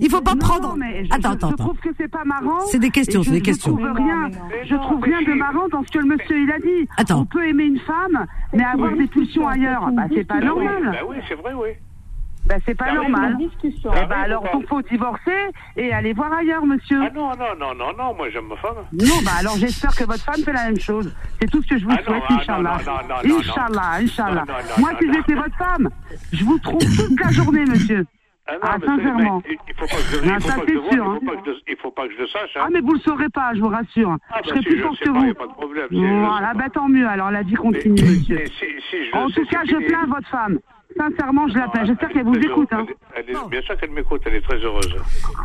Il faut pas prendre... Attends, attends, Je trouve que c'est pas marrant. C'est des questions, c'est des questions. Je trouve rien, je trouve rien de marrant dans ce que le monsieur, il a dit. Attends. On peut aimer une femme, mais avoir des pulsions ailleurs, bah, c'est pas normal. Bah oui, c'est vrai, oui. Bah, c'est pas normal. Eh discussion. bah, Ah alors, il faut divorcer et aller voir ailleurs, monsieur. Ah non, non, non, non, non, moi j'aime ma femme. Non, bah alors j'espère que votre femme fait la même chose. C'est tout ce que je vous Ah souhaite, ah Inch'Allah. Inch'Allah, Inch'Allah. Moi, non, si j'étais votre femme, je vous trouve toute la journée, monsieur. Ah non, Ah, mais sincèrement. mais il faut pas que je, faut ça, c'est vois, il hein. faut pas que je- il faut pas que je le sache. Hein. Ah, mais vous le saurez pas, je vous rassure. Ah, je bah, serai si plus sais que pas, vous. y a pas de problème, si je le Voilà, bah tant mieux. Alors la vie continue, monsieur. Mais si, si je En sais, tout cas, je plains votre femme. Sincèrement, je la plains. J'espère qu'elle vous écoute. Hein. heureuse. Elle est- bien sûr qu'elle m'écoute, elle est très heureuse.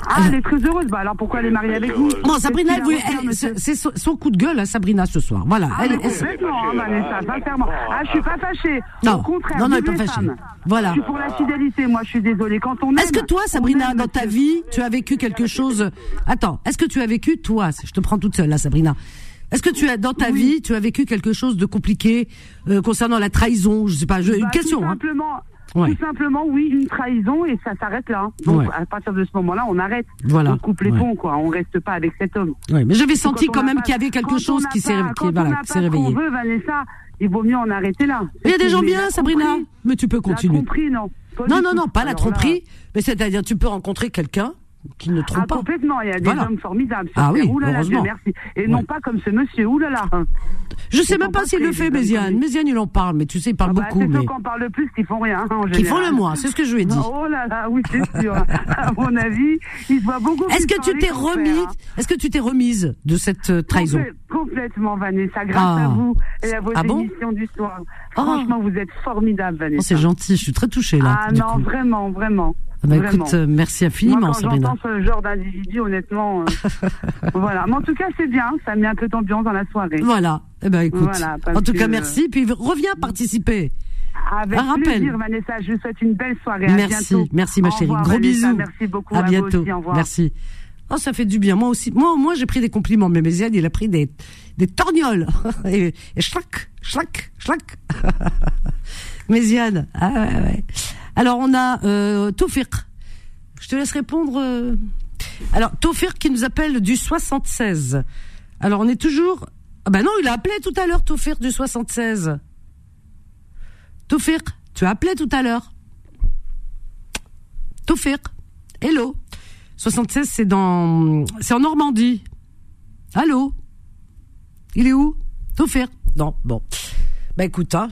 Ah, elle est très heureuse. Bah alors pourquoi elle est mariée avec vous Bon, Sabrina, c'est son coup de gueule, à Sabrina, ce soir. Voilà. Ah, Elle- complètement, hein, Vanessa, sincèrement. Ah, je suis pas fâchée. Non. Au contraire, Non, non, elle est vive pas fâchée. femmes. Voilà. Je suis pour la fidélité, moi, je suis désolée. Quand on Est-ce que toi, Sabrina, aime, dans ta vie, tu as vécu quelque chose Attends, est-ce que tu as vécu, toi, je te prends toute seule là, Sabrina. Est-ce que tu as dans ta vie, tu as vécu quelque chose de compliqué euh, concernant la trahison Je sais pas, je- une Bah, question. Tout Hein. simplement, Ouais. tout simplement, oui, une trahison et ça s'arrête là. Donc Ouais. à partir de ce moment-là, on arrête. Voilà. On coupe les Ouais. ponts, quoi. On reste pas avec cet homme. Ouais, mais j'avais senti quand même qu'il y avait quelque quand chose qui s'est on n'a pas ce qu'on réveillé. veut, Vanessa, il vaut mieux en arrêter là. Il y a des gens bien, Sabrina. Mais tu peux continuer. La tromperie, non. Pas Non, non, non, pas la là- tromperie. Mais c'est-à-dire, tu peux rencontrer quelqu'un qui ne trompe Ah, pas. complètement, il y a des Voilà. hommes formidables. Ah oui. Ouh là là, merci. Et non pas comme ce monsieur, oulala. Je sais même pas s'il le fait, Méziane. Méziane, il en parle, mais tu sais, il parle Ah bah, beaucoup. c'est mais... ceux qui en parlent le plus qui font rien, hein, en Qui font le moins, c'est ce que je lui ai dit. Oh là là, oui, c'est sûr. (laughs) à mon avis, il doit beaucoup Est-ce que tu t'es remise hein. Est-ce que tu t'es remise de cette euh, trahison Complè- Complètement, Vanessa, grâce Ah. à vous et à vos Ah bon émissions du soir. Franchement, vous êtes formidable, Vanessa. Oh, c'est gentil, je suis très touchée là. Ah non, coup. vraiment, vraiment. Ah bah, écoute, euh, merci infiniment, Moi, quand Sabrina. j'entends ce genre d'individu, honnêtement, euh, (laughs) voilà. Mais en tout cas, c'est bien. Ça met un peu d'ambiance dans la soirée. Voilà. Eh ben écoute. Voilà, en tout cas, que- merci. Puis reviens participer. Avec Un rappel. plaisir, Vanessa. Je vous souhaite une belle soirée. À Merci, bientôt. merci ma chérie. revoir, Gros Vanessa. bisous. Merci beaucoup. À à bientôt. aussi. Au. Merci. Oh, ça fait du bien. Moi aussi. Moi, moi, j'ai pris des compliments. Mais Méziane, il a pris des, des torgnoles. (laughs) et, et schlac, schlac, schlac. (laughs) Méziane. Ah, ouais, ouais. Alors, on a, euh. Je te laisse répondre. euh. Alors, Toufir qui nous appelle du 76. Alors, on est toujours, ah ben non, il a appelé tout à l'heure, Toufir du 76. Toufir, tu as appelé tout à l'heure. Toufir, hello. 76, c'est dans, c'est en Normandie. Allô? Il est où? Toufir Non, bon. Bah écoute, hein.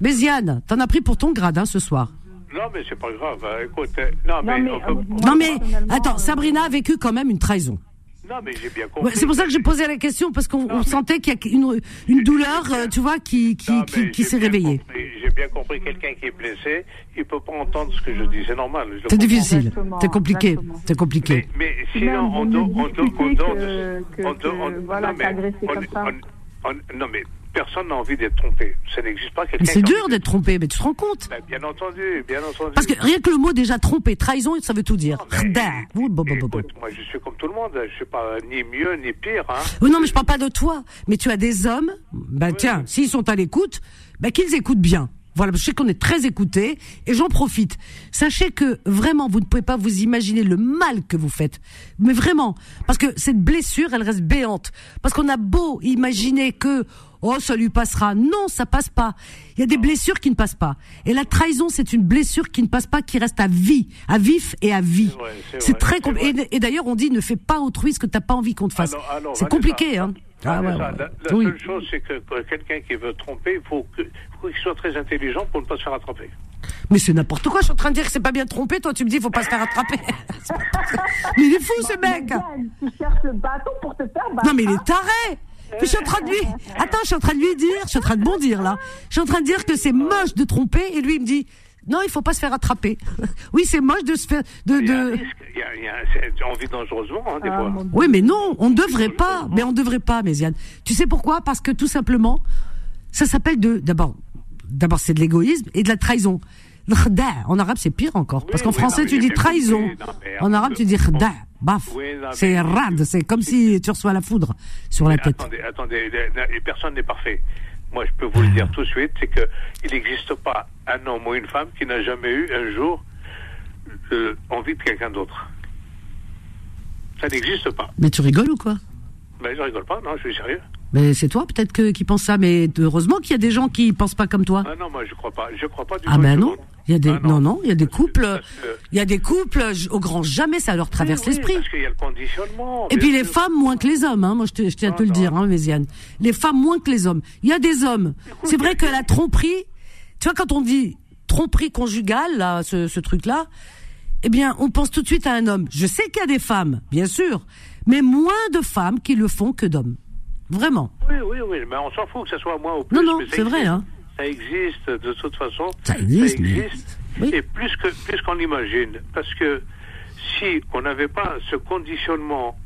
Béziane, t'en as pris pour ton grade, hein, ce soir. Non, mais c'est pas grave. euh, Écoute, euh, non, mais. on peut- Non mais, attends, Sabrina a vécu quand même une trahison. Non, mais j'ai bien compris. Ouais, c'est pour ça que j'ai posé la question, parce qu'on on sentait qu'il y a une, une douleur, euh, tu vois, qui, qui, Non, qui, mais qui j'ai s'est réveillée. J'ai bien compris, quelqu'un qui est blessé, il peut pas entendre ce que je dis, c'est normal. C'est difficile, c'est compliqué, c'est compliqué. Mais sinon, on doit, on doit, on doit, on non, mais on- non, mais personne n'a envie d'être trompé. Ça n'existe pas. quelqu'un Mais c'est dur d'être trompé, mais tu te rends compte Ben, bien entendu, bien entendu. Parce que rien que le mot déjà trompé, trahison, ça veut tout dire. Khda. Ouh, bo- bo- bo- bo. Moi, je suis comme tout le monde. Je suis pas ni mieux ni pire. Hein. Oui, non, mais je parle pas de toi. Mais tu as des hommes, ben tiens, s'ils sont à l'écoute, ben qu'ils écoutent bien. Voilà, je sais qu'on est très écoutés et j'en profite. Sachez que vraiment, vous ne pouvez pas vous imaginer le mal que vous faites. Mais vraiment, parce que cette blessure, elle reste béante. Parce qu'on a beau imaginer que oh ça lui passera, non, ça passe pas. Il y a des blessures qui ne passent pas. Et la trahison, c'est une blessure qui ne passe pas, qui reste à vie, à vif et à vie. c'est très c'est compli- Et, et d'ailleurs, on dit ne fais pas autrui ce que t'as pas envie qu'on te fasse. Alors- alors, C'est compliqué, hein. Ah, ouais. La, la Oui. seule chose, c'est que, que quelqu'un qui veut tromper, il faut que- faut qu'il soit très intelligent pour ne pas se faire attraper. Mais c'est n'importe quoi, je suis en train de dire que c'est pas bien trompé, toi tu me dis faut pas se faire attraper. (laughs) mais il est fou ce mec Tu cherches le bâton pour te faire battre. Non mais il est taré Puis je suis en train de lui... Attends, je suis en train de lui dire, je suis en train de bondir là, je suis en train de dire que c'est moche de tromper et lui il me dit non il faut pas se faire attraper. (laughs) oui c'est moche de se faire... De, Il y a un de... risque. Il y a, il y a- on vit dangereusement, hein, des Ah, fois. Oui mais non, on ne devrait pas, mais on ne devrait pas Méziane. Tu sais pourquoi? Parce que tout simplement, Ça s'appelle de d'abord d'abord c'est de l'égoïsme et de la trahison. En arabe, c'est pire encore. parce qu'en français, tu dis trahison. en arabe, tu dis khda, baf. c'est rad. C'est comme si tu reçois la foudre sur la tête. Attendez, attendez. Personne n'est parfait. Moi, je peux vous le dire tout de suite, c'est que il n'existe pas un homme ou une femme qui n'a jamais eu un jour euh, envie de quelqu'un d'autre. Ça n'existe pas. Mais tu rigoles ou quoi? Ben, je rigole pas. Non, je suis sérieux. Mais c'est toi peut-être que, qui pense ça, mais heureusement qu'il y a des gens qui pensent pas comme toi. Ah non, moi je crois pas, je crois pas du ah ben non. Il y a des ah non. non il y a des couples il y a des couples au grand jamais ça leur traverse l'esprit. Parce qu'il y a le conditionnement. Et puis les femmes moins que les hommes hein. Moi je, je tiens à te le dire hein Méziane. Les femmes moins que les hommes. Il y a des hommes. C'est vrai que la tromperie tu vois quand on dit tromperie conjugale là ce, ce truc là eh bien on pense tout de suite à un homme. Je sais qu'il y a des femmes, bien sûr, mais moins de femmes qui le font que d'hommes. Vraiment. Oui, oui, oui, mais on s'en fout que ce soit moins ou plus. Non, non, c'est vrai, hein. Ça existe de toute façon. Ça existe. Et plus que plus qu'on imagine, parce que si on n'avait pas ce conditionnement,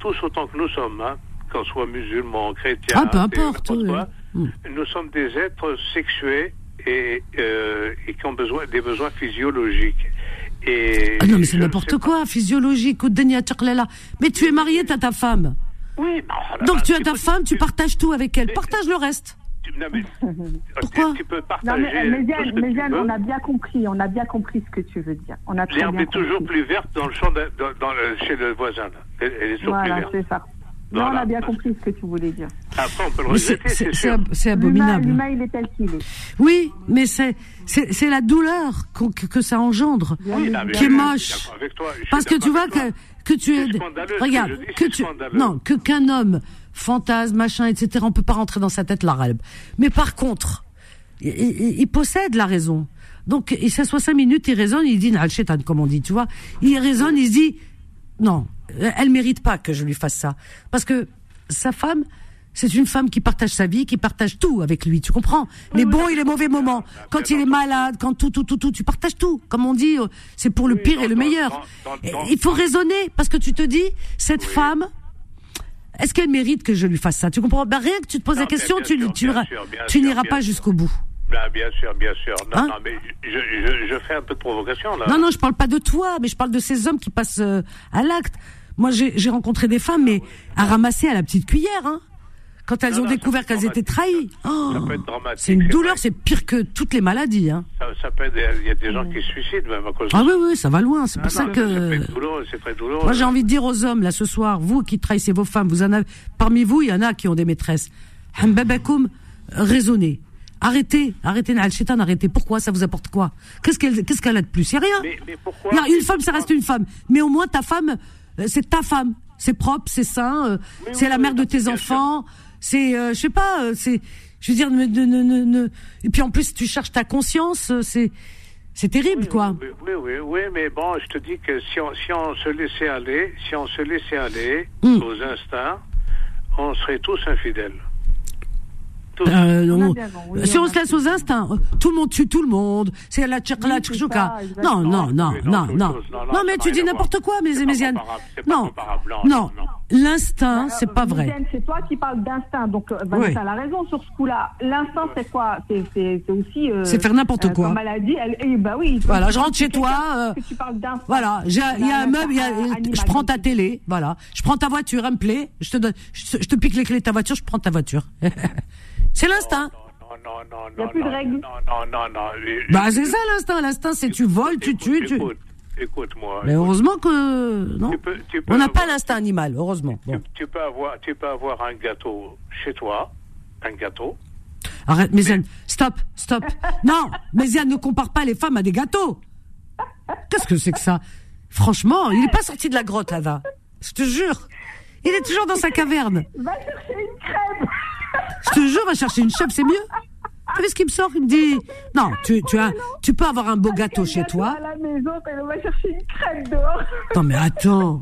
tous autant que nous sommes, hein, qu'on soit musulmans, chrétiens, ah, peu importe, hmm. nous sommes des êtres sexués et, euh, et qui ont besoin des besoins physiologiques. Et ah non, mais c'est n'importe quoi, physiologique, mais tu es marié, t'as ta femme. Oui. Donc tu as ta femme, tu partages tout avec elle. Partage le reste. (laughs) Pourquoi tu, peux partager non, mais, on a bien compris, on a bien compris ce que tu veux dire. L'herbe est toujours plus verte dans le champ, dans, chez le voisin. Elle, est toujours voilà, c'est ça. Non, on a bien compris ce que tu voulais dire. Après, on peut le regretter, c'est abominable. L'humain, il est tel qu'il est. Oui, mais c'est c'est la douleur que, que ça engendre qui est moche. Parce que tu vois que que tu es, regarde, que tu, non, que qu'un homme fantasme, machin, etc. On peut pas rentrer dans sa tête l'arabe. Mais par contre, il, possède la raison. Donc, il s'assoit cinq minutes, il raisonne, il dit, comme on dit, tu vois. Il raisonne, il se dit, non, elle mérite pas que je lui fasse ça. Parce que sa femme, c'est une femme qui partage sa vie, qui partage tout avec lui. Tu comprends? Les bons et les mauvais moments. Quand il est malade, quand tout, tout, tout, tout, tu partages tout. Comme on dit, euh, c'est pour le pire et le meilleur. Il faut raisonner parce que tu te dis, cette femme, est-ce qu'elle mérite que je lui fasse ça? Tu comprends? Ben, Rien que tu te poses la question, tu, tu, n'iras pas jusqu'au bout. Ben, bien sûr, bien sûr. Non, hein non, mais je, je, fais un peu de provocation là. Non, non, je parle pas de toi, mais je parle de ces hommes qui passent euh, à l'acte. Moi, j'ai rencontré des femmes, mais à ramasser à la petite cuillère. Hein quand elles ont découvert qu'elles étaient trahies. Oh, c'est une douleur, c'est pire que toutes les maladies. Hein. Ça, peut il y a des gens qui se suicident même à cause ah de Ah oui, oui, ça va loin. C'est pour ça que. C'est très douloureux. Moi, j'ai envie de dire aux hommes, là, ce soir, vous qui trahissez vos femmes, vous en avez, parmi vous, il y en a qui ont des maîtresses. Hambabakoum, raisonnez. Arrêtez, arrêtez, Al-Shaitan, arrêtez. Pourquoi Ça vous apporte quoi? Qu'est-ce qu'elle qu'est-ce qu'elle a de plus? Il n'y a rien. Mais, mais pourquoi? Une femme, ça reste une femme. Mais au moins, ta femme, euh, c'est ta femme. C'est propre, c'est sain, euh, c'est la mère de tes enfants c'est, euh, je sais pas, euh, c'est, je veux dire, ne, ne, ne, ne, et puis en plus tu cherches ta conscience, c'est, c'est terrible, quoi. Oui, oui, oui, oui, mais bon, je te dis que si on, si on se laissait aller, si on se laissait aller hmm. aux instincts, on serait tous infidèles. Euh, non. si on se laisse aux instincts, tout le monde tue tout le monde. C'est la tchakla Non, non, non, non, non. Non, mais tu dis n'importe quoi, mes Méziane. Non, non. L'instinct, c'est pas vrai. C'est toi qui parles d'instinct, donc euh, Vanessa a raison sur ce coup-là. L'instinct, c'est quoi C'est aussi. Euh, c'est faire n'importe quoi. maladie, eh, bah oui. Voilà, je rentre chez toi. Voilà, il y a un meuble, je prends ta télé, voilà, je prends ta voiture, elle me plaît, je te donne, je te pique les clés de ta voiture, je prends ta voiture. C'est l'instinct. Non, non, non, non. Il n'y a plus de règles. Non, non, non, non. Bah, c'est ça l'instinct. L'instinct, c'est tu voles, tu tues, tu. Écoute-moi. Mais heureusement que non. On n'a pas l'instinct animal, heureusement. Tu, peux avoir, tu peux avoir un gâteau chez toi, un gâteau. Arrête, Méziane, stop, stop. (laughs) non, Méziane, ne compare pas les femmes à des gâteaux. Qu'est-ce que c'est que ça? Franchement, il n'est pas sorti de la grotte là-bas. Je te jure. Il est toujours dans sa caverne. Va chercher une crème. Je te jure, va chercher une chef, c'est mieux. Tu sais ce qu'il me sort Il me dit Non, tu, tu, as, tu peux avoir un beau gâteau chez toi. À la maison, elle va chercher une crème dehors. Non, mais attends.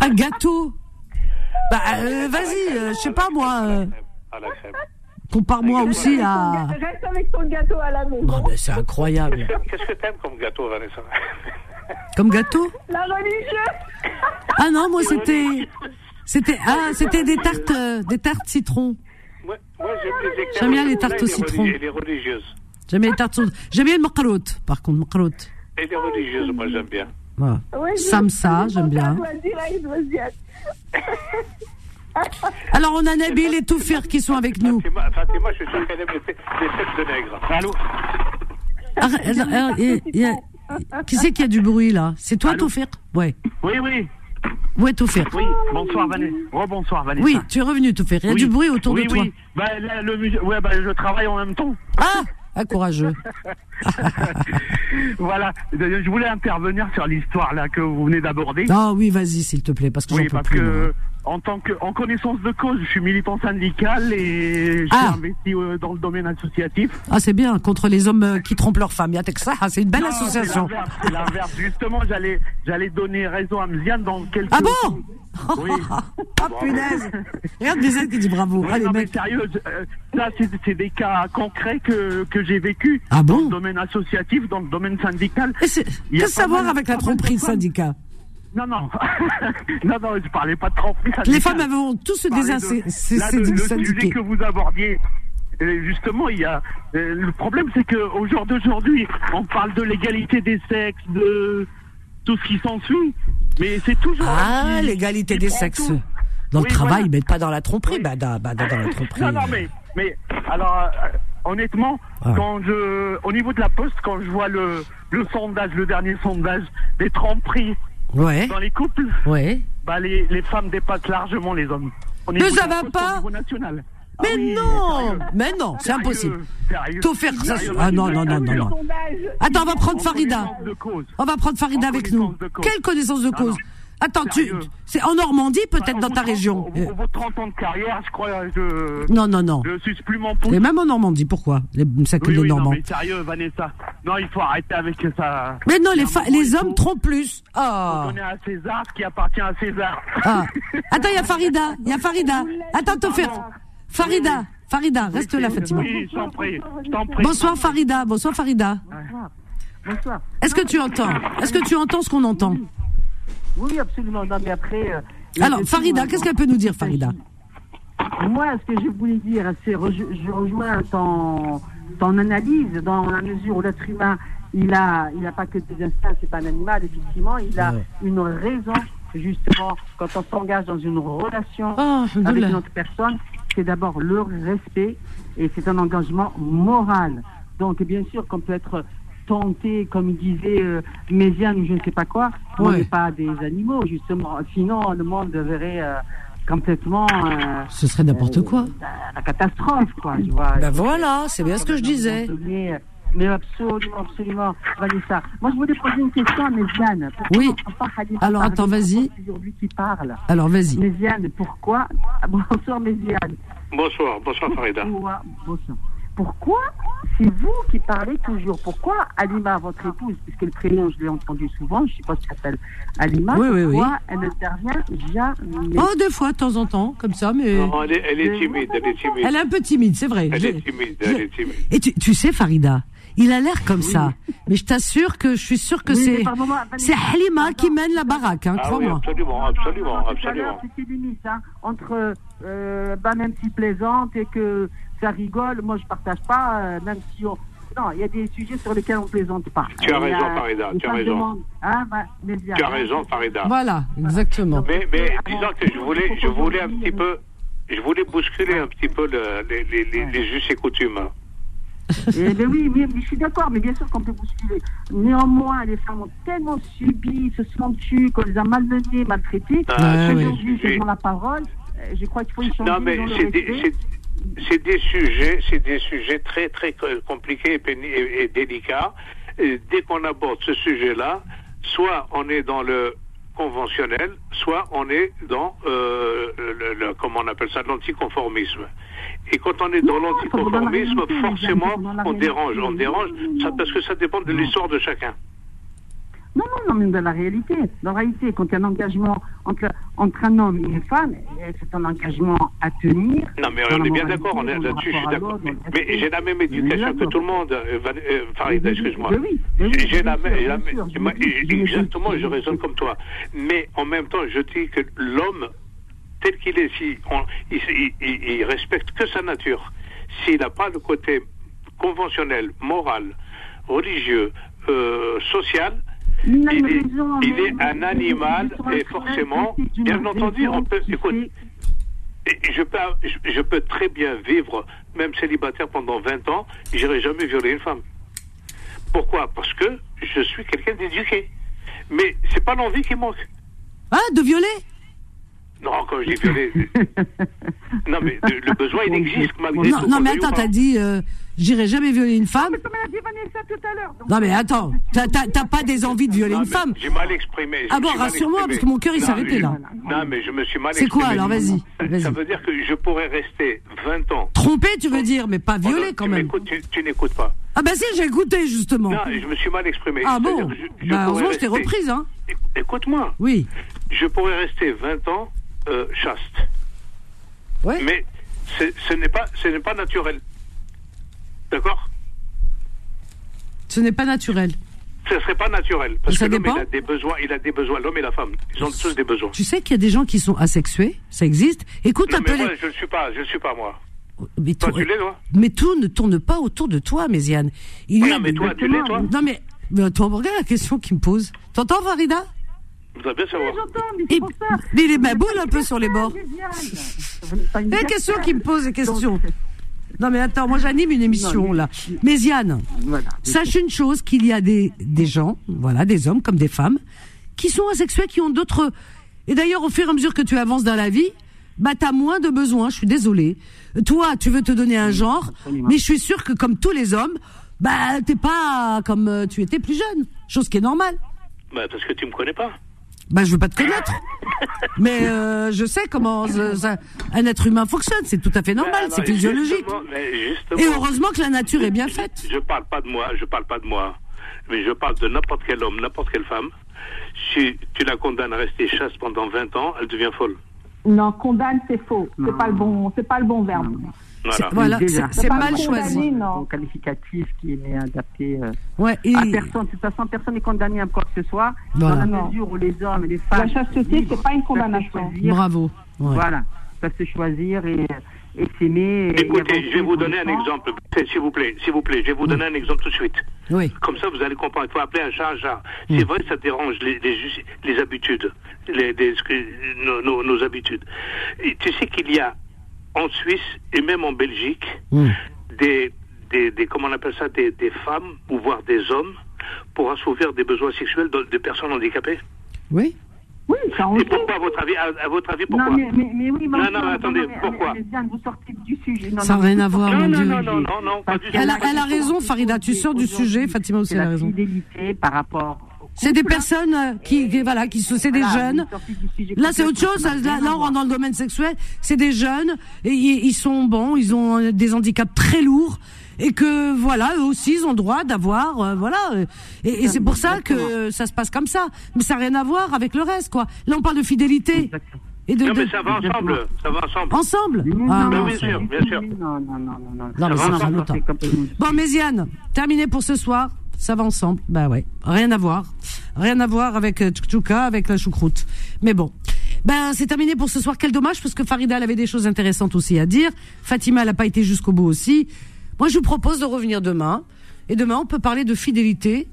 Un gâteau Bah, euh, vas-y, euh, je sais pas moi. Euh, Compare-moi aussi à. Reste avec ton gâteau à la maison. Non, mais c'est incroyable. Qu'est-ce que t'aimes comme gâteau, Vanessa? Comme gâteau? La religieuse Ah non, moi c'était. C'était ah, c'était des tartes, euh, des tartes citron. J'aime bien les tartes au citron. Et les religieuses. J'aime bien les tartes au J'aime bien le macarotte, par contre, macarotte. Et les religieuses, moi, j'aime bien. Voilà. Samsa, j'aime bien. Alors, on a Nabil et Toufir qui sont avec nous. Fatima, Fatima je suis sûr qu'elle aime les, les de nègre. Allô Qui c'est qui a du bruit là C'est toi, Toufir Ouais. Oui, oui. Ouais, Toufir. Oui, bonsoir Vanessa. Rebonsoir Vanessa. Oui, tu es revenu, Toufir. Il y a du bruit autour de toi. Oui, bah, le, ouais, bah, je travaille en même temps. Ah ah, courageux. (laughs) voilà, je voulais intervenir sur l'histoire là que vous venez d'aborder. Ah oui, vas-y s'il te plaît, parce que oui, peux parce plus, que en tant que en connaissance de cause, je suis militant syndical et je suis ah. investi euh, dans le domaine associatif. Ah c'est bien contre les hommes euh, qui trompent leurs femmes. ça, c'est une belle non, association. C'est l'inverse. Justement, j'allais j'allais donner raison à Mziane dans quelques. Ah bon (laughs) oui. ah punaise Regarde Mziane qui dit bravo. Allez, non, mais sérieux, euh, ça c'est des cas concrets que que j'ai vécu ah bon dans le domaine associatif, dans le domaine syndical. Qu'est-ce que savoir avec la tromperie de syndicat non, non. (laughs) non, non, je parlais pas de tromperie. (laughs) Les femmes avaient tous des Le sujet que vous abordiez, justement, il y a. Euh, le problème, c'est qu'au jour d'aujourd'hui, on parle de l'égalité des sexes, de tout ce qui s'ensuit. Mais c'est toujours. Ah, l'égalité des sexes. Dans le travail, mais pas dans la tromperie. Bah, dans, bah, dans la (laughs) tromperie. Non, non, mais, mais alors, euh, honnêtement, quand je, au niveau de la poste, quand je vois le, le sondage, le dernier sondage des tromperies ouais. dans les couples, ouais. bah les, les femmes dépassent largement les hommes. Mais ça va pas national. Mais ah non Mais non, c'est impossible. Tout faire ça. Ah non, non, non, non, non. Attends, on va prendre Farida. On va prendre Farida avec nous. Quelle connaissance de cause? Attends, tu, c'est en Normandie, peut-être dans ta région. Vos 30 ans de carrière, je crois, je. Non, non, non. Je suis plus mon pouce. Et même en Normandie, pourquoi Les sacs oui, oui, Normands. Non, mais sérieux, Vanessa. Non, il faut arrêter avec ça. Mais non, les, les hommes trompent plus. Oh. On est à César ce qui appartient à César. Ah. Attends, il y a Farida. Il y a Farida. Attends, te faire. Farida. Farida, reste là, Fatima. Oui, je t'en prie. Bonsoir, Farida. Bonsoir, Farida. Bonsoir. Est-ce que tu entends? Est-ce que tu entends ce qu'on entend? Oui, absolument. Non, mais après. Euh, Alors, Farida, qu'est-ce qu'elle peut nous dire, Farida? Moi, ce que je voulais dire, c'est je rejoins ton, ton analyse dans la mesure où l'être humain, il a, il n'a pas que des instincts, c'est pas un animal, effectivement, il a une raison, justement, quand on s'engage dans une relation oh, avec une autre personne, c'est d'abord le respect et c'est un engagement moral. Donc, bien sûr qu'on peut être tenter, comme il disait euh, Méziane ou je ne sais pas quoi, on n'est pas des animaux, justement. Sinon, le monde verrait euh, complètement. Euh, Ce serait n'importe euh, quoi. La, catastrophe, quoi, tu vois. Ben voilà, c'est bien ce que je disais. Mais absolument, absolument, Vanessa. Moi, je voulais poser une question à Méziane. Oui. Alors, attends, vas-y. aujourd'hui qui parle. Alors, vas-y. Méziane, pourquoi? (laughs) Bonsoir, Méziane. Bonsoir, bonsoir, Farida. Bonsoir pourquoi c'est vous qui parlez toujours Pourquoi Alima, votre épouse, puisque le prénom, je l'ai entendu souvent, je ne sais pas si elle s'appelle Alima, oui, oui, pourquoi elle n'intervient jamais Oh, deux fois, de temps en temps, comme ça, mais... Non, elle, est, elle est, timide, elle est timide. Elle est un peu timide, c'est vrai. Elle est timide, elle est timide. Et tu, tu sais, Farida, il a l'air comme ça. Mais je t'assure que je suis sûr que c'est c'est Halima qui mène la baraque, hein, ah crois-moi. Oui, absolument, absolument, absolument. C'était limite, hein, entre euh, bah, même si plaisante et que ça rigole. Moi, je partage pas, euh, même si on. Non, il y a des sujets sur lesquels on plaisante pas. Tu as raison, Farida, tu as raison. Hein, bah, tu as raison, Farida. Voilà, exactement. Mais, mais disons que je voulais, je voulais un petit peu, je voulais bousculer un petit peu le, les, les, les, les us et coutumes. Eh ben oui, oui, je suis d'accord, mais bien sûr qu'on peut bousculer. Néanmoins, les femmes ont tellement subi, se sont tues, qu'on les a malmenées, maltraitées. Ah, Aujourd'hui, je prends la parole. Euh, je crois qu'il faut y changer. Non, mais c'est c'est des sujets, c'est des sujets très très compliqués et, délicats. dès qu'on aborde ce sujet-là, soit on est dans le conventionnel, soit on est dans euh, le, comment on appelle ça, l'anticonformisme. Et quand on est dans l'anticonformisme, forcément, on dérange, on dérange, ça, parce que ça dépend de l'histoire de chacun. Non, non, non, mais dans la réalité, dans la réalité, quand il y a un engagement entre, entre un homme et une femme, c'est un engagement à tenir. Non, mais on est bien d'accord, on est là-dessus, je suis d'accord. Mais, j'ai la même éducation que tout le monde, euh, euh, Farida, excuse-moi. Oui, j'ai la même, exactement, je raisonne comme toi. Mais en même temps, je dis que l'homme tel qu'il est, si il, respecte que sa nature, s'il n'a pas le côté conventionnel, moral, religieux, euh, social, il est, un animal et forcément, bien entendu, on peut, écoute, je peux, je peux très bien vivre, même célibataire pendant 20 ans, j'irai jamais violer une femme. Pourquoi? Parce que je suis quelqu'un d'éduqué. Mais c'est pas l'envie qui manque. Ah, de violer? Non, quand je dis violer. (laughs) non, mais le, besoin, il existe malgré non, Non, mais attends, t'as dit, euh, j'irai jamais violer une femme. Mais comme elle a dit Vanessa tout à l'heure. Non, mais attends, t'as pas des envies de violer une femme. J'ai mal exprimé. Ah bon, rassure-moi, parce que mon cœur, il s'arrêtait là. Non, mais je me suis mal exprimé. C'est quoi, alors, vas-y. ça veut dire que je pourrais rester 20 ans. Trompé, tu veux dire, mais pas violer quand même. Tu, tu n'écoutes pas. Ah ben si, j'ai écouté justement. Non, je me suis mal exprimé. Ah bon je, bah, Heureusement, je t'ai reprise, hein. Écoute-moi. Oui. Je pourrais rester 20 ans euh, chaste. Oui. Mais ce n'est pas, ce n'est pas naturel. D'accord Ce n'est pas naturel. Ce serait pas naturel. Parce que l'homme, il a des besoins, il a des besoins. L'homme et la femme, ils ont tous des besoins. Tu sais qu'il y a des gens qui sont asexués, ça existe. Écoute un peu. Moi, je ne suis pas, je ne suis pas moi. Mais, toi, tu l'es, toi? mais tout ne tourne pas autour de toi, Méziane. Il non, mais toi, tu l'es, toi? Non, mais, mais toi, regarde la question qu'il me pose. T'entends, Farida? Je voudrais bien savoir. Mais, mais il est ma boule un peu sur les bords. Les questions qui me pose des questions. Non mais attends, moi j'anime une émission là. Méziane, sache une chose, qu'il y a des, des gens, voilà, des hommes comme des femmes, qui sont asexuels, qui ont d'autres... Et d'ailleurs, au fur et à mesure que tu avances dans la vie, bah t'as moins de besoins, je suis désolée. Toi, tu veux te donner un genre, mais je suis sûre que comme tous les hommes, bah t'es pas comme euh, tu étais plus jeune, chose qui est normale. Bah parce que tu me connais pas. Bah, je veux pas te connaître. mais euh, je sais comment un être humain fonctionne. C'est tout à fait normal, c'est physiologique. Et heureusement que la nature est bien faite. Je parle pas de moi, je parle pas de moi. Mais je parle de n'importe quel homme, n'importe quelle femme. Si tu la condamnes à rester chasse pendant 20 ans, elle devient folle. Non, condamne, c'est faux. C'est pas le bon, c'est pas le bon verbe. Voilà, c'est mal choisi. Un qualificatif qui est adapté euh, ouais, à personne. De toute façon, personne n'est condamné à quoi que ce soit. Dans la mesure où les hommes et les femmes. La chasteté, c'est pas une condamnation. Bravo. Voilà, peuvent se choisir et et s'aimer. Écoutez, je vais vous donner un exemple, s'il vous plaît, s'il vous plaît, je vais vous donner un exemple tout de suite. Oui. Comme ça, vous allez comprendre. Il faut appeler un chat un chat. C'est vrai, ça dérange les, les, les habitudes, les, nos, nos, habitudes. Et tu sais qu'il y a en Suisse et même en Belgique hmm. des, des, des, comment on appelle ça, des, des femmes ou voire des hommes pour assouvir des besoins sexuels de, personnes handicapées. Oui. Oui, ça Et pourquoi, à votre avis, à, votre avis, pourquoi Non, mais, mais, oui, non, non, attendez, pourquoi vous sortez du sujet. Non, ça n'a rien à voir, non, mon non, Dieu. Non, non, non, non, pas du elle, a, elle a raison, Farida, tu sors du sujet, Fatima aussi a raison. fidélité par rapport c'est des personnes euh, qui, qui voilà, qui sont, c'est des jeunes. Là, c'est autre chose. Là, là, on rentre dans le domaine sexuel. C'est des jeunes et ils sont bons. Ils ont des handicaps très lourds et que voilà, eux aussi, ils ont droit d'avoir, euh, voilà. Et, et c'est pour ça que ça se passe comme ça. Mais ça n'a rien à voir avec le reste, quoi. Là, on parle de fidélité. Et de, non, mais ça va ensemble. Ça va ensemble. Ensemble ah, non, bien sûr, bien sûr. Non, non, non, non. Non, mais ça rien Bon, Méziane, terminé pour ce soir ça va ensemble. Bah ouais, rien à voir. Rien à voir avec euh, Tchouka, avec la choucroute. Mais bon. Ben, c'est terminé pour ce soir. Quel dommage, parce que Farida elle avait des choses intéressantes aussi à dire. Fatima, elle n'a pas été jusqu'au bout aussi. Moi, je vous propose de revenir demain. Et demain, on peut parler de fidélité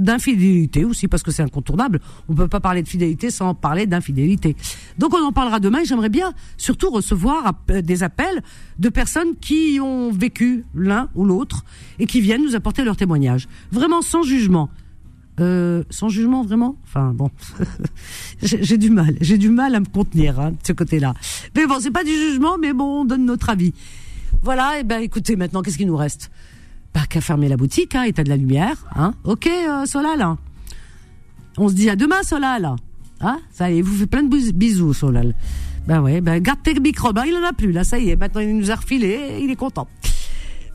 d'infidélité aussi parce que c'est incontournable. On peut pas parler de fidélité sans parler d'infidélité. Donc on en parlera demain et j'aimerais bien surtout recevoir des appels de personnes qui ont vécu l'un ou l'autre et qui viennent nous apporter leur témoignage. Vraiment sans jugement. Euh, sans jugement vraiment? Enfin bon, (laughs) j'ai du mal, j'ai du mal à me contenir hein, de ce côté-là. Mais bon, c'est pas du jugement, mais bon, on donne notre avis. Voilà, et ben écoutez, maintenant qu'est-ce qu'il nous reste? Pas qu'à fermer la boutique, hein, et t'as de la lumière, hein. Ok, euh, Solal. Hein. On se dit à demain, Solal. Hein ça y est, vous faites plein de bisous, Solal. Ben ouais, ben garde tes microbes, hein, il en a plus, là, ça y est. Maintenant, il nous a refilé, il est content.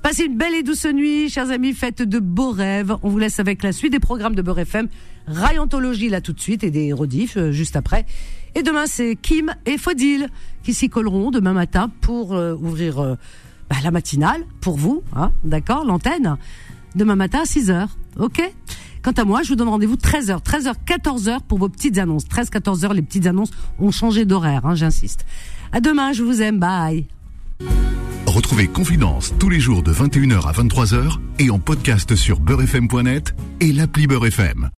Passez une belle et douce nuit, chers amis, faites de beaux rêves. On vous laisse avec la suite des programmes de Beurre FM. Rayantologie, là, tout de suite, et des rediffs, euh, juste après. Et demain, c'est Kim et Fodil qui s'y colleront demain matin pour euh, ouvrir euh, bah, la matinale pour vous, hein, d'accord, l'antenne, demain matin à 6 heures, ok? Quant à moi, je vous donne rendez-vous 13h, 13h, 14h pour vos petites annonces. 13, 14h, les petites annonces ont changé d'horaire, hein, j'insiste. À demain, je vous aime, bye. Retrouvez Confidence tous les jours de 21h à 23h et en podcast sur beurrefm.net et l'appli Beurrefm.